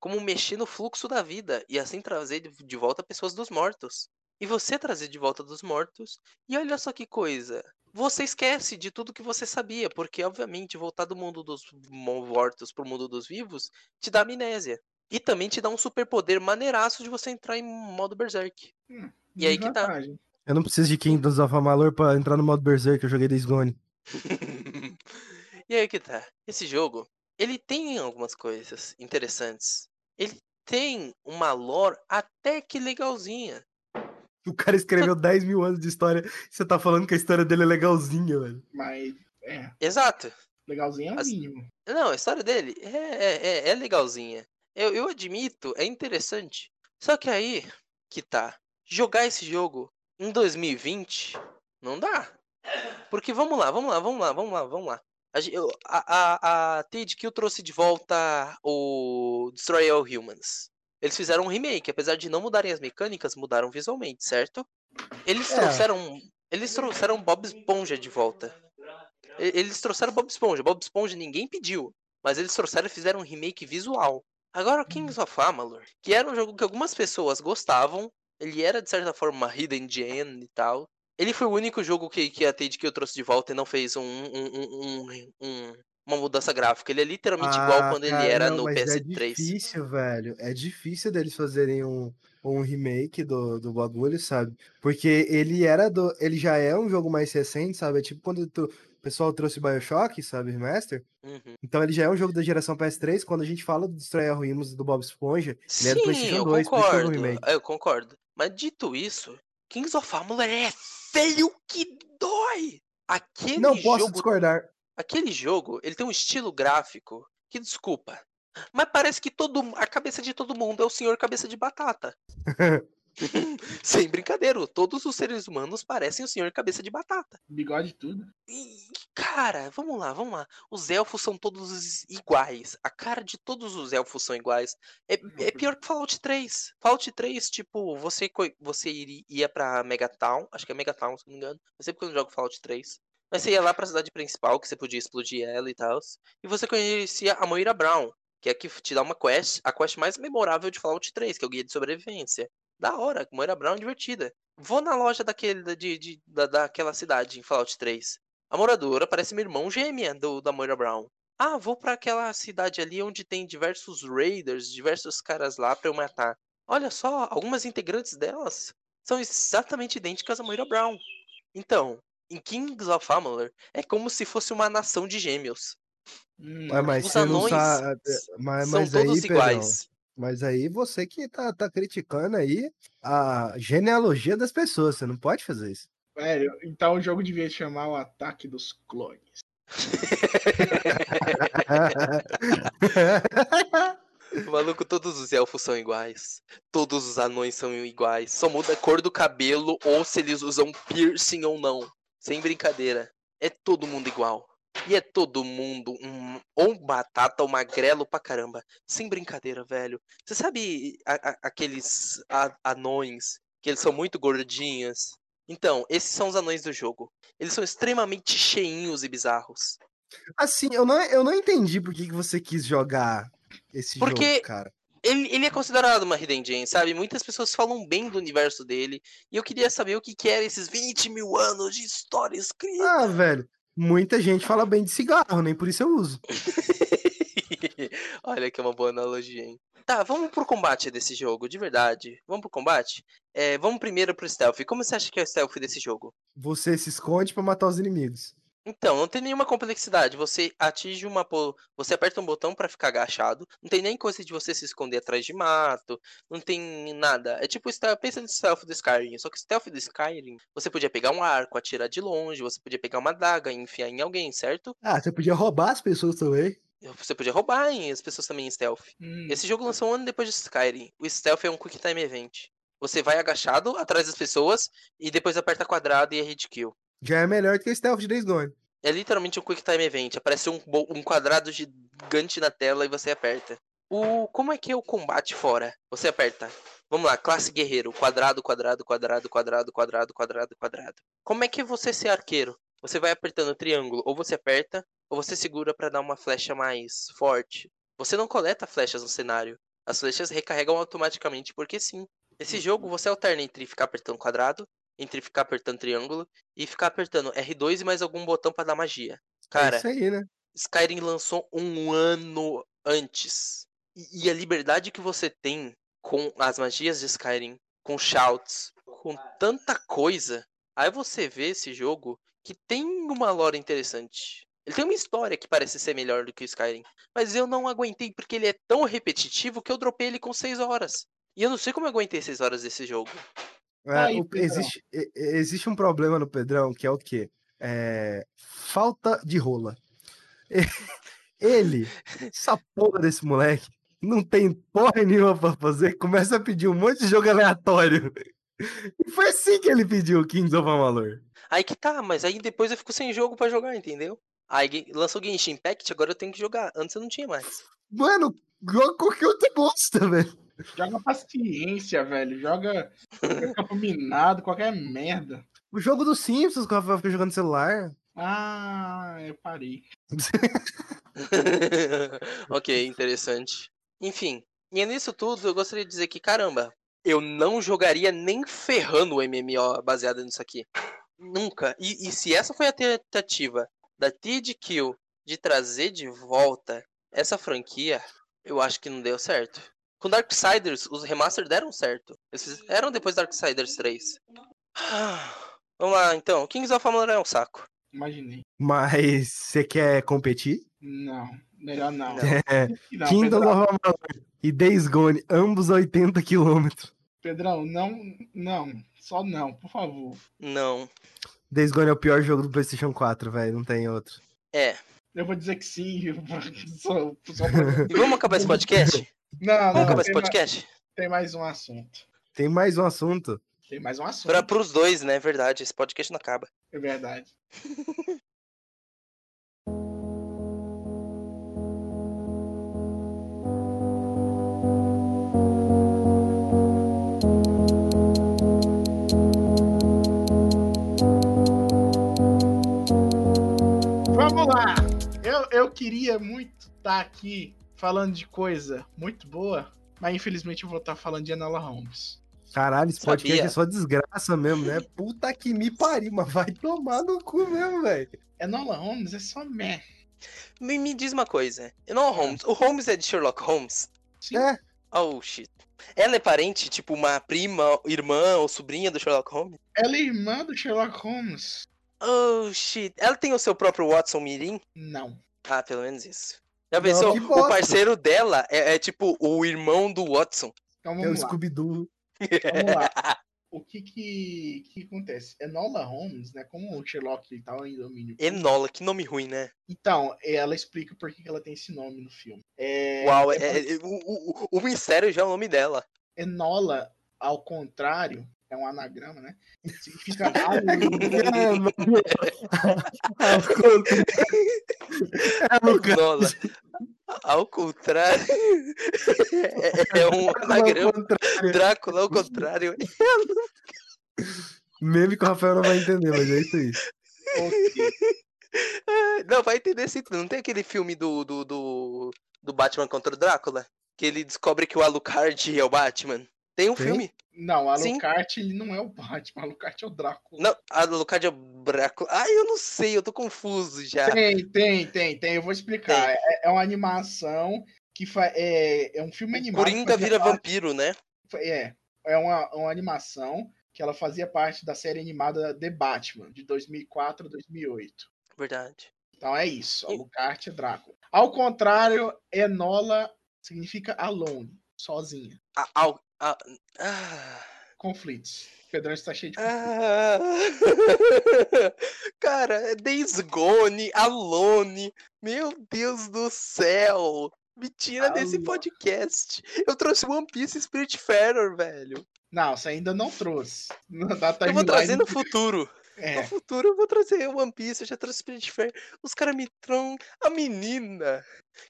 como mexer no fluxo da vida. E assim trazer de, volta pessoas dos mortos. E você trazer de volta dos mortos. E olha só que coisa. Você esquece de tudo que você sabia. Porque, obviamente, voltar do mundo dos mo- mortos pro mundo dos vivos te dá amnésia. E também te dá um superpoder maneiraço de você entrar em modo Berserk. E aí que tá. Eu não preciso de Kingdoms of Amalur pra entrar no modo Berserk, eu joguei Days Gone. e aí que tá. Esse jogo, ele tem algumas coisas interessantes. Ele tem uma lore até que legalzinha. O cara escreveu 10 mil anos de história e você tá falando que a história dele é legalzinha, velho. Mas, é, Exato. legalzinho é o mínimo. Não, a história dele é, é, é- é legalzinha. Eu, eu admito, é interessante. Só que aí que tá. Jogar esse jogo em 2020 não dá. Porque vamos lá, vamos lá, vamos lá, vamos lá, vamos lá. A, a, a, THQ trouxe de volta o Destroy All Humans. Eles fizeram um remake, apesar de não mudarem as mecânicas, mudaram visualmente, certo? Eles É. trouxeram. Eles trouxeram Bob Esponja de volta. Eles trouxeram Bob Esponja. Bob Esponja ninguém pediu. Mas eles trouxeram e fizeram um remake visual. Agora, o Kings of Amalur, que era um jogo que algumas pessoas gostavam, ele era de certa forma uma hidden gem e tal. Ele foi o único jogo que, que a THQ trouxe de volta e não fez um, um- um- um- um- uma mudança gráfica. Ele é literalmente igual quando ele Ah, cara, era não, no mas É PS3. difícil, velho. É difícil deles fazerem um, um remake do, do bagulho, sabe? Porque ele era do. Ele já é um jogo mais recente, sabe? É tipo quando tu- pessoal trouxe Bioshock, sabe? Remaster. Uhum. Então ele já é um jogo da geração PS3. Quando a gente fala do Destroy All Humans e do Bob Esponja, ele é do Sim, PlayStation eu 2, por isso que houve o concordo. remake. Eu concordo. Mas dito isso, Kings of Amalur é feio que dói. Aquele Não posso jogo discordar. Aquele jogo, ele tem um estilo gráfico que, desculpa, mas parece que todo, a cabeça de todo mundo é o senhor cabeça de batata. Sem brincadeira, todos os seres humanos parecem o senhor cabeça de batata. Bigode tudo. E, cara, vamos lá, vamos lá. Os elfos são todos iguais. A cara de todos os elfos são iguais. É, é pior que Fallout 3. Fallout 3, tipo, você, você ia pra Megatown, acho que é Megatown, se não me engano. Eu sempre quando eu jogo Fallout 3. Mas você ia lá pra cidade principal, que você podia explodir ela e tal. E você conhecia a Moira Brown, que é que te dá uma quest, a quest mais memorável de Fallout 3, que é o guia de sobrevivência. Da hora, Moira Brown é divertida. Vou na loja daquele, da- de, de- da, daquela cidade em Fallout 3. A moradora parece minha irmão gêmea do, da Moira Brown. Ah, vou pra aquela cidade ali onde tem diversos raiders, diversos caras lá pra eu matar. Olha só, algumas integrantes delas são exatamente idênticas a Moira Brown. Então, em Kings of Amalur, é como se fosse uma nação de gêmeos. Hum, Ué, mas Os anões sabe. Mas, São mas todos aí, Pedrão, iguais. Mas aí você que tá, tá criticando aí a genealogia das pessoas. Você não pode fazer isso. Velho, então o jogo devia chamar o Ataque dos Clones. Maluco, todos os elfos são iguais. Todos os anões são iguais. Só muda a cor do cabelo ou se eles usam piercing ou não. Sem brincadeira. É todo mundo igual. E é todo mundo um, ou batata ou magrelo pra caramba. Sem brincadeira, velho. Você sabe a- a- aqueles a- anões que eles são muito gordinhos? Então, esses são os anões do jogo. Eles são extremamente cheinhos e bizarros. Assim, eu não, eu não entendi por que, que você quis jogar esse Porque- jogo, cara. Ele, ele é considerado uma Hidden Gem, sabe? Muitas pessoas falam bem do universo dele. E eu queria saber o que, que era esses 20 mil anos de história escrita. Ah, velho, muita gente fala bem de cigarro, nem por isso eu uso. Olha que é uma boa analogia, hein? Tá, vamos pro combate desse jogo, de verdade. Vamos pro combate? É, vamos primeiro pro stealth. Como você acha que é o stealth desse jogo? Você se esconde pra matar os inimigos. Então, não tem nenhuma complexidade. Você atinge uma. po- Você aperta um botão pra ficar agachado. Não tem nem coisa de você se esconder atrás de mato. Não tem nada. É tipo, stealth- pensa no stealth do Skyrim. Só que o stealth do Skyrim, você podia pegar um arco, atirar de longe. Você podia pegar uma daga e enfiar em alguém, certo? Ah, você podia roubar as pessoas também. Você podia roubar em as pessoas também em stealth. Hum, Esse jogo lançou um ano depois de Skyrim. O Stealth é um Quick Time Event. Você vai agachado atrás das pessoas e depois aperta quadrado e é hit kill. Já é melhor que o stealth de Days Gone. É literalmente um Quick Time Event. Aparece um, um quadrado gigante na tela e você aperta. O, como é que é o combate fora? Você aperta. Vamos lá, classe guerreiro. Quadrado, quadrado, quadrado, quadrado, quadrado, quadrado, quadrado. Como é que você ser arqueiro? Você vai apertando triângulo. Ou você aperta, ou você segura pra dar uma flecha mais forte. Você não coleta flechas no cenário. As flechas recarregam automaticamente porque sim. Nesse jogo você alterna entre ficar apertando quadrado, entre ficar apertando triângulo e ficar apertando R2 e mais algum botão pra dar magia. Cara, É isso aí, né? Skyrim lançou um ano antes. E, e a liberdade que você tem com as magias de Skyrim, com shouts, com tanta coisa. Aí você vê esse jogo que tem uma lore interessante. Ele tem uma história que parece ser melhor do que o Skyrim. Mas eu não aguentei porque ele é tão repetitivo que eu dropei ele com 6 horas. E eu não sei como eu aguentei 6 horas desse jogo. É, Aí, o- existe, existe um problema no Pedrão que é o quê? É, falta de rola. Ele, essa porra desse moleque, não tem porra nenhuma pra fazer, começa a pedir um monte de jogo aleatório. E foi assim que ele pediu Kings of Amalur. Aí que tá, mas aí depois eu fico sem jogo pra jogar, entendeu? Aí lançou o Genshin Impact, agora eu tenho que jogar. Antes eu não tinha mais. Mano, joga qualquer outra bosta, velho. Joga paciência, velho. Joga, campo minado, qualquer merda. O jogo dos Simpsons que o Rafael fica jogando no celular. Ah, eu parei. ok, interessante. Enfim, e nisso tudo eu gostaria de dizer que, caramba, eu não jogaria nem ferrando o MMO baseado nisso aqui. Nunca. E, e se essa foi a tentativa da TD Kill de trazer de volta essa franquia, eu acho que não deu certo. Com Darksiders, os remaster deram certo. Eles fizeram depois Darksiders 3. Ah, Vamos lá, então. Kings of Amalur é um saco. Imaginei. Mas você quer competir? Não, melhor não. Não. É, Não, Kingdom Pedrão, of Amalur e Days Gone, ambos 80 quilômetros. Pedrão, não, não. Só não, por favor. Não. Days Gone é o pior jogo do PlayStation 4, velho, não tem outro. É. Eu vou dizer que sim. Só, só pra... E vamos acabar esse podcast? Não, Vamos não. acabar esse Tem, ma- podcast? tem mais um assunto. Tem mais um assunto. Tem mais um assunto. Pra, pros dois, né? É verdade. Esse podcast não acaba. É verdade. Vamos lá! Eu, eu queria muito estar aqui falando de coisa muito boa, mas infelizmente eu vou estar falando de Enola Holmes. Caralho, esse podcast Sabia. é só desgraça mesmo, né? Puta que me pariu, mas vai tomar no cu mesmo, velho. Enola Holmes é só meh. Me, me diz uma coisa. Não o Holmes. O Holmes é de Sherlock Holmes? Sim. É, Oh, shit. Ela é parente, tipo, uma prima, irmã ou sobrinha do Sherlock Holmes? Ela é irmã do Sherlock Holmes? Oh, shit. Ela tem o seu próprio Watson Mirim? Não. Ah, pelo menos isso. Já Não, pensou? que o parceiro dela é, é tipo o irmão do Watson. Então é o. Scooby-Doo. Vamos lá. O que que, que acontece? Enola Holmes, né? Como o Sherlock tá em domínio. Enola, que nome ruim, né? Então, ela explica por que que ela tem esse nome no filme. É, Uau, é- é- o, o, o mistério já é o nome dela. Enola, ao contrário, é um anagrama, né? Significa Enola. Ao contrário. É, é um anagrama. Drácula, ao contrário. Meme que o Rafael não vai entender, mas é isso aí. Não, vai entender sim. Não tem aquele filme do, do, do, do Batman contra o Drácula? Que ele descobre que o Alucard é o Batman. Tem um Tem? filme. Não, Sim. Alucard ele não é o Batman, Alucard é o Drácula. Não, a Alucard é o Drácula. Ai, eu não sei, eu tô confuso já. Tem, tem, tem, tem. Eu vou explicar. É, é uma animação que fa... é, é um filme animado. Coringa vira parte- vampiro, né? É, é uma, uma animação que ela fazia parte da série animada The Batman, de 2004 a 2008. Verdade. Então é isso, Alucard é Drácula. Ao contrário, Enola significa alone, sozinha. A, au- a- ah, Conflitos. Pedrão está cheio de ah. Cara, é Days Gone, Alone. Meu Deus do céu. Me tira desse Alone. podcast. Eu trouxe One Piece e Spiritfarer, velho. Não, você ainda não trouxe. Na- Da Eu vou trazer no futuro. No É, futuro eu vou trazer One Piece, eu já trouxe Spiritfarer. Os caras me trão. A menina.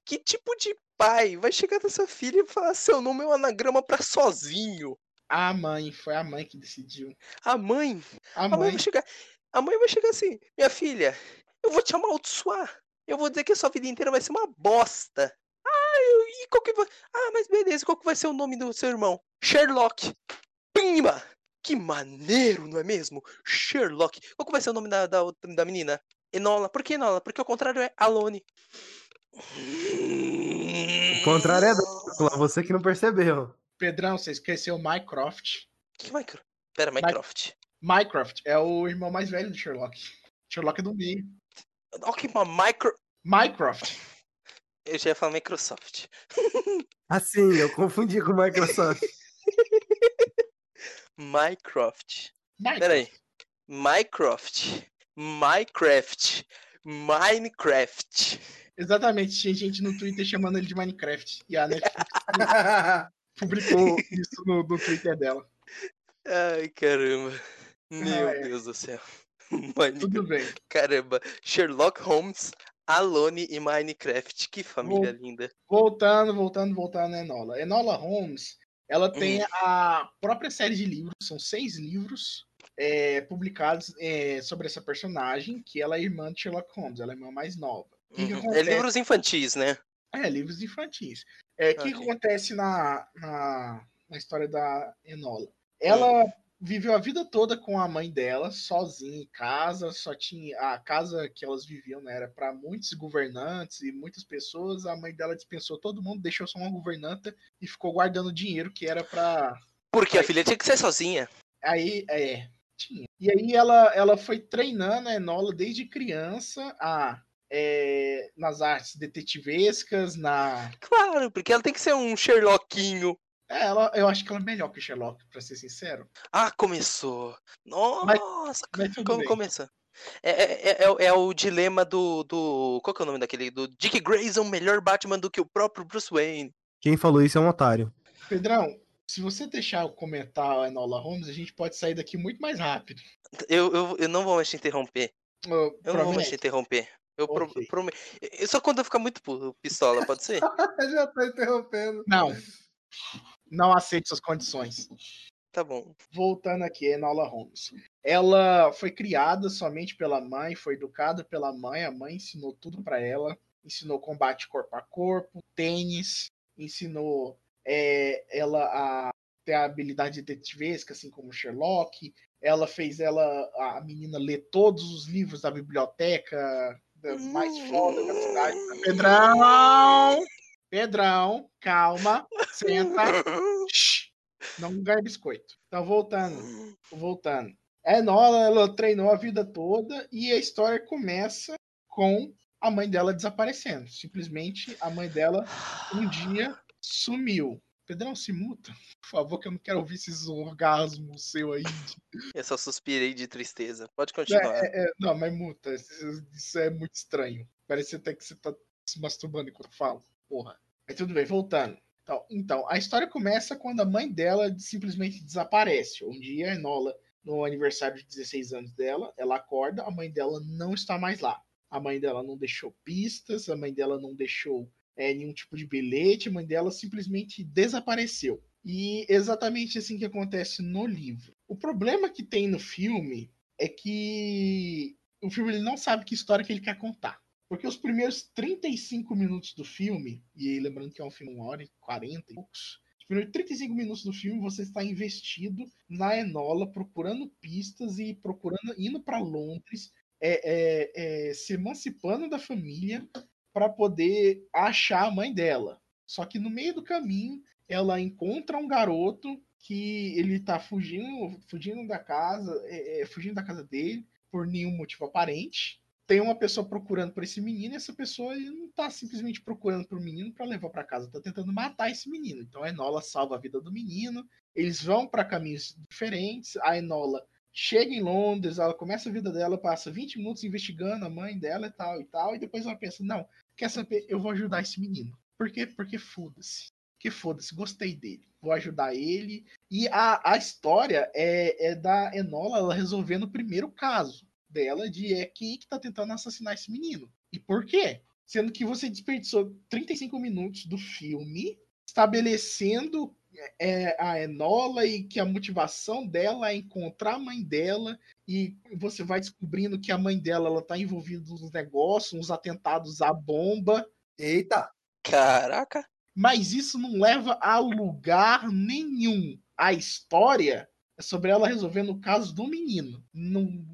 Que tipo de pai vai chegar nessa filha e falar seu nome é um anagrama pra sozinho? a mãe, foi a mãe que decidiu. A mãe. A A mãe mãe, vai chegar. A mãe vai chegar assim, minha filha, eu vou te amaldiçoar. Eu vou dizer que a sua vida inteira vai ser uma bosta. Ah, eu, e qual que vai. Ah, mas beleza, qual que vai ser o nome do seu irmão? Sherlock. Pimba! Que maneiro, não é mesmo? Sherlock. Qual que vai ser o nome da, da, da menina? Enola. Por que Enola? Porque o contrário é Alone. O contrário é Drácula, você que não percebeu. Pedrão, você esqueceu Mycroft. Que Minecraft? Pera, Minecraft. Mycroft é o irmão mais velho do Sherlock. Sherlock é do meio. Que uma micro. Mycroft. Eu já ia falar Microsoft. Assim, eu confundi com o Microsoft. Minecraft. Mycroft. Pera aí. Minecraft. Minecraft. Minecraft. Exatamente, tinha gente no Twitter chamando ele de Minecraft. E a Netflix publicou isso no, no Twitter dela. Ai, caramba. Meu Ai. Deus do céu. Tudo bem. Caramba. Sherlock Holmes, Alone e Minecraft. Que família linda. Voltando, voltando, voltando Enola. Enola Holmes, ela tem a própria série de livros, são seis livros é, publicados é, sobre essa personagem, que ela é irmã de Sherlock Holmes, ela é a irmã mais nova. Uhum. É livros infantis, né? É, livros infantis. É, O que, acontece na, na, na história da Enola? Ela viveu a vida toda com a mãe dela, sozinha em casa, só tinha a casa que elas viviam né, era para muitos governantes e muitas pessoas. A mãe dela dispensou todo mundo, deixou só uma governanta e ficou guardando dinheiro que era para Porque a Aí- filha tinha que ser sozinha. Aí, é, tinha. E aí ela, ela foi treinando a Enola desde criança a, é, nas artes detetivescas, na, Claro, porque ela tem que ser um Sherlockinho. É, ela, eu acho que ela é melhor que o Sherlock, pra ser sincero. Ah, começou. Nossa, Mas tudo como começa? É, é, é, é- é o dilema do, do. Qual que é o nome daquele? Do Dick Grayson, melhor Batman do que o próprio Bruce Wayne. Quem falou isso é um otário. Pedrão, se você deixar eu comentar a Enola Holmes, a gente pode sair daqui muito mais rápido. Eu, eu, eu não vou mais te interromper. Eu, Eu não vou mais te interromper. Eu pro- Ok. prometo. Só quando eu ficar muito pistola, pode ser? Já tá interrompendo. Não. Não aceito suas condições. Tá bom. Voltando aqui, Enola Holmes. Ela foi criada somente pela mãe, foi educada pela mãe, a mãe ensinou tudo pra ela, ensinou combate corpo a corpo, tênis, ensinou é, ela a ter a habilidade detetivesca, assim como Sherlock. Ela fez ela, a menina, ler todos os livros da biblioteca da mais foda da cidade. Pedrão! Pedrão, calma, senta. Não ganha biscoito. Então, voltando, voltando. A Enola, ela treinou a vida toda e a história começa com a mãe dela desaparecendo. Simplesmente a mãe dela um dia sumiu. Pedrão, se muta, por favor, que eu não quero ouvir esses orgasmos seu aí. Eu só suspirei de tristeza. Pode continuar. É, é, não, mas muta, isso, é muito estranho. Parece até que você tá se masturbando enquanto eu falo. Porra. Mas tudo bem, voltando. Então, então, a história começa quando a mãe dela simplesmente desaparece. Um dia, a Enola, no aniversário de 16 anos dela, ela acorda, a mãe dela não está mais lá. A mãe dela não deixou pistas, a mãe dela não deixou é, nenhum tipo de bilhete, a mãe dela simplesmente desapareceu. E exatamente assim que acontece no livro. O problema que tem no filme é que o filme ele não sabe que história que ele quer contar. Porque os primeiros 35 minutos do filme, e lembrando que é um filme 1 hora e 40 e poucos, Os primeiros 35 minutos do filme você está investido na Enola, procurando pistas e procurando, indo para Londres, é, é, é, se emancipando da família para poder achar a mãe dela. Só que no meio do caminho ela encontra um garoto que ele tá fugindo, fugindo da casa, é, é, fugindo da casa dele por nenhum motivo aparente. Tem uma pessoa procurando por esse menino, e essa pessoa não tá simplesmente procurando por menino para levar para casa, tá tentando matar esse menino. Então a Enola salva a vida do menino. Eles vão para caminhos diferentes. A Enola chega em Londres, ela começa a vida dela, passa 20 minutos investigando a mãe dela e tal e tal, e depois ela pensa: "Não, quer saber, eu vou ajudar esse menino". Por quê? Porque foda-se que foda-se, gostei dele. Vou ajudar ele. E a, a história é, é da Enola ela resolvendo o primeiro caso dela de é quem que tá tentando assassinar esse menino. E por quê? Sendo que você desperdiçou 35 minutos do filme estabelecendo é, a Enola e que a motivação dela é encontrar a mãe dela e você vai descobrindo que a mãe dela ela tá envolvida nos negócios, uns atentados à bomba. Eita! Caraca! mas isso não leva a lugar nenhum. A história é sobre ela resolvendo o caso do menino. Não,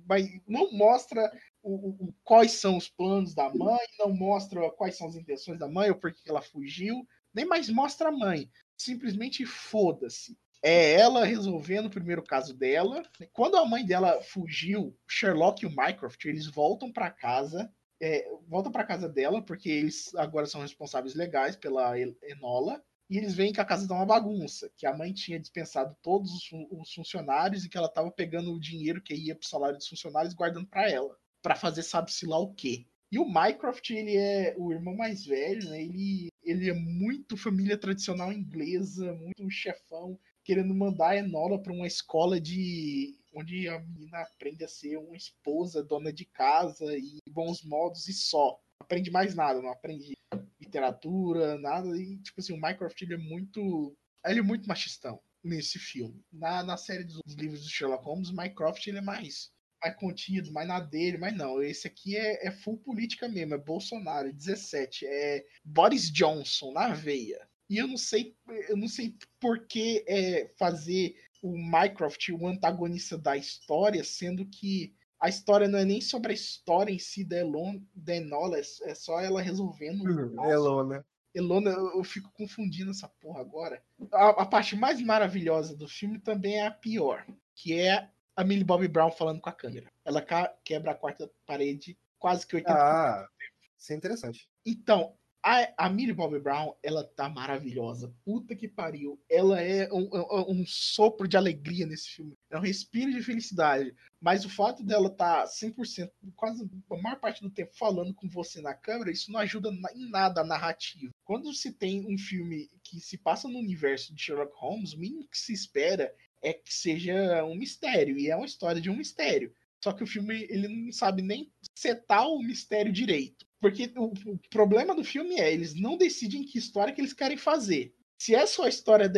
não mostra o, o, quais são os planos da mãe, não mostra quais são as intenções da mãe ou por que ela fugiu, nem mais mostra a mãe. Simplesmente foda-se. É ela resolvendo o primeiro caso dela. Quando a mãe dela fugiu, Sherlock e o Mycroft, eles voltam para casa é, volta para casa dela, porque eles agora são responsáveis legais pela Enola, e eles veem que a casa tá uma bagunça, que a mãe tinha dispensado todos os funcionários e que ela tava pegando o dinheiro que ia pro salário dos funcionários guardando para ela, para fazer sabe-se lá o quê. E o Mycroft, ele é o irmão mais velho, né? Ele, ele é muito família tradicional inglesa, muito chefão, querendo mandar a Enola para uma escola de onde a menina aprende a ser uma esposa, dona de casa e bons modos e só. Aprende mais nada, não aprende literatura, nada. E, tipo assim, o Minecraft ele é muito. Ele é muito machistão nesse filme. Na, na série dos livros do Sherlock Holmes, o Minecraft ele é mais, mais contido, mais na dele, mas não. Esse aqui é, é full política mesmo, é Bolsonaro, 17. É Boris Johnson na veia. E eu não sei, eu não sei por que é, fazer o Mycroft o antagonista da história, sendo que a história não é nem sobre a história em si da, Elon, da Enola, é, é só ela resolvendo. Uhum, Elona. Elona, eu, fico confundindo essa porra agora. A, a, parte mais maravilhosa do filme também é a pior, que é a Millie Bobby Brown falando com a câmera. Ela quebra a quarta parede quase que 80 Ah, isso é interessante. Então, a, a Millie Bobby Brown, ela tá maravilhosa. Puta que pariu. Ela é um, um, um, sopro de alegria nesse filme. É um respiro de felicidade. Mas o fato dela tá 100%, quase a maior parte do tempo falando com você na câmera, isso não ajuda em nada a narrativa. Quando se tem um filme que se passa no universo de Sherlock Holmes, o mínimo que se espera é que seja um mistério. E é uma história de um mistério. Só que o filme ele não sabe nem setar o mistério direito. Porque o, o, problema do filme é, eles não decidem que história que eles querem fazer. Se é só a história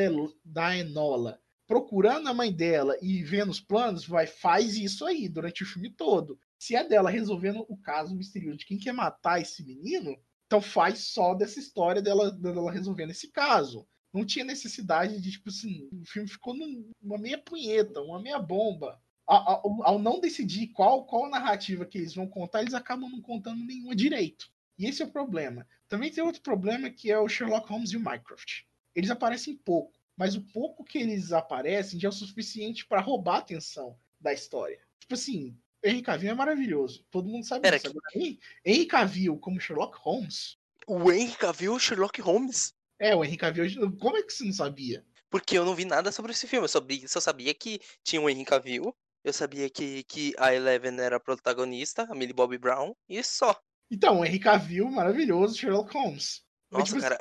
da Enola procurando a mãe dela e vendo os planos, vai faz isso aí durante o filme todo. Se é dela resolvendo o caso misterioso de quem quer matar esse menino, então faz só dessa história dela, dela resolvendo esse caso. Não tinha necessidade de, tipo assim, o filme ficou numa meia punheta, uma meia bomba ao, ao, não decidir qual, qual narrativa que eles vão contar, eles acabam não contando nenhuma direito. E esse é o problema. Também tem outro problema que é o Sherlock Holmes e o Mycroft. Eles aparecem pouco, mas o pouco que eles aparecem já é o suficiente para roubar a atenção da história. Tipo assim, Henry Cavill é maravilhoso. Todo mundo sabe Pera disso. Agora, Henry Cavill como Sherlock Holmes. O Henry Cavill Sherlock Holmes? É, o Henry Cavill. Como é que você não sabia? Porque eu não vi nada sobre esse filme. Eu só, só sabia que tinha o Henry Cavill eu sabia que, que a Eleven era a protagonista, a Millie Bobby Brown, e só. Então, o Henry Cavill, maravilhoso, Sherlock Holmes. Nossa, tipo, cara,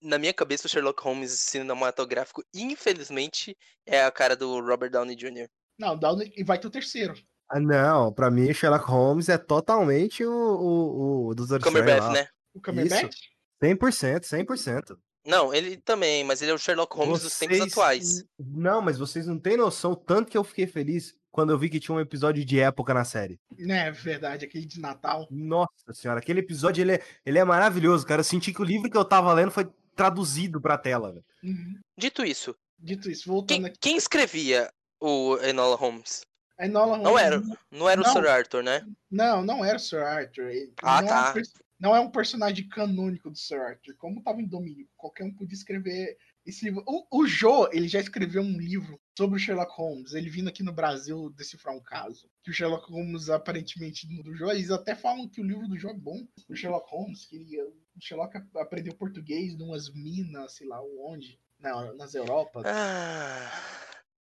na minha cabeça o Sherlock Holmes cinematográfico, infelizmente, é a cara do Robert Downey Jr. Não, Downey e vai ter o terceiro. Ah, não, pra mim Sherlock Holmes é totalmente o, o, o dos Cumberbatch, né? O Cumberbatch? 100%, 100%. Não, ele também, mas ele é o Sherlock Holmes vocês... dos tempos atuais. Não, mas vocês não têm noção tanto que eu fiquei feliz quando eu vi que tinha um episódio de época na série. É verdade, aquele de Natal. Nossa senhora, aquele episódio ele é, ele é maravilhoso, cara. Eu senti que o livro que eu tava lendo foi traduzido pra tela, velho. Uhum. Dito isso, Dito isso, voltando quem, aqui. quem escrevia o Enola Holmes? A Enola Não Holmes- era, não era o Não. Sir Arthur, né? Não, não era o Sir Arthur. Ele Ah, não, é tá. Não é um personagem canônico do Sir Arthur. Como tava em domínio, qualquer um podia escrever esse livro. O, o Joe, ele já escreveu um livro sobre o Sherlock Holmes. Ele vindo aqui no Brasil decifrar um caso. Que o Sherlock Holmes, aparentemente, do Joe, eles até falam que o livro do Joe é bom. O Sherlock Holmes, que ele- o Sherlock aprendeu português numas minas, sei lá onde. Na, nas Europas. Ah,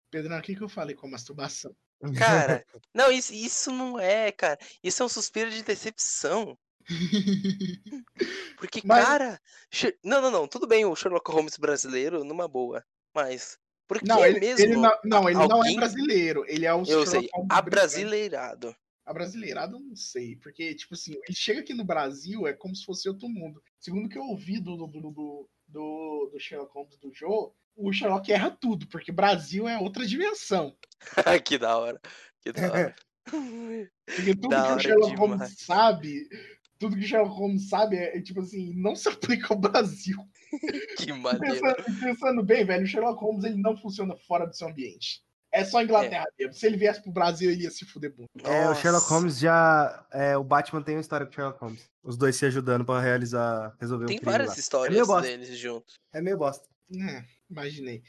Pedrão, o que, que eu falei com a masturbação? cara, não, isso, isso não é, cara. Isso é um suspiro de decepção. Porque, Mas- cara. Não, não, não. Tudo bem o Sherlock Holmes brasileiro, numa boa. Mas. Por que Não, ele, mesmo? ele não, não, ele não é alguém- brasileiro. Ele é o Eu Sherlock sei. Holmes. Abrasileirado. A brasileirada eu não sei, porque, tipo assim, ele chega aqui no Brasil, é como se fosse outro mundo. Segundo o que eu ouvi do, do, do, do, do- Sherlock Holmes do Joe, o Sherlock erra tudo, porque Brasil é outra dimensão. que da hora. Que da hora. Porque tudo Da que o Sherlock Holmes demais. sabe, tudo que o Sherlock Holmes sabe é, é, tipo assim, não se aplica ao Brasil. que maneiro. Pensando, pensando bem, velho, o Sherlock Holmes ele não funciona fora do seu ambiente. É só Inglaterra mesmo. Se ele viesse pro Brasil, ele ia se fuder muito. É, o Sherlock. Holmes já. É, o Batman tem uma história com o Sherlock Holmes. Os dois se ajudando pra realizar, resolver Tem um crime várias lá. histórias meio bosta. deles juntos. É meio bosta. É, imaginei.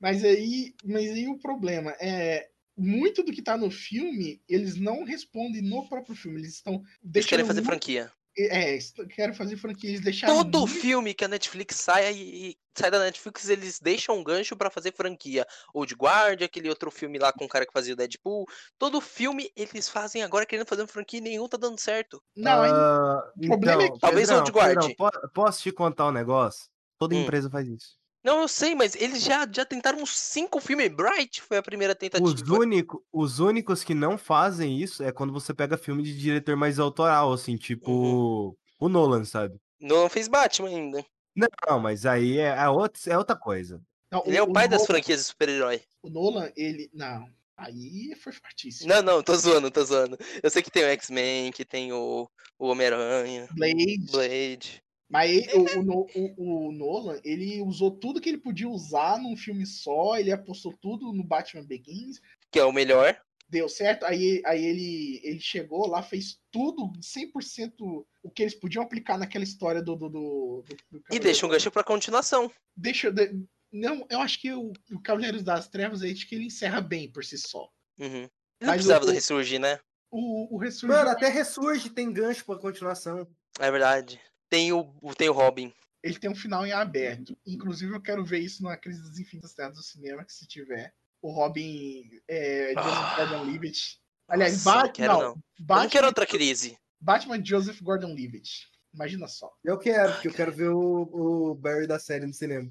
Mas aí, mas aí o problema é muito do que tá no filme, eles não respondem no próprio filme, eles estão Eles querem fazer muito- franquia. É, est- querem fazer franquia, eles deixaram Todo muito- filme que a Netflix sai e sai da Netflix, eles deixam um gancho pra fazer franquia. Old Guard, aquele outro filme lá com o cara que fazia o Deadpool. Todo filme eles fazem agora querendo fazer uma franquia e nenhum tá dando certo. Não, Ah, o problema é que- Talvez Pedrão, Old Guard. Pedrão, posso te contar um negócio? Toda Hum. empresa faz isso. Não, eu sei, mas eles já, já tentaram cinco filmes. Bright foi a primeira Os, tentativa. único, os únicos que não fazem isso é quando você pega filme de diretor mais autoral, assim, tipo Uhum. o Nolan, sabe? Não fez Batman ainda. Não, mas aí é, é, outra, é outra coisa. não, Ele é o pai das Nolan- franquias de super-herói. O Nolan, ele. Não. Aí foi fortíssimo. Não, não, tô zoando, tô zoando. Eu sei que tem o X-Men, que tem o, o Homem-Aranha, Blade. Blade. Mas ele- o, o No- o- o Nolan, ele usou tudo que ele podia usar num filme só, ele apostou tudo no Batman Begins, Que é o melhor. deu certo, aí, aí ele, ele chegou lá, fez tudo 100% o que eles podiam aplicar naquela história do. do, do, do- do E deixa um gancho pra continuação. Deixa. de- não, eu acho que o, o Cavaleiros das Trevas aí acho que ele encerra bem por si só. Uhum. Ele Não Mas precisava o- do Ressurgir, né? O, o Ressurgir. Mano, até ressurge, tem gancho pra continuação. É verdade. Tem o, tem o Robin. ele tem um final em aberto. Inclusive, eu quero ver isso na Crise das Infinitas Terras do cinema, que se tiver. O Robin é, Joseph Ah. Gordon-Levitt. Aliás, Nossa, não Bat- quero não, não. Eu não Batman, quero outra crise. Batman Joseph Gordon-Levitt. Imagina só. Eu quero, porque eu quero ver o, o Barry da série no cinema.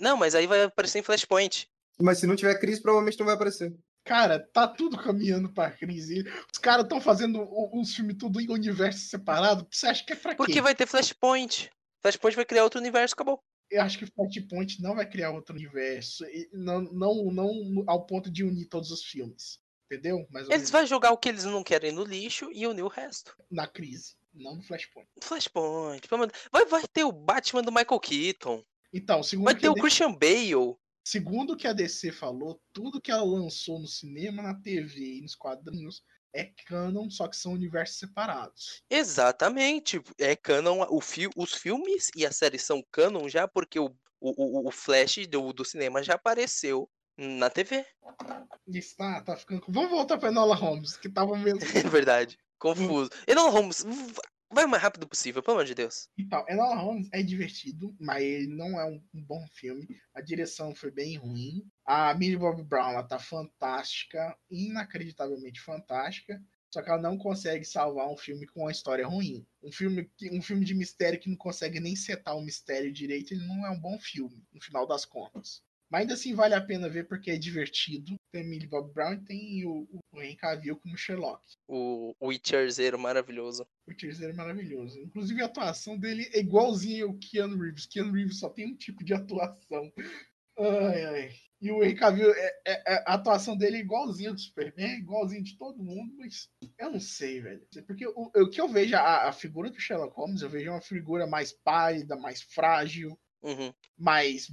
Não, mas aí vai aparecer em Flashpoint. Mas se não tiver crise, provavelmente não vai aparecer. Cara, tá tudo caminhando pra crise. Os caras estão fazendo os filmes tudo em universo separado. Você acha que é pra quê? Porque vai ter Flashpoint. Flashpoint vai criar outro universo, acabou. Eu acho que Flashpoint não vai criar outro universo. Não, não, não ao ponto de unir todos os filmes. Entendeu? Mais ou Eles vão jogar o que eles não querem no lixo e unir o resto. na crise. Não no Flashpoint. Flashpoint. Vai, vai ter o Batman do Michael Keaton. Então, segundo Vai ter o Christian Bale. Segundo o que a DC falou, tudo que ela lançou no cinema, na TV e nos quadrinhos é canon, só que são universos separados. Exatamente. É canon. O fi os filmes e a série são canon já porque o, o, o- Flash do, do cinema já apareceu na TV. Isso tá, tá ficando. Vamos voltar pra Enola Holmes, que tava mesmo. É verdade. Confuso. Enola Holmes, vai o mais rápido possível, pelo amor de Deus. Então, Enola Holmes é divertido, mas ele não é um, bom filme. A direção foi bem ruim. A Millie Bobby Brown, ela tá fantástica, inacreditavelmente fantástica. Só que ela não consegue salvar um filme com uma história ruim. Um filme, um filme de mistério que não consegue nem setar o mistério direito, ele não é um bom filme, no final das contas. Mas ainda assim vale a pena ver porque é divertido. Tem Millie Bob Brown e tem o, o Henry Cavill como Sherlock. O Witcherzeiro maravilhoso. O terceiro é maravilhoso. Inclusive a atuação dele é igualzinha ao Keanu Reeves. Keanu Reeves só tem um tipo de atuação. Ai, ai. E o Henry Cavill, é, é- é- a atuação dele é igualzinha do Superman, igualzinha de todo mundo, mas eu não sei, velho. Porque o, o que eu vejo, a, a figura do Sherlock Holmes, eu vejo uma figura mais pálida, mais frágil. Uhum. Mas,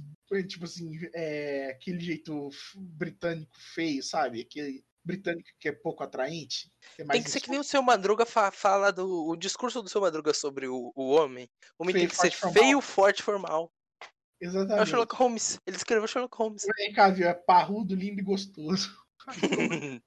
tipo assim, é, aquele jeito britânico feio, sabe? Aquele britânico que é pouco atraente. que é Tem que ser que nem o seu Madruga fa- fala do. O discurso do seu Madruga sobre o, o homem. O homem Feio, tem que ser formal. feio, forte, formal. É o Exatamente. Sherlock Holmes. Ele escreveu Sherlock Holmes. O Henry Cavill é parrudo, lindo e gostoso.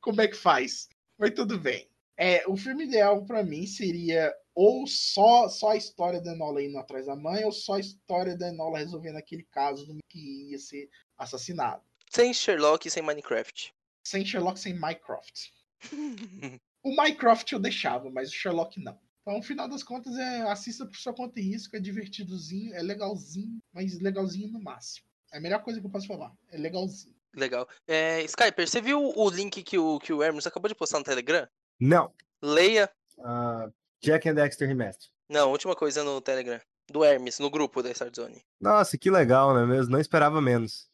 Como é que faz? Mas tudo bem. É, o filme ideal pra mim seria ou só, só a história da Enola indo atrás da mãe, ou só a história da Enola resolvendo aquele caso do que ia ser assassinado. sem Sherlock e sem Minecraft. Sem Sherlock, sem Mycroft. O Mycroft eu deixava, mas o Sherlock não. Então, no final das contas, é assista por sua conta e risco, é divertidozinho, é legalzinho, mas legalzinho no máximo. É a melhor coisa que eu posso falar. É legalzinho. Legal. É, Skyper, você viu o link que o, que o Hermes acabou de postar no Telegram? Não. Leia. Ah, Jack and Dexter Remaster. Não, última coisa no Telegram. Do Hermes, no grupo da Start Zone. Nossa, que legal, né mesmo? Não esperava menos.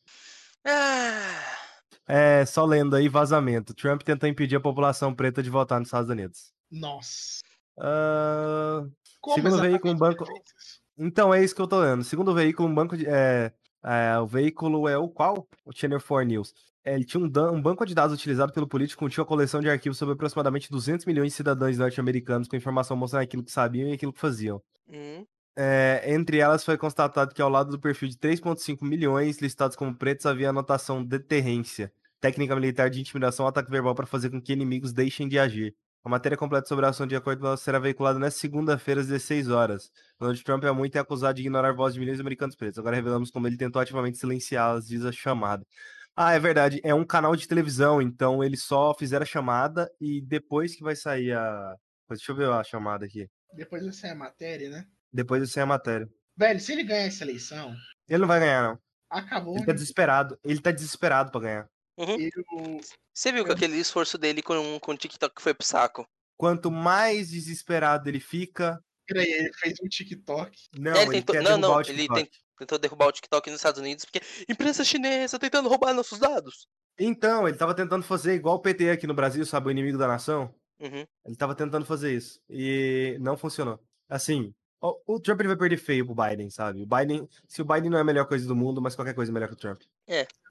Ah, É, só lendo aí, vazamento. Trump tenta impedir a população preta de votar nos Estados Unidos. Nossa. Ah, Como Segundo veículo, um banco- então é isso que eu tô lendo. Segundo o veículo, um banco de. É, é, o veículo é o qual? O Channel 4 News. É, ele tinha um, um banco de dados utilizado pelo político continha uma coleção de arquivos sobre aproximadamente 200 milhões de cidadãos norte-americanos com informação mostrando aquilo que sabiam e aquilo que faziam. hum, É, entre elas foi constatado que ao lado do perfil de 3,5 milhões listados como pretos havia anotação deterrência, técnica militar de intimidação ou ataque verbal para fazer com que inimigos deixem de agir. A matéria completa sobre a ação de acordo será veiculada nesta segunda-feira às 16 horas. Donald Trump é muito acusado de ignorar a voz de milhões de americanos pretos. Agora revelamos como ele tentou ativamente silenciá-las, diz a chamada. Ah, é verdade. É um canal de televisão, então eles só fizeram a chamada e depois que vai sair a. Deixa eu ver a chamada aqui. Depois vai sair a matéria, né? Depois vai sair a matéria. Velho, se ele ganhar essa eleição, Ele não vai ganhar, não. acabou. Ele tá desesperado. Ele tá desesperado pra ganhar. Eu- Você viu que Eu- aquele esforço dele com, com o TikTok foi pro saco? Quanto mais desesperado ele fica. Peraí, ele fez um TikTok. Não, É, ele, ele tentou- quer não, não, ele TikTok. Tentou derrubar o TikTok nos Estados Unidos porque imprensa chinesa tentando roubar nossos dados. Então, ele tava tentando fazer igual o PT aqui no Brasil, sabe? O inimigo da nação. Uhum. Ele tava tentando fazer isso. E não funcionou. Assim, o, o Trump ele vai perder feio pro Biden, sabe? O Biden. Se o Biden não é a melhor coisa do mundo, mas qualquer coisa é melhor que o Trump.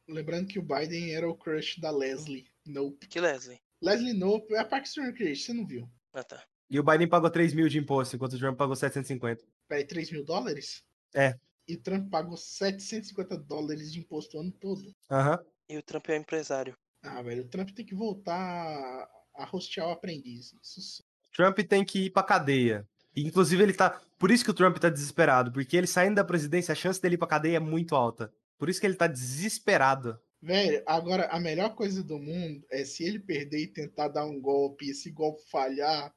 Lembrando que o Biden era o crush da Leslie Nope. Que Leslie. Leslie Nope é a Parks and Recreation, você não viu? Ah, tá. E o Biden pagou 3 mil de imposto, enquanto o Trump pagou 750. Peraí, 3 mil dólares? É. E o Trump pagou 750 dólares de imposto o ano todo. Aham. E o Trump é o empresário. Ah, velho, o Trump tem que voltar a rostear o aprendiz. Isso Trump tem que ir pra cadeia. E, Inclusive, ele tá. Por isso que o Trump tá desesperado. Porque ele saindo da presidência, a chance dele ir pra cadeia é muito alta. Por isso que ele tá desesperado. Velho, agora a melhor coisa do mundo é se ele perder e tentar dar um golpe e esse golpe falhar.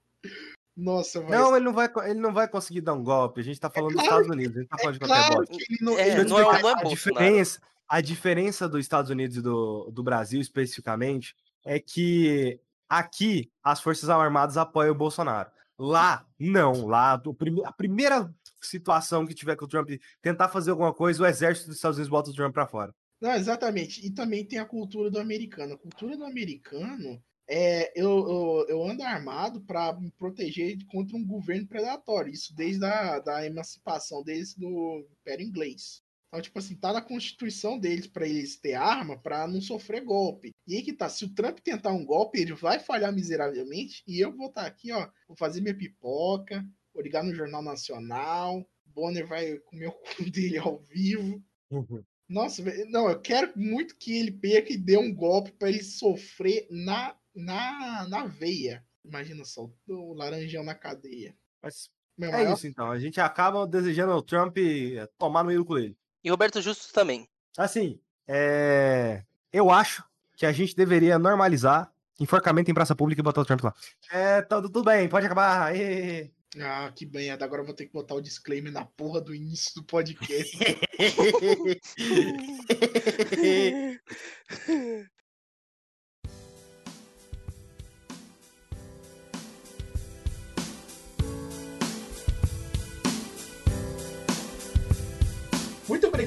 Nossa, vai Não, ele não vai, ele não vai conseguir dar um golpe. A gente tá falando dos claro Estados Unidos, a gente tá falando de qualquer Claro ele não. É, eu não é, não é a Bolsonaro. diferença, a diferença dos Estados Unidos e do, do Brasil, especificamente, é que aqui as Forças Armadas apoiam o Bolsonaro. Lá, não. Lá, a primeira situação que tiver que o Trump tentar fazer alguma coisa, o exército dos Estados Unidos bota o Trump pra fora. Não, exatamente. E também tem a cultura do americano. A cultura do americano é eu, eu, eu ando armado para me proteger contra um governo predatório. Isso desde a da emancipação deles do Império Inglês. Então, tipo assim, tá na constituição deles para eles ter arma para não sofrer golpe. E aí que tá, se o Trump tentar um golpe, ele vai falhar miseravelmente e eu vou estar aqui, ó, vou fazer minha pipoca, vou ligar no Jornal Nacional, Bonner vai comer o cu dele ao vivo. Nossa, velho, não, eu quero muito que ele perca e dê um golpe pra ele sofrer na, na, na veia. Imagina só, o laranjão na cadeia. Mas Meu é maior- isso então. A gente acaba desejando ao Trump eh, tomar no meio do coelho. E Roberto Justus também. Assim, é... eu acho que a gente deveria normalizar enforcamento em praça pública e botar o Trump lá. É, tudo, tudo bem, pode acabar. Aê. Ah, que bem, agora eu vou ter que botar o disclaimer na porra do início do podcast.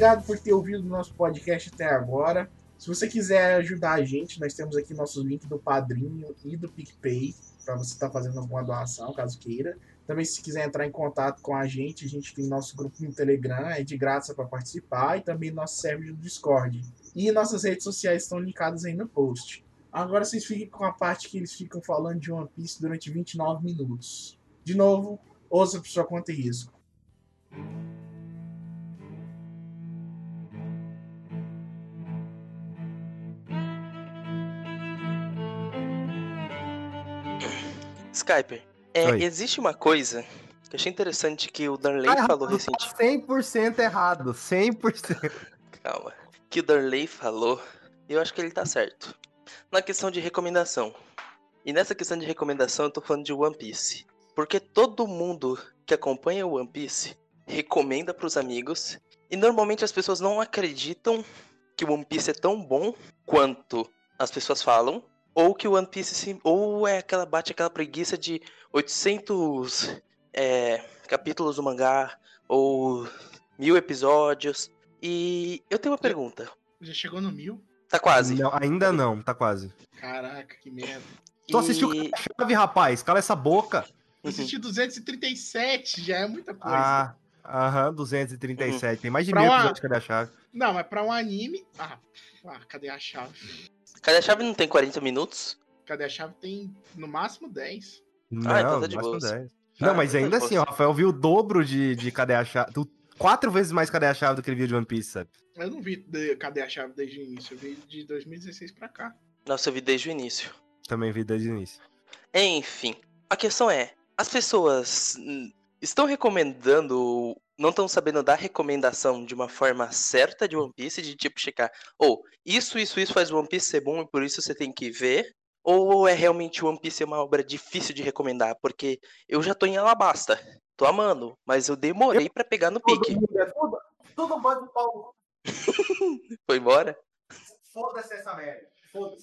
obrigado por ter ouvido o nosso podcast até agora. Se você quiser ajudar a gente, nós temos aqui nossos links do Padrinho e do PicPay para você estar fazendo alguma doação, caso queira. Também, se quiser entrar em contato com a gente, a gente tem nosso grupo no Telegram, é de graça para participar, e também nosso server do Discord. E nossas redes sociais estão linkadas aí no post. Agora vocês fiquem com a parte que eles ficam falando de One Piece durante 29 minutos. De novo, ouça por sua conta e risco. Skyper, é, existe uma coisa que eu achei interessante que o Darley Tá falou recentemente. tá 100% errado, 100%. Calma. Que o Darley falou, eu acho que ele tá certo. Na questão de recomendação. E nessa questão de recomendação, eu tô falando de One Piece. Porque todo mundo que acompanha o One Piece recomenda pros amigos. E normalmente as pessoas não acreditam que o One Piece é tão bom quanto as pessoas falam. Ou que o One Piece sim, ou é aquela bate aquela preguiça de 800 é, capítulos do mangá ou mil episódios. E eu tenho uma pergunta. Já chegou no mil? Tá quase. Não, ainda não, tá quase. Caraca, que merda. Tu assistiu E- a chave, rapaz? Cala essa boca. Eu assisti 237, já é muita coisa. Ah, aham, 237. Tem mais de Pra mil uma- episódios de Cadê a Chave. Não, mas pra um anime. Ah, ah, cadê a chave? Cadê a chave? Não tem 40 minutos? Cadê a chave? Tem no máximo 10. Não, Ah, então tá de. 10. Ah, Não, mas tá ainda assim, o. Rafael viu o dobro de, de Cadê a Chave. do- Quatro vezes mais Cadê a Chave do que ele viu de One Piece, sabe? Eu não vi de- cadê a chave desde o início. Eu vi de 2016 pra cá. Nossa, eu vi desde o início. Também vi desde o início. Enfim, a questão é: as pessoas estão recomendando. Não estão sabendo dar recomendação de uma forma certa de One Piece, de tipo checar, ou isso, isso, isso faz One Piece ser bom e por isso você tem que ver. Ou é realmente One Piece uma obra difícil de recomendar? Porque eu já tô em Alabasta. Tô amando, mas eu demorei pra pegar no pique. é tudo, tudo bando pau. Foi embora? Foda-se essa merda. O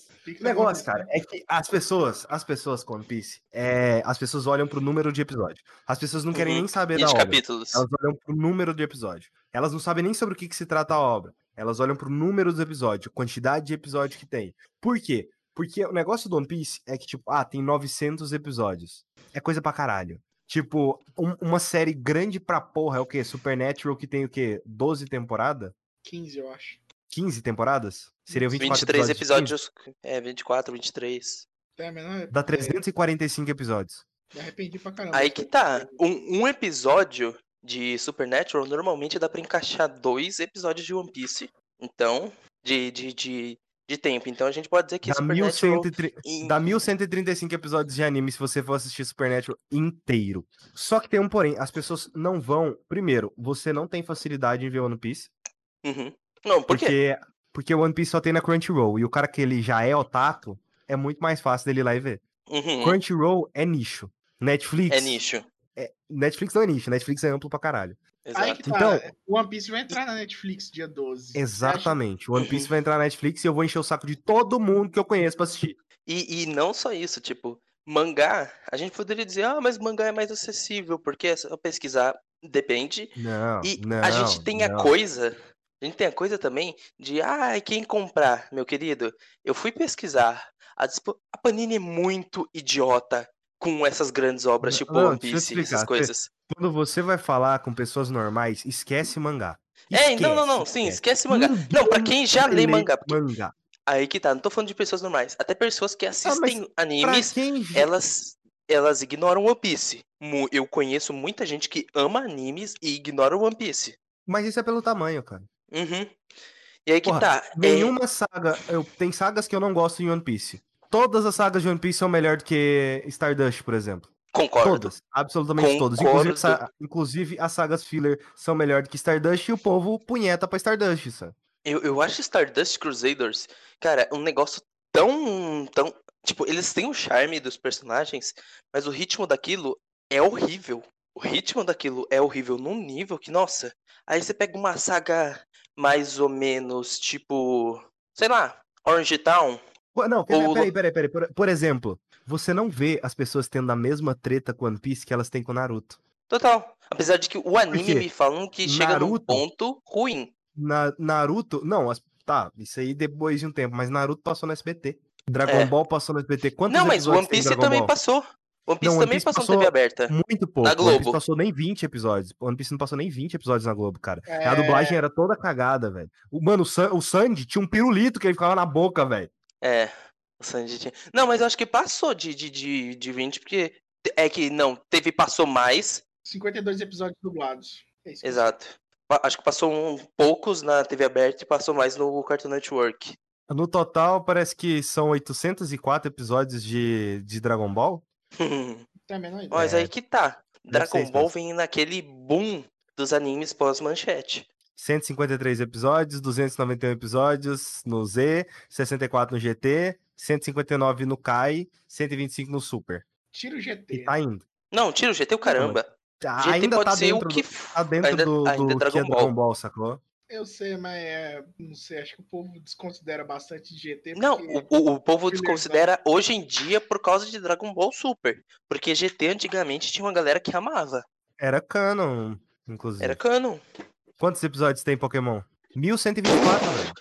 negócio, cara, é que as pessoas, as pessoas com One Piece, é, as pessoas olham pro número de episódio. As pessoas não querem Uhum. nem saber E da de obra. capítulos. Elas olham pro número de episódio. Elas não sabem nem sobre o que, que se trata a obra. Elas olham pro número dos episódios, quantidade de episódio que tem. Por quê? Porque o negócio do One Piece é que, tipo, ah, tem 900 episódios. É coisa pra caralho. Tipo, um- uma série grande pra porra é o quê? Supernatural, que tem o quê? 12 temporadas? 15, eu acho. 15 temporadas? Seriam 24 23 episódios. de 15? episódios. É, 24, 23. Até a menor. Dá é, 345 episódios. me arrependi pra caramba. Aí que tá. Um, um episódio de Supernatural normalmente dá pra encaixar dois episódios de One Piece. Então, de, de, de, de tempo. Então a gente pode dizer que Dá, Supernatural. 1130 em- dá 1135 episódios de anime se você for assistir Supernatural inteiro. Só que tem um porém, as pessoas não vão. Primeiro, você não tem facilidade em ver One Piece. Uhum. Não, por quê? Porque, porque o One Piece só tem na Crunchyroll. E o cara que ele já é otaku, é muito mais fácil dele ir lá e ver. Uhum. Crunchyroll é nicho. Netflix. É nicho. é- Netflix não é nicho, Netflix é amplo pra caralho. Aí que tá. Então- o One Piece vai entrar na Netflix dia 12. Você acha- Exatamente. O One Piece Uhum. vai entrar na Netflix e eu vou encher o saco de todo mundo que eu conheço pra assistir. E, e não só isso, tipo, mangá, a gente poderia dizer, ah, mas mangá é mais acessível, porque é só pesquisar. Depende. Não, E não, a gente tem a não. coisa, a gente tem a coisa também de, ah, quem comprar, meu querido? Eu fui pesquisar. A, a Panini é muito idiota com essas grandes obras, Não, tipo não, One Piece, essas coisas. Quando você vai falar com pessoas normais, esquece mangá. É, não, não, não, Esquece, sim, esquece. esquece mangá. Não, pra quem já lê mangá, porque mangá. aí que tá, não tô falando de pessoas normais, até pessoas que assistem Pra animes, quem elas elas ignoram One Piece. Eu conheço muita gente que ama animes e ignora One Piece. Mas isso é pelo tamanho, cara. Uhum. E aí que Porra, tá. é- Nenhuma saga. Eu, tem sagas que eu não gosto em One Piece. Todas as sagas de One Piece são melhor do que Stardust, por exemplo. Concordo. Todas. Absolutamente todas. Inclusive, Concordo. sa- inclusive, as sagas filler são melhor do que Stardust e o povo punheta pra Stardust, sabe? Eu, eu acho Stardust Crusaders, cara, um negócio tão. tão. Tipo, eles têm o charme dos personagens, mas o ritmo daquilo é horrível. O ritmo daquilo é horrível num nível que, nossa. Aí você pega uma saga mais ou menos tipo. Sei lá, Orange Town. Não, Ou- peraí, peraí, peraí. Por, por exemplo, você não vê as pessoas tendo a mesma treta com One Piece que elas têm com Naruto. Total. Apesar de que o anime me falam que chega num ponto ruim. Na, Naruto. Não, as- tá, isso aí depois de um tempo, mas Naruto passou no SBT. Dragon É. Ball passou no SBT. Quantos Não, mas One Piece também Ball? passou. One Piece Não, One também Piece passou, passou- na TV aberta. Muito pouco. Na One Piece Globo. passou nem 20 episódios. One Piece não passou nem 20 episódios na Globo, cara. É. A dublagem era toda cagada, velho. O, mano, o, San- o Sandy tinha um pirulito que ele ficava na boca, velho. É. O Sanji tinha. Não, mas eu acho que passou de, de, de, de 20, porque. É que não, teve, passou mais. 52 episódios dublados. É isso. Exato. Acho que passou um, poucos na TV aberta e passou mais no Cartoon Network. No total, parece que são 804 episódios de, de Dragon Ball. Mas É, aí que tá. Dragon Ball vem naquele boom dos animes pós-manchete. 153 episódios, 291 episódios no Z, 64 no GT, 159 no Kai, 125 no Super. Tira o GT. E tá indo. Não, tira o GT o caramba. Ah, GT ainda pode tá ser dentro, o que. do, tá dentro ainda, do, ainda é do é Dragon Ball. Dragon Ball, sacou? Eu sei, mas é, não sei, acho que o povo desconsidera bastante GT. Não, o, o, o povo Beleza. desconsidera hoje em dia por causa de Dragon Ball Super. Porque GT antigamente tinha uma galera que amava. Era canon, inclusive. Era canon. Quantos episódios tem Pokémon? 1124, velho.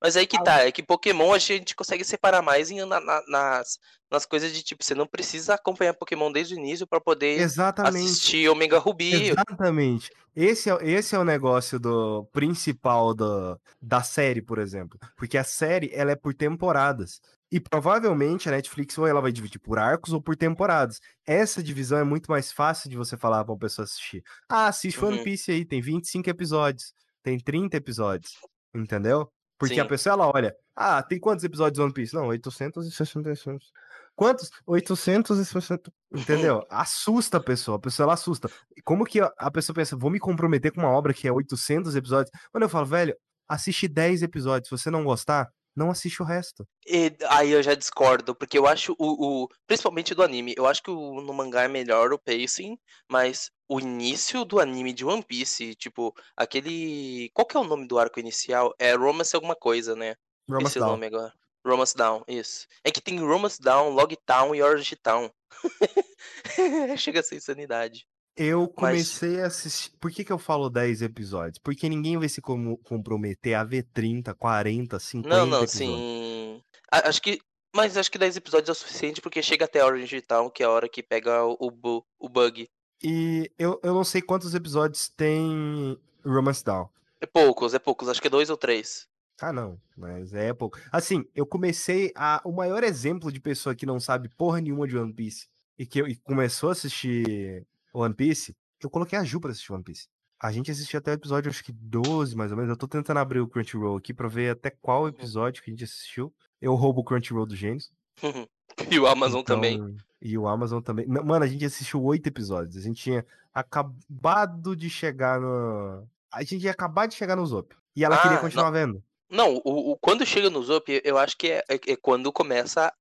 Mas aí que tá, é que Pokémon a gente consegue separar mais em- na- na- nas, nas coisas de tipo, você não precisa acompanhar Pokémon desde o início pra poder Exatamente. assistir Omega Ruby. Exatamente. Esse é, esse é o negócio do principal do, da série, por exemplo. Porque a série ela é por temporadas. E provavelmente a Netflix ou ela vai dividir por arcos ou por temporadas. Essa divisão é muito mais fácil de você falar pra uma pessoa assistir. Ah, assiste One Uhum. Piece aí, tem 25 episódios, tem 30 episódios. Entendeu? Porque a Sim. pessoa ela olha, ah, tem quantos episódios One Piece? Não, 866. Quantos? 860. Entendeu? Assusta a pessoa. A pessoa ela assusta. Como que a a pessoa pensa, vou me comprometer com uma obra que é 800 episódios? Quando eu falo, velho, assiste 10 episódios. Se você não gostar, não assiste o resto. E aí eu já discordo, porque eu acho o, o- Principalmente do anime, eu acho que o- no mangá é melhor o pacing, mas o início do anime de One Piece, tipo, aquele. Qual que é o nome do arco inicial? É Romance alguma coisa, né? Romance Esse Down. nome agora. Romance Down, isso. É que tem Romance Down, Log Town e Orange Town. Chega a ser insanidade. Eu Mas- comecei a assistir. Por que, que eu falo 10 episódios? Porque ninguém vai se como- comprometer a ver 30, 40, 50 Não, não, episódios. sim. A- Acho que. Mas acho que 10 episódios é o suficiente porque chega até Orange Town, que é a hora que pega o, o, bu- o bug. E eu, eu não sei quantos episódios tem Romance Down. É poucos, é poucos, acho que é dois ou três. Ah, não, mas é pouco. Assim, eu comecei a. O maior exemplo de pessoa que não sabe porra nenhuma de One Piece e que e começou a assistir One Piece, eu coloquei a Ju pra assistir One Piece. A gente assistiu até o episódio, acho que 12, mais ou menos. Eu tô tentando abrir o Crunchyroll aqui pra ver até qual episódio que a gente assistiu. Eu roubo o Crunchyroll do Gênios. e o Amazon também. Então, E o Amazon também. Não, Mano, a gente assistiu oito episódios. A gente tinha acabado de chegar no. A gente ia acabar de chegar no Zop. E ela queria Ah, continuar vendo. Não, o, o- quando chega no Zop, eu acho que é, é- é quando começa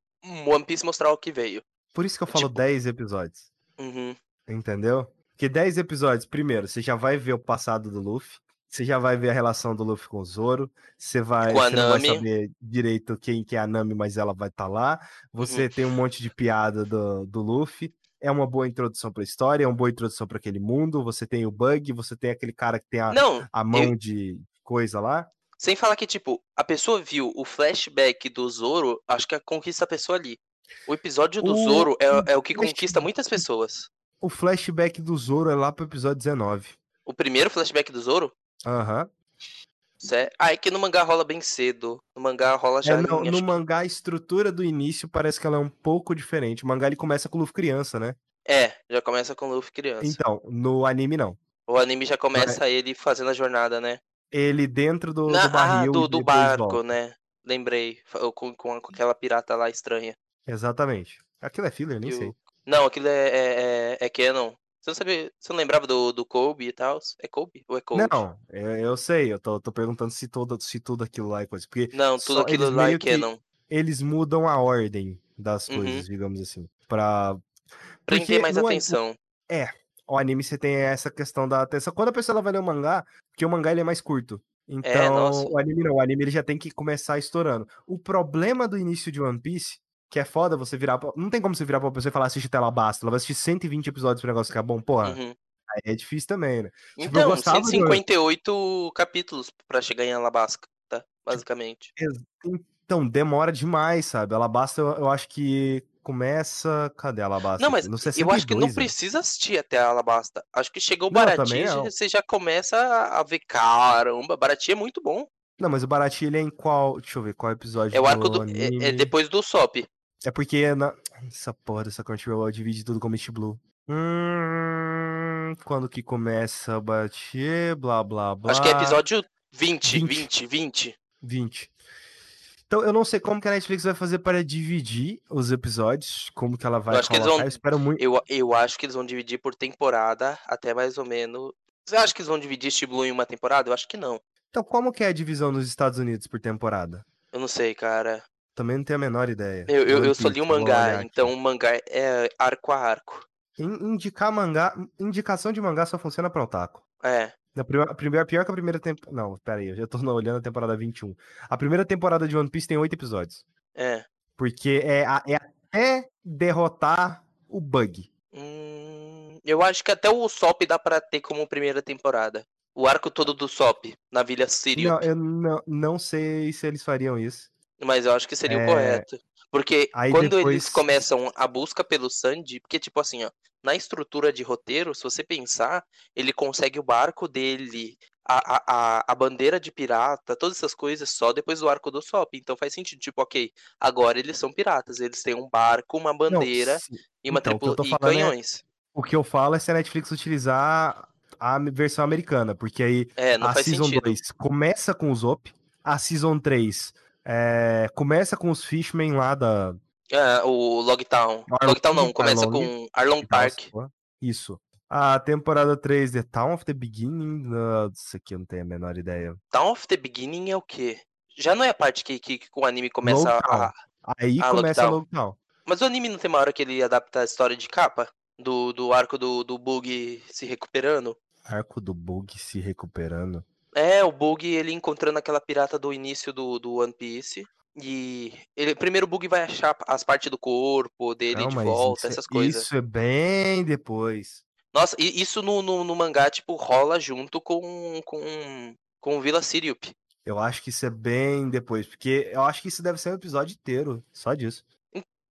One Piece mostrar o que veio. Por isso que eu falo Tipo- 10 episódios. Uhum. Entendeu? Porque 10 episódios, primeiro, você já vai ver o passado do Luffy. Você já vai ver a relação do Luffy com o Zoro. Você vai, a você não vai saber direito quem que é a Nami, mas ela vai estar lá. Você Uhum. tem um monte de piada do, do Luffy. É uma boa introdução pra história, é uma boa introdução para aquele mundo. Você tem o Bug, você tem aquele cara que tem a, Não, a mão de coisa lá. sem falar que, tipo, a pessoa viu o flashback do Zoro, acho que conquista a pessoa ali. O episódio do O- Zoro é, é o que conquista muitas pessoas. O flashback do Zoro é lá pro episódio 19. O primeiro flashback do Zoro, Aham. Cé- Ah, é que no mangá rola bem cedo. No mangá rola já É, não, no mangá, a estrutura do início parece que ela é um pouco diferente. O mangá ele começa com o Luffy criança, né? É, já começa com o Luffy criança. Então, no anime não. O anime já começa ele fazendo a jornada, né? Ele dentro do, Na- do barril ah, do, do barco, volta. né? Lembrei. com, com aquela pirata lá estranha. Exatamente. Aquilo é filler, nem E sei. o- Não, aquilo é, é, é, é canon. Você não sabia. Você não lembrava do, do Kobe e tal? É Kobe? Ou é Kobe? Não, eu, eu sei, eu tô, tô perguntando se, todo, se tudo aquilo lá é coisa. Porque Não, tudo aquilo lá é canon. eles mudam a ordem das Uhum. coisas, digamos assim. Pra. Prender porque mais atenção. O anime você tem essa questão da atenção. Quando a pessoa vai ler o mangá, porque o mangá ele é mais curto. Então, É, o anime não, o anime ele já tem que começar estourando. O problema do início de One Piece, que é foda você virar. pra- Não tem como você virar pra pessoa e falar, assiste até ela basta. Ela vai assistir 120 episódios pro negócio ficar bom. Porra, Uhum. aí é difícil também, né? Tipo, eu Então, gostava do- 158 capítulos pra chegar em Alabasca, tá? Basicamente. Então, demora demais, sabe? Alabasta, eu, eu acho que começa. Cadê a Alabasta? Não, mas aqui? No eu acho que não 62, né? precisa assistir até a Alabasta. Acho que chegou o Não, você já começa a ver, caramba, Barati é muito bom. Não, mas o Barati ele é em qual. Deixa eu ver qual episódio É o arco do. É, anime. é depois do SOP. É porque é na... essa porra dessa Crunchyroll divide tudo como East Blue. Hum, quando que começa a bater, blá blá blá. Acho que é episódio 20, 20. 20, 20. 20. Então eu não sei como que a Netflix vai fazer para dividir os episódios, como que ela vai Eu acho que eles colocar. vão- Eu espero muito. Eu, eu acho que eles vão dividir por temporada, até mais ou menos. Você acha que eles vão dividir East Blue em uma temporada? Eu acho que não. Então como que é a divisão nos Estados Unidos por temporada? Eu não sei, cara. Também não tenho a menor ideia. Eu, eu, eu só li o mangá, então o mangá é arco a arco. In- indicar mangá, indicação de mangá só funciona pra otaku. É. Na primeira, a primeira, pior que a primeira temporada. Não, pera aí, eu já tô olhando a temporada 21. A primeira temporada de One Piece tem oito episódios. É. Porque é, a- é até derrotar o bug. Hum, eu acho que até o Sop dá pra ter como primeira temporada. O arco todo do Sop, na Vila Sírio. Não, eu não, não sei se eles fariam isso. Mas eu acho que seria É, o correto. Porque aí quando eles depois- começam a busca pelo Sandy, porque tipo assim, ó, na estrutura de roteiro, se você pensar, ele consegue o barco dele, a, a, a, bandeira de pirata, todas essas coisas só depois do arco do Sop. Então faz sentido, tipo, ok, agora eles são piratas, eles têm um barco, uma Não, bandeira se- e uma então, tripula e é- canhões. o que eu falo é se a Netflix utilizar a versão americana. Porque aí É, não a Season sentido. 2 começa com o Zop. A Season 3 é, começa com os Fishmen lá da, É, o Logtown. Arlong- Logtown não, começa Arlong. com Arlong Park. Isso. A temporada 3, The Town of the Beginning. Nossa, aqui eu não tenho a menor ideia. Town of the Beginning é o quê? Já não é a parte que, que, que o anime começa Logtown. a. Aí Ah, começa a Lockdown. Lockdown. Mas o anime não tem uma hora que ele adapta a história de capa? Do, do arco do, do Bug se recuperando? Arco do Bug se recuperando. É, o Bug ele encontrando aquela pirata do início do, do One Piece. E ele, primeiro o Bug vai achar as partes do corpo dele Não, de volta, isso, é- essas coisas. Isso é bem depois. Nossa, e isso no, no, no mangá, tipo, rola junto com, com, com o Villa Siriup. Eu acho que isso é bem depois. Porque eu acho que isso deve ser um episódio inteiro. Só disso.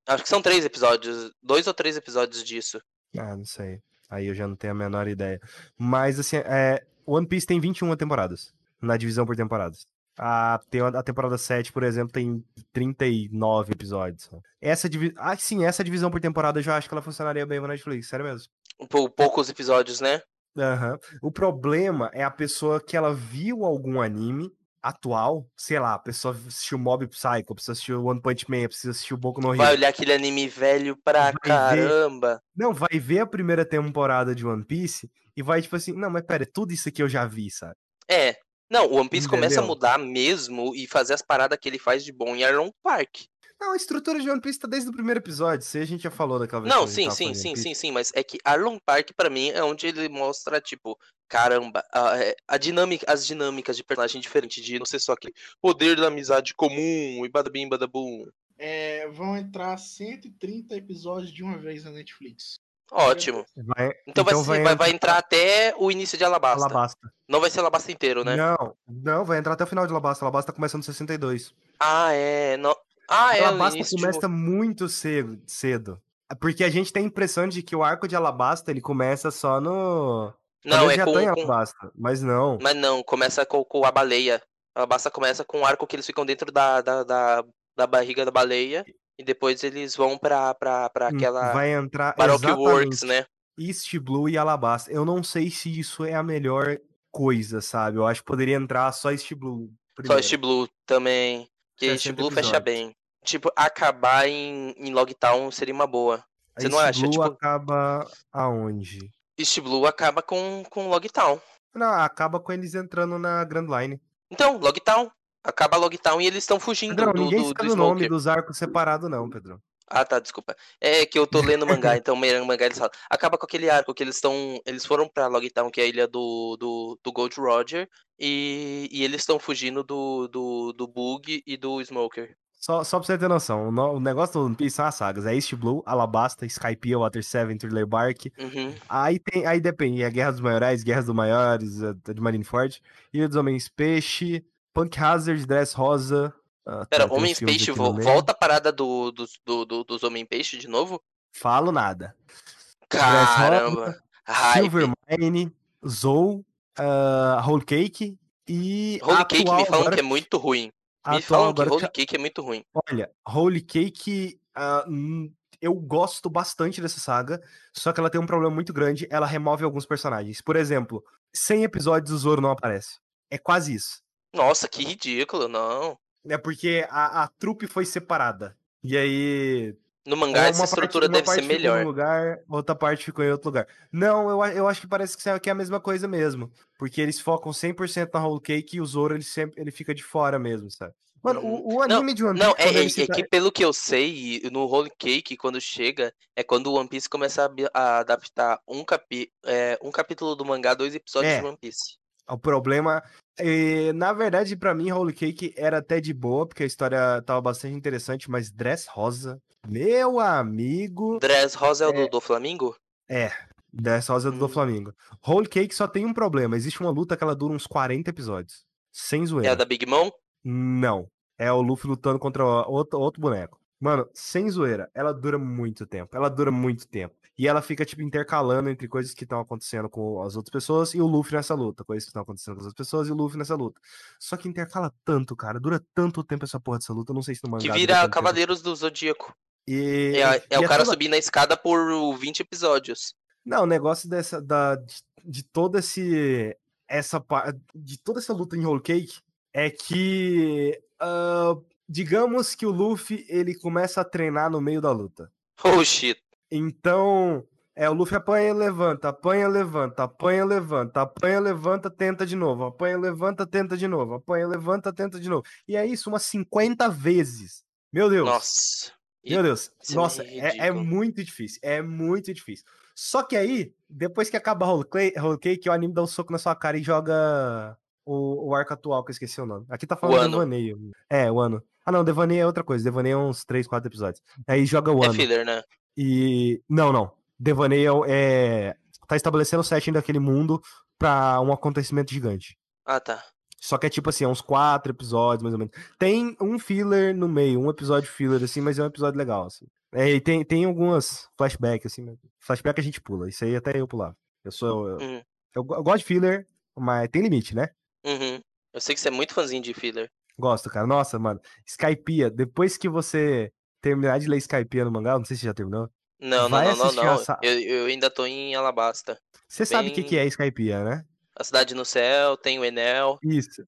Acho que são três episódios, dois ou três episódios disso. Ah, não sei. Aí eu já não tenho a menor ideia. Mas, assim, é, One Piece tem 21 temporadas. Na divisão por temporadas. A, a temporada 7, por exemplo, tem 39 episódios. só. Essa. Ah, sim, essa divisão por temporada eu já acho que ela funcionaria bem na Netflix, sério mesmo. Pou- poucos episódios, né? Aham. O problema é a pessoa que ela viu algum anime atual, sei lá, a pessoa assistiu Mob Psycho, a pessoa assistiu One Punch Man, a pessoa assistiu Boku no Hero. Vai olhar aquele anime velho pra Vai ver. caramba. Não, vai ver a primeira temporada de One Piece e vai tipo assim, não, mas pera, tudo isso aqui eu já vi, sabe? É. Não, o One Piece começa a Entendeu? mudar mesmo e fazer as paradas que ele faz de bom em Arlong Park. Não, a estrutura de One Piece tá desde o primeiro episódio, se a gente já falou daquela vez. Não, sim, sim, sim, sim, sim, mas é que Arlong Park pra mim é onde ele mostra, tipo, caramba, a, é, a dinâmica, as dinâmicas de personagem diferente, de não ser só aquele poder da amizade comum e badabim, badabum. É, vão entrar 130 episódios de uma vez na Netflix. Ótimo. Vai, Então, vai, ser- vai, vai entrar até o início de Alabasta. Alabasta. Não vai ser Alabasta inteiro, né? Não, não, vai entrar até o final de Alabasta. Alabasta começando em 62. Ah, é. Não... Ah, é. Alabasta de- começa muito cedo, cedo. Porque a gente tem a impressão de que o arco de Alabasta ele começa só no. Não, é já com, tá em com- Alabasta, mas não. Mas não, começa com, com a baleia. A Alabasta começa com o arco que eles ficam dentro da, da, da, da barriga da baleia. E depois eles vão pra, pra, pra Hum, aquela. Vai entrar Baroque Works, né? East Blue e Alabasta. Eu não sei se isso é a melhor coisa, sabe? Eu acho que poderia entrar só East Blue. Só primeiro. East Blue também. Que 60 Blue fecha episódios. bem. Tipo, acabar em, em Logtown seria uma boa. Você não acha? Blue Tipo- acaba aonde? East Blue acaba com, com Logtown. Não, acaba com eles entrando na Grand Line. Então, Logtown. Acaba Logtown e eles estão fugindo Pedrão, do, ninguém do, sabe do o nome dos arcos separados, não, Pedro. Ah, tá, desculpa. É que eu tô lendo mangá, então o mangá eles falam. Acaba com aquele arco que eles estão. Eles foram pra Logtown, que é a ilha do, do, do Gold Roger, e, e eles estão fugindo do, do, do Bug e do Smoker. Só, só pra você ter noção, o, no- o negócio do One Piece são as sagas. É East Blue, Alabasta, Skypiea, Water 7, Thriller Bark. Uhum. Aí tem, aí depende, é Guerra dos Maiorais, Guerras dos Maiores, a de Marineford, Ilha dos Homens Peixe, Punk Hazard, Dress Rosa, Ah, Pera, tem- tem uns Homem filmes Peixe aqui vo- no meio. volta a parada do, dos- do, do- dos Homem Peixe de novo? Falo nada. Caramba. Silvermine, Zou, uh, Whole Cake e. a Holy Cake me atual falam agora- que é muito ruim. Me atual falam que já- Cake é muito ruim. Olha, Holy Cake, ah, hum, eu gosto bastante dessa saga, só que ela tem um problema muito grande, ela remove alguns personagens. Por exemplo, 100 episódios o Zoro não aparece. É quase isso. Nossa, que ridículo, não. É porque a, a trupe foi separada. E aí. No mangá essa uma estrutura parte, deve ser melhor. num lugar, outra parte ficou em outro lugar. Não, eu, eu acho que parece que é é a mesma coisa mesmo. Porque eles focam 100% na Whole Cake e o Zoro ele sempre ele fica de fora mesmo, sabe? Mano, o, o Não, anime de One Não, Piece, é, quando é- é se que pelo que eu sei, no Holy Cake, quando chega, é quando o One Piece começa a, a adaptar um, capi, é, um capítulo do mangá, dois episódios É. de One Piece. O problema, eh, na verdade, pra mim, Holy Cake era até de boa, porque a história tava bastante interessante, mas Dress Rosa, meu amigo, Dress Rosa é o do, É. do Flamingo? Dress Rosa do Hum. Flamengo. Holy Cake só tem um problema, existe uma luta que ela dura uns 40 episódios, sem É a zoeira. da Big Mom? Não, é o Luffy lutando contra o- outro, outro boneco. Mano, sem zoeira, ela dura muito tempo, ela dura muito tempo. E ela fica, tipo, intercalando entre coisas que estão acontecendo com as outras pessoas e o Luffy nessa luta. Coisas que estão acontecendo com as outras pessoas e o Luffy nessa luta. Só que intercala tanto, cara. Dura tanto tempo essa porra dessa luta. Eu não sei se no mangá. Que vira tanto tempo. Cavaleiros do Zodíaco. E, É, é e o cara toda- subindo a escada por 20 episódios. Não, o negócio dessa. Da, de, de todo esse. Essa De toda essa luta em Whole Cake é que. ah, digamos que o Luffy ele começa a treinar no meio da luta. Oh shit. Então. É, o Luffy apanha, levanta, apanha, levanta, apanha, levanta, apanha, levanta, tenta de novo, apanha, levanta, tenta de novo, apanha, levanta, tenta de novo. E é isso umas 50 vezes. Meu Deus. Nossa. Meu Deus, isso é nossa, é, é ridículo. muito difícil, é muito difícil. Só que aí, depois que acaba Whole Cake, o anime dá um soco na sua cara e joga o, o arco atual, que eu esqueci o nome. Aqui tá falando ano. Devaneio. É, o ano. Ah não, Devaneio é outra coisa, Devaneio é uns 3, 4 episódios. Aí joga o É ano. filler, né? E. Não, não. Devaneio é. Tá estabelecendo o setting daquele mundo pra um acontecimento gigante. Ah, tá. Só que é tipo assim, é uns quatro episódios, mais ou menos. Tem um filler no meio, um episódio filler, assim, mas é um episódio legal, assim. É, e tem, tem algumas flashbacks, assim, flashback a gente pula. Isso aí até eu pular. Eu sou. Eu, Uhum. eu eu gosto de filler, mas tem limite, né? Uhum. Eu sei que você é muito fãzinho de filler. Gosto, cara. Nossa, mano. Skypiea, depois que você terminar de ler Skypiea no mangá, não sei se já terminou. Não, não, Vai não, não, Eu, eu ainda tô em Alabasta. Você sabe o que, Bem- que é Skypiea, né? A Cidade no Céu, tem o Enel. Isso.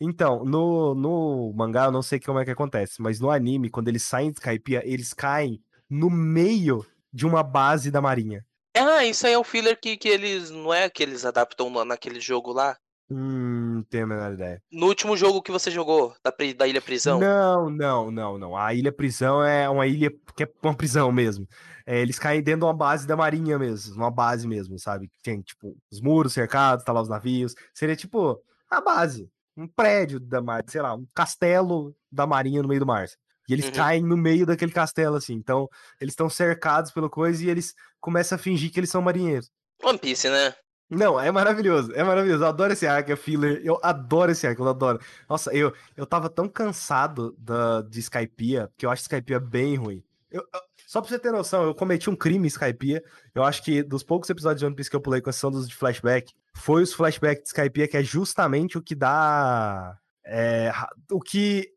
Então, no, no mangá, eu não sei como é que acontece, mas no anime, quando eles saem de Skypiea, eles caem no meio de uma base da marinha. Ah, isso aí é o filler que, que eles. Não é que eles adaptam na- naquele jogo lá? Hum, não tenho a menor ideia. No último jogo que você jogou, da, da Ilha Prisão? Não, não, não, não. A ilha prisão é uma ilha que é uma prisão mesmo. É, eles caem dentro de uma base da marinha mesmo, uma base mesmo, sabe? Tem, tipo, os muros cercados, tá lá os navios. Seria, tipo, a base. Um prédio da marinha, sei lá, um castelo da marinha no meio do mar. E eles Uhum. caem no meio daquele castelo, assim. Então, eles estão cercados pela coisa e eles começam a fingir que eles são marinheiros. One Piece, né? Não, é maravilhoso, é maravilhoso. Eu adoro esse arco, é filler. Eu adoro esse arco, eu adoro. Nossa, eu, eu tava tão cansado da, de Skypiea, que eu acho Skypiea bem ruim. Eu- eu- só pra você ter noção, eu cometi um crime em Skypiea. Eu acho que dos poucos episódios de One Piece que eu pulei, com exceção dos de flashback, foi os flashbacks de Skypiea, que é justamente o que dá. é, o que.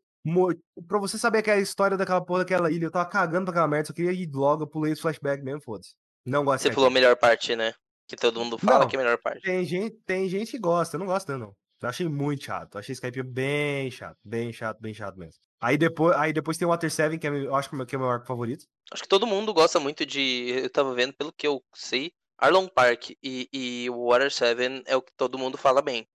Pra você saber que é a história daquela porra daquela ilha, eu tava cagando pra aquela merda, só queria ir logo, eu pulei os flashbacks mesmo, foda-se. Não gosto Você pulou a melhor parte, né? Que todo mundo fala Não. que é a melhor parte. Tem gente, tem gente que gosta, eu não gosto, não. Eu achei muito chato. Eu achei Skype bem chato, bem chato, bem chato mesmo. Aí depois, aí depois tem o Water 7, que é, eu acho que é o meu- que é o meu arco favorito. Acho que todo mundo gosta muito de. Eu tava vendo, pelo que eu sei, Arlong Park e, e o Water 7 é o que todo mundo fala bem.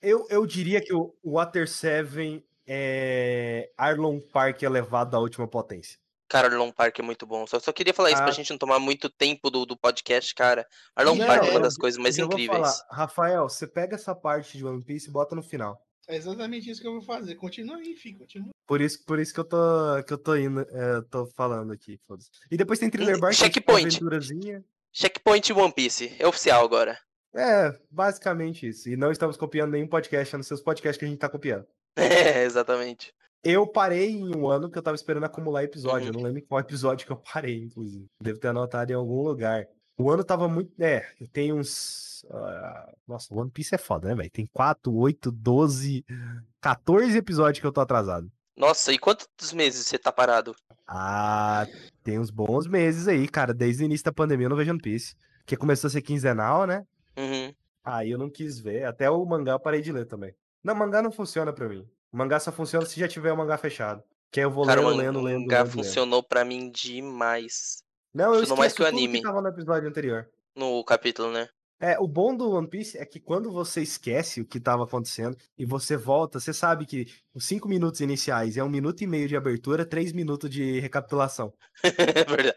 Eu, eu diria que o Water 7 é Arlon Park elevado à última potência. Cara, Arlong Park é muito bom. Só, só queria falar isso Ah. pra gente não tomar muito tempo do, do podcast, cara. Arlong Não, Park é uma eu- das coisas mais incríveis. falar, Rafael, você pega essa parte de One Piece e bota no final. É exatamente isso que eu vou fazer. Continua aí, filho. Continua. Por isso, por isso que eu tô, que eu tô indo, é, eu tô falando aqui, foda-se. E depois tem Thriller Hum, Bark, é tipo checkpoint. aventurazinha. Checkpoint One Piece. É oficial agora. É, basicamente isso. E não estamos copiando nenhum podcast, a não ser os podcasts que a gente tá copiando. É, exatamente. Eu parei em um ano que eu tava esperando acumular episódio. Uhum. Eu não lembro em qual episódio que eu parei, inclusive. Devo ter anotado em algum lugar. O ano tava muito. É, tem uns. ah, nossa, o One Piece é foda, né, velho? Tem 4, 8, 12, 14 episódios que eu tô atrasado. Nossa, e quantos meses você tá parado? Ah, tem uns bons meses aí, cara. Desde o início da pandemia eu não vejo One Piece. Porque começou a ser quinzenal, né? Uhum. Aí eu não quis ver. Até o mangá eu parei de ler também. Não, mangá não funciona pra mim. O mangá só funciona se já tiver o mangá fechado. Que aí eu vou Cara, lendo, man- lendo, o lendo, mangá lendo, lendo. funcionou pra mim demais. Não, eu funcionou mais que o anime. que tava no episódio anterior. No capítulo, né? É, o bom do One Piece é que quando você esquece o que tava acontecendo e você volta, você sabe que os cinco minutos iniciais é um minuto e meio de abertura, três minutos de recapitulação. É verdade.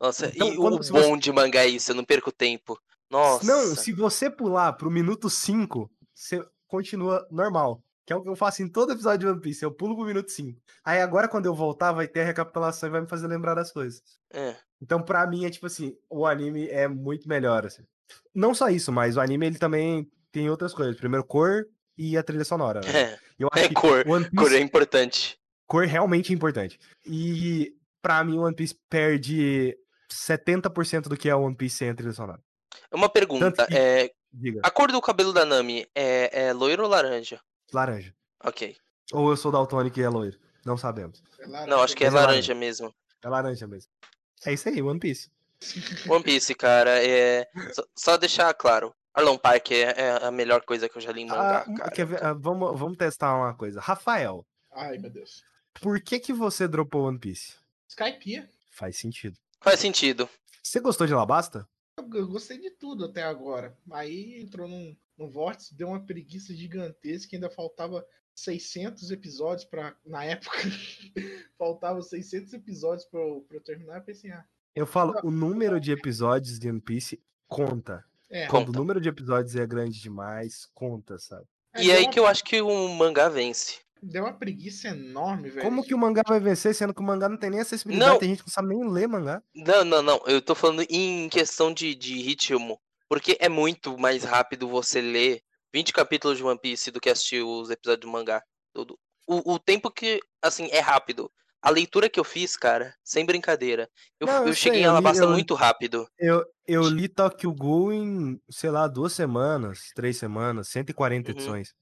Nossa, Então, e o você- bom de mangá é isso, eu não perco tempo. Nossa. Não, se você pular pro minuto 5, você continua normal. Que é o que eu faço em todo episódio de One Piece. Eu pulo pro minuto 5. Aí agora, quando eu voltar, vai ter a recapitulação e vai me fazer lembrar das coisas. É. Então, pra mim, é tipo assim, o anime é muito melhor, assim. Não só isso, mas o anime, ele também tem outras coisas. Primeiro, cor e a trilha sonora. né? É, Eu acho é cor. Piece, Cor é importante. cor realmente é importante. E pra mim, o One Piece perde 70% do que é o One Piece sem a trilha sonora. Uma pergunta, que- é, Diga, a cor do cabelo da Nami é, é loiro ou laranja? Laranja. Ok. Ou eu sou daltônico e é loiro. Não sabemos. É laranja. Não, acho que é é laranja mesmo. É laranja mesmo. É isso aí, One Piece. One Piece, cara, é. Só, só deixar claro. Arlong Park é, é a melhor coisa que eu já li em mangá, Ah, cara. quer ver? Ah, vamos, vamos testar uma coisa. Rafael, Ai, meu Deus. por que que você dropou One Piece? Skypiea. Faz sentido. Faz sentido. Você gostou de Alabasta? Eu, eu gostei de tudo até agora. Aí entrou num, num vórtice, deu uma preguiça gigantesca, ainda faltava 600 episódios para na época. faltava 600 episódios pra eu, terminar. Eu pensei, ah, Eu falo, o número de episódios de One Piece conta. é. Quando Conta. o número de episódios é grande demais, conta, sabe? Aí E deu aí uma- que eu acho que o mangá vence. Deu uma preguiça enorme, velho. Como que o mangá vai vencer, sendo que o mangá não tem nem acessibilidade? Não. Tem gente que não sabe nem ler mangá. Não, não, não. Eu tô falando em questão de, de ritmo. Porque é muito mais rápido você ler 20 capítulos de One Piece do que assistir os episódios do mangá. Tudo. O, o tempo que, assim, é rápido. A leitura que eu fiz, cara, sem brincadeira. Eu, Não, eu eu cheguei sei, em eu li- Alabasta eu- muito rápido. Eu, eu li Tokyo Ghoul em, sei lá, duas semanas, três semanas, 140 Uhum. edições.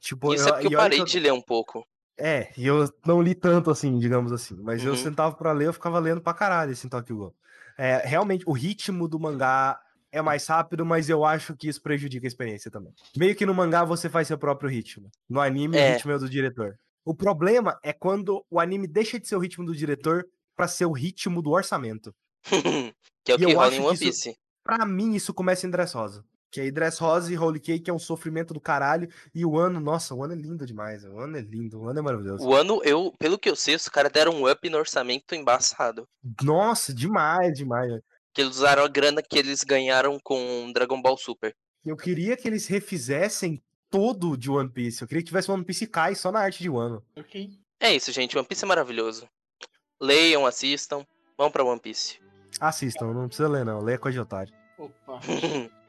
Tipo, Isso é porque eu e olha parei que de ler um pouco. É, e eu não li tanto assim, digamos assim. Mas eu Uhum. sentava pra ler, eu ficava lendo pra caralho esse Tokyo Ghoul. É, realmente, o ritmo do mangá é mais rápido, mas eu acho que isso prejudica a experiência também. Meio que no mangá você faz seu próprio ritmo. No anime, É. o ritmo é do diretor. O problema é quando o anime deixa de ser o ritmo do diretor pra ser o ritmo do orçamento. que é o que rola em One isso- Piece. Pra mim, isso começa em Dressrosa. Que aí Dressrosa e Holy Cake é um sofrimento do caralho. E o ano, nossa, o ano é lindo demais. O ano é lindo, o ano é maravilhoso. O ano, eu, pelo que eu sei, os caras deram um up no orçamento embaçado. Nossa, demais, demais. Que eles usaram a grana que eles ganharam com Dragon Ball Super. Eu queria que eles refizessem tudo de One Piece. Eu queria que tivesse One Piece Kai só na arte de Wano. Ok. É isso, gente. One Piece é maravilhoso. Leiam, assistam. Vamos pra One Piece. Assistam, não precisa ler não. Leia coisa de otário. Opa.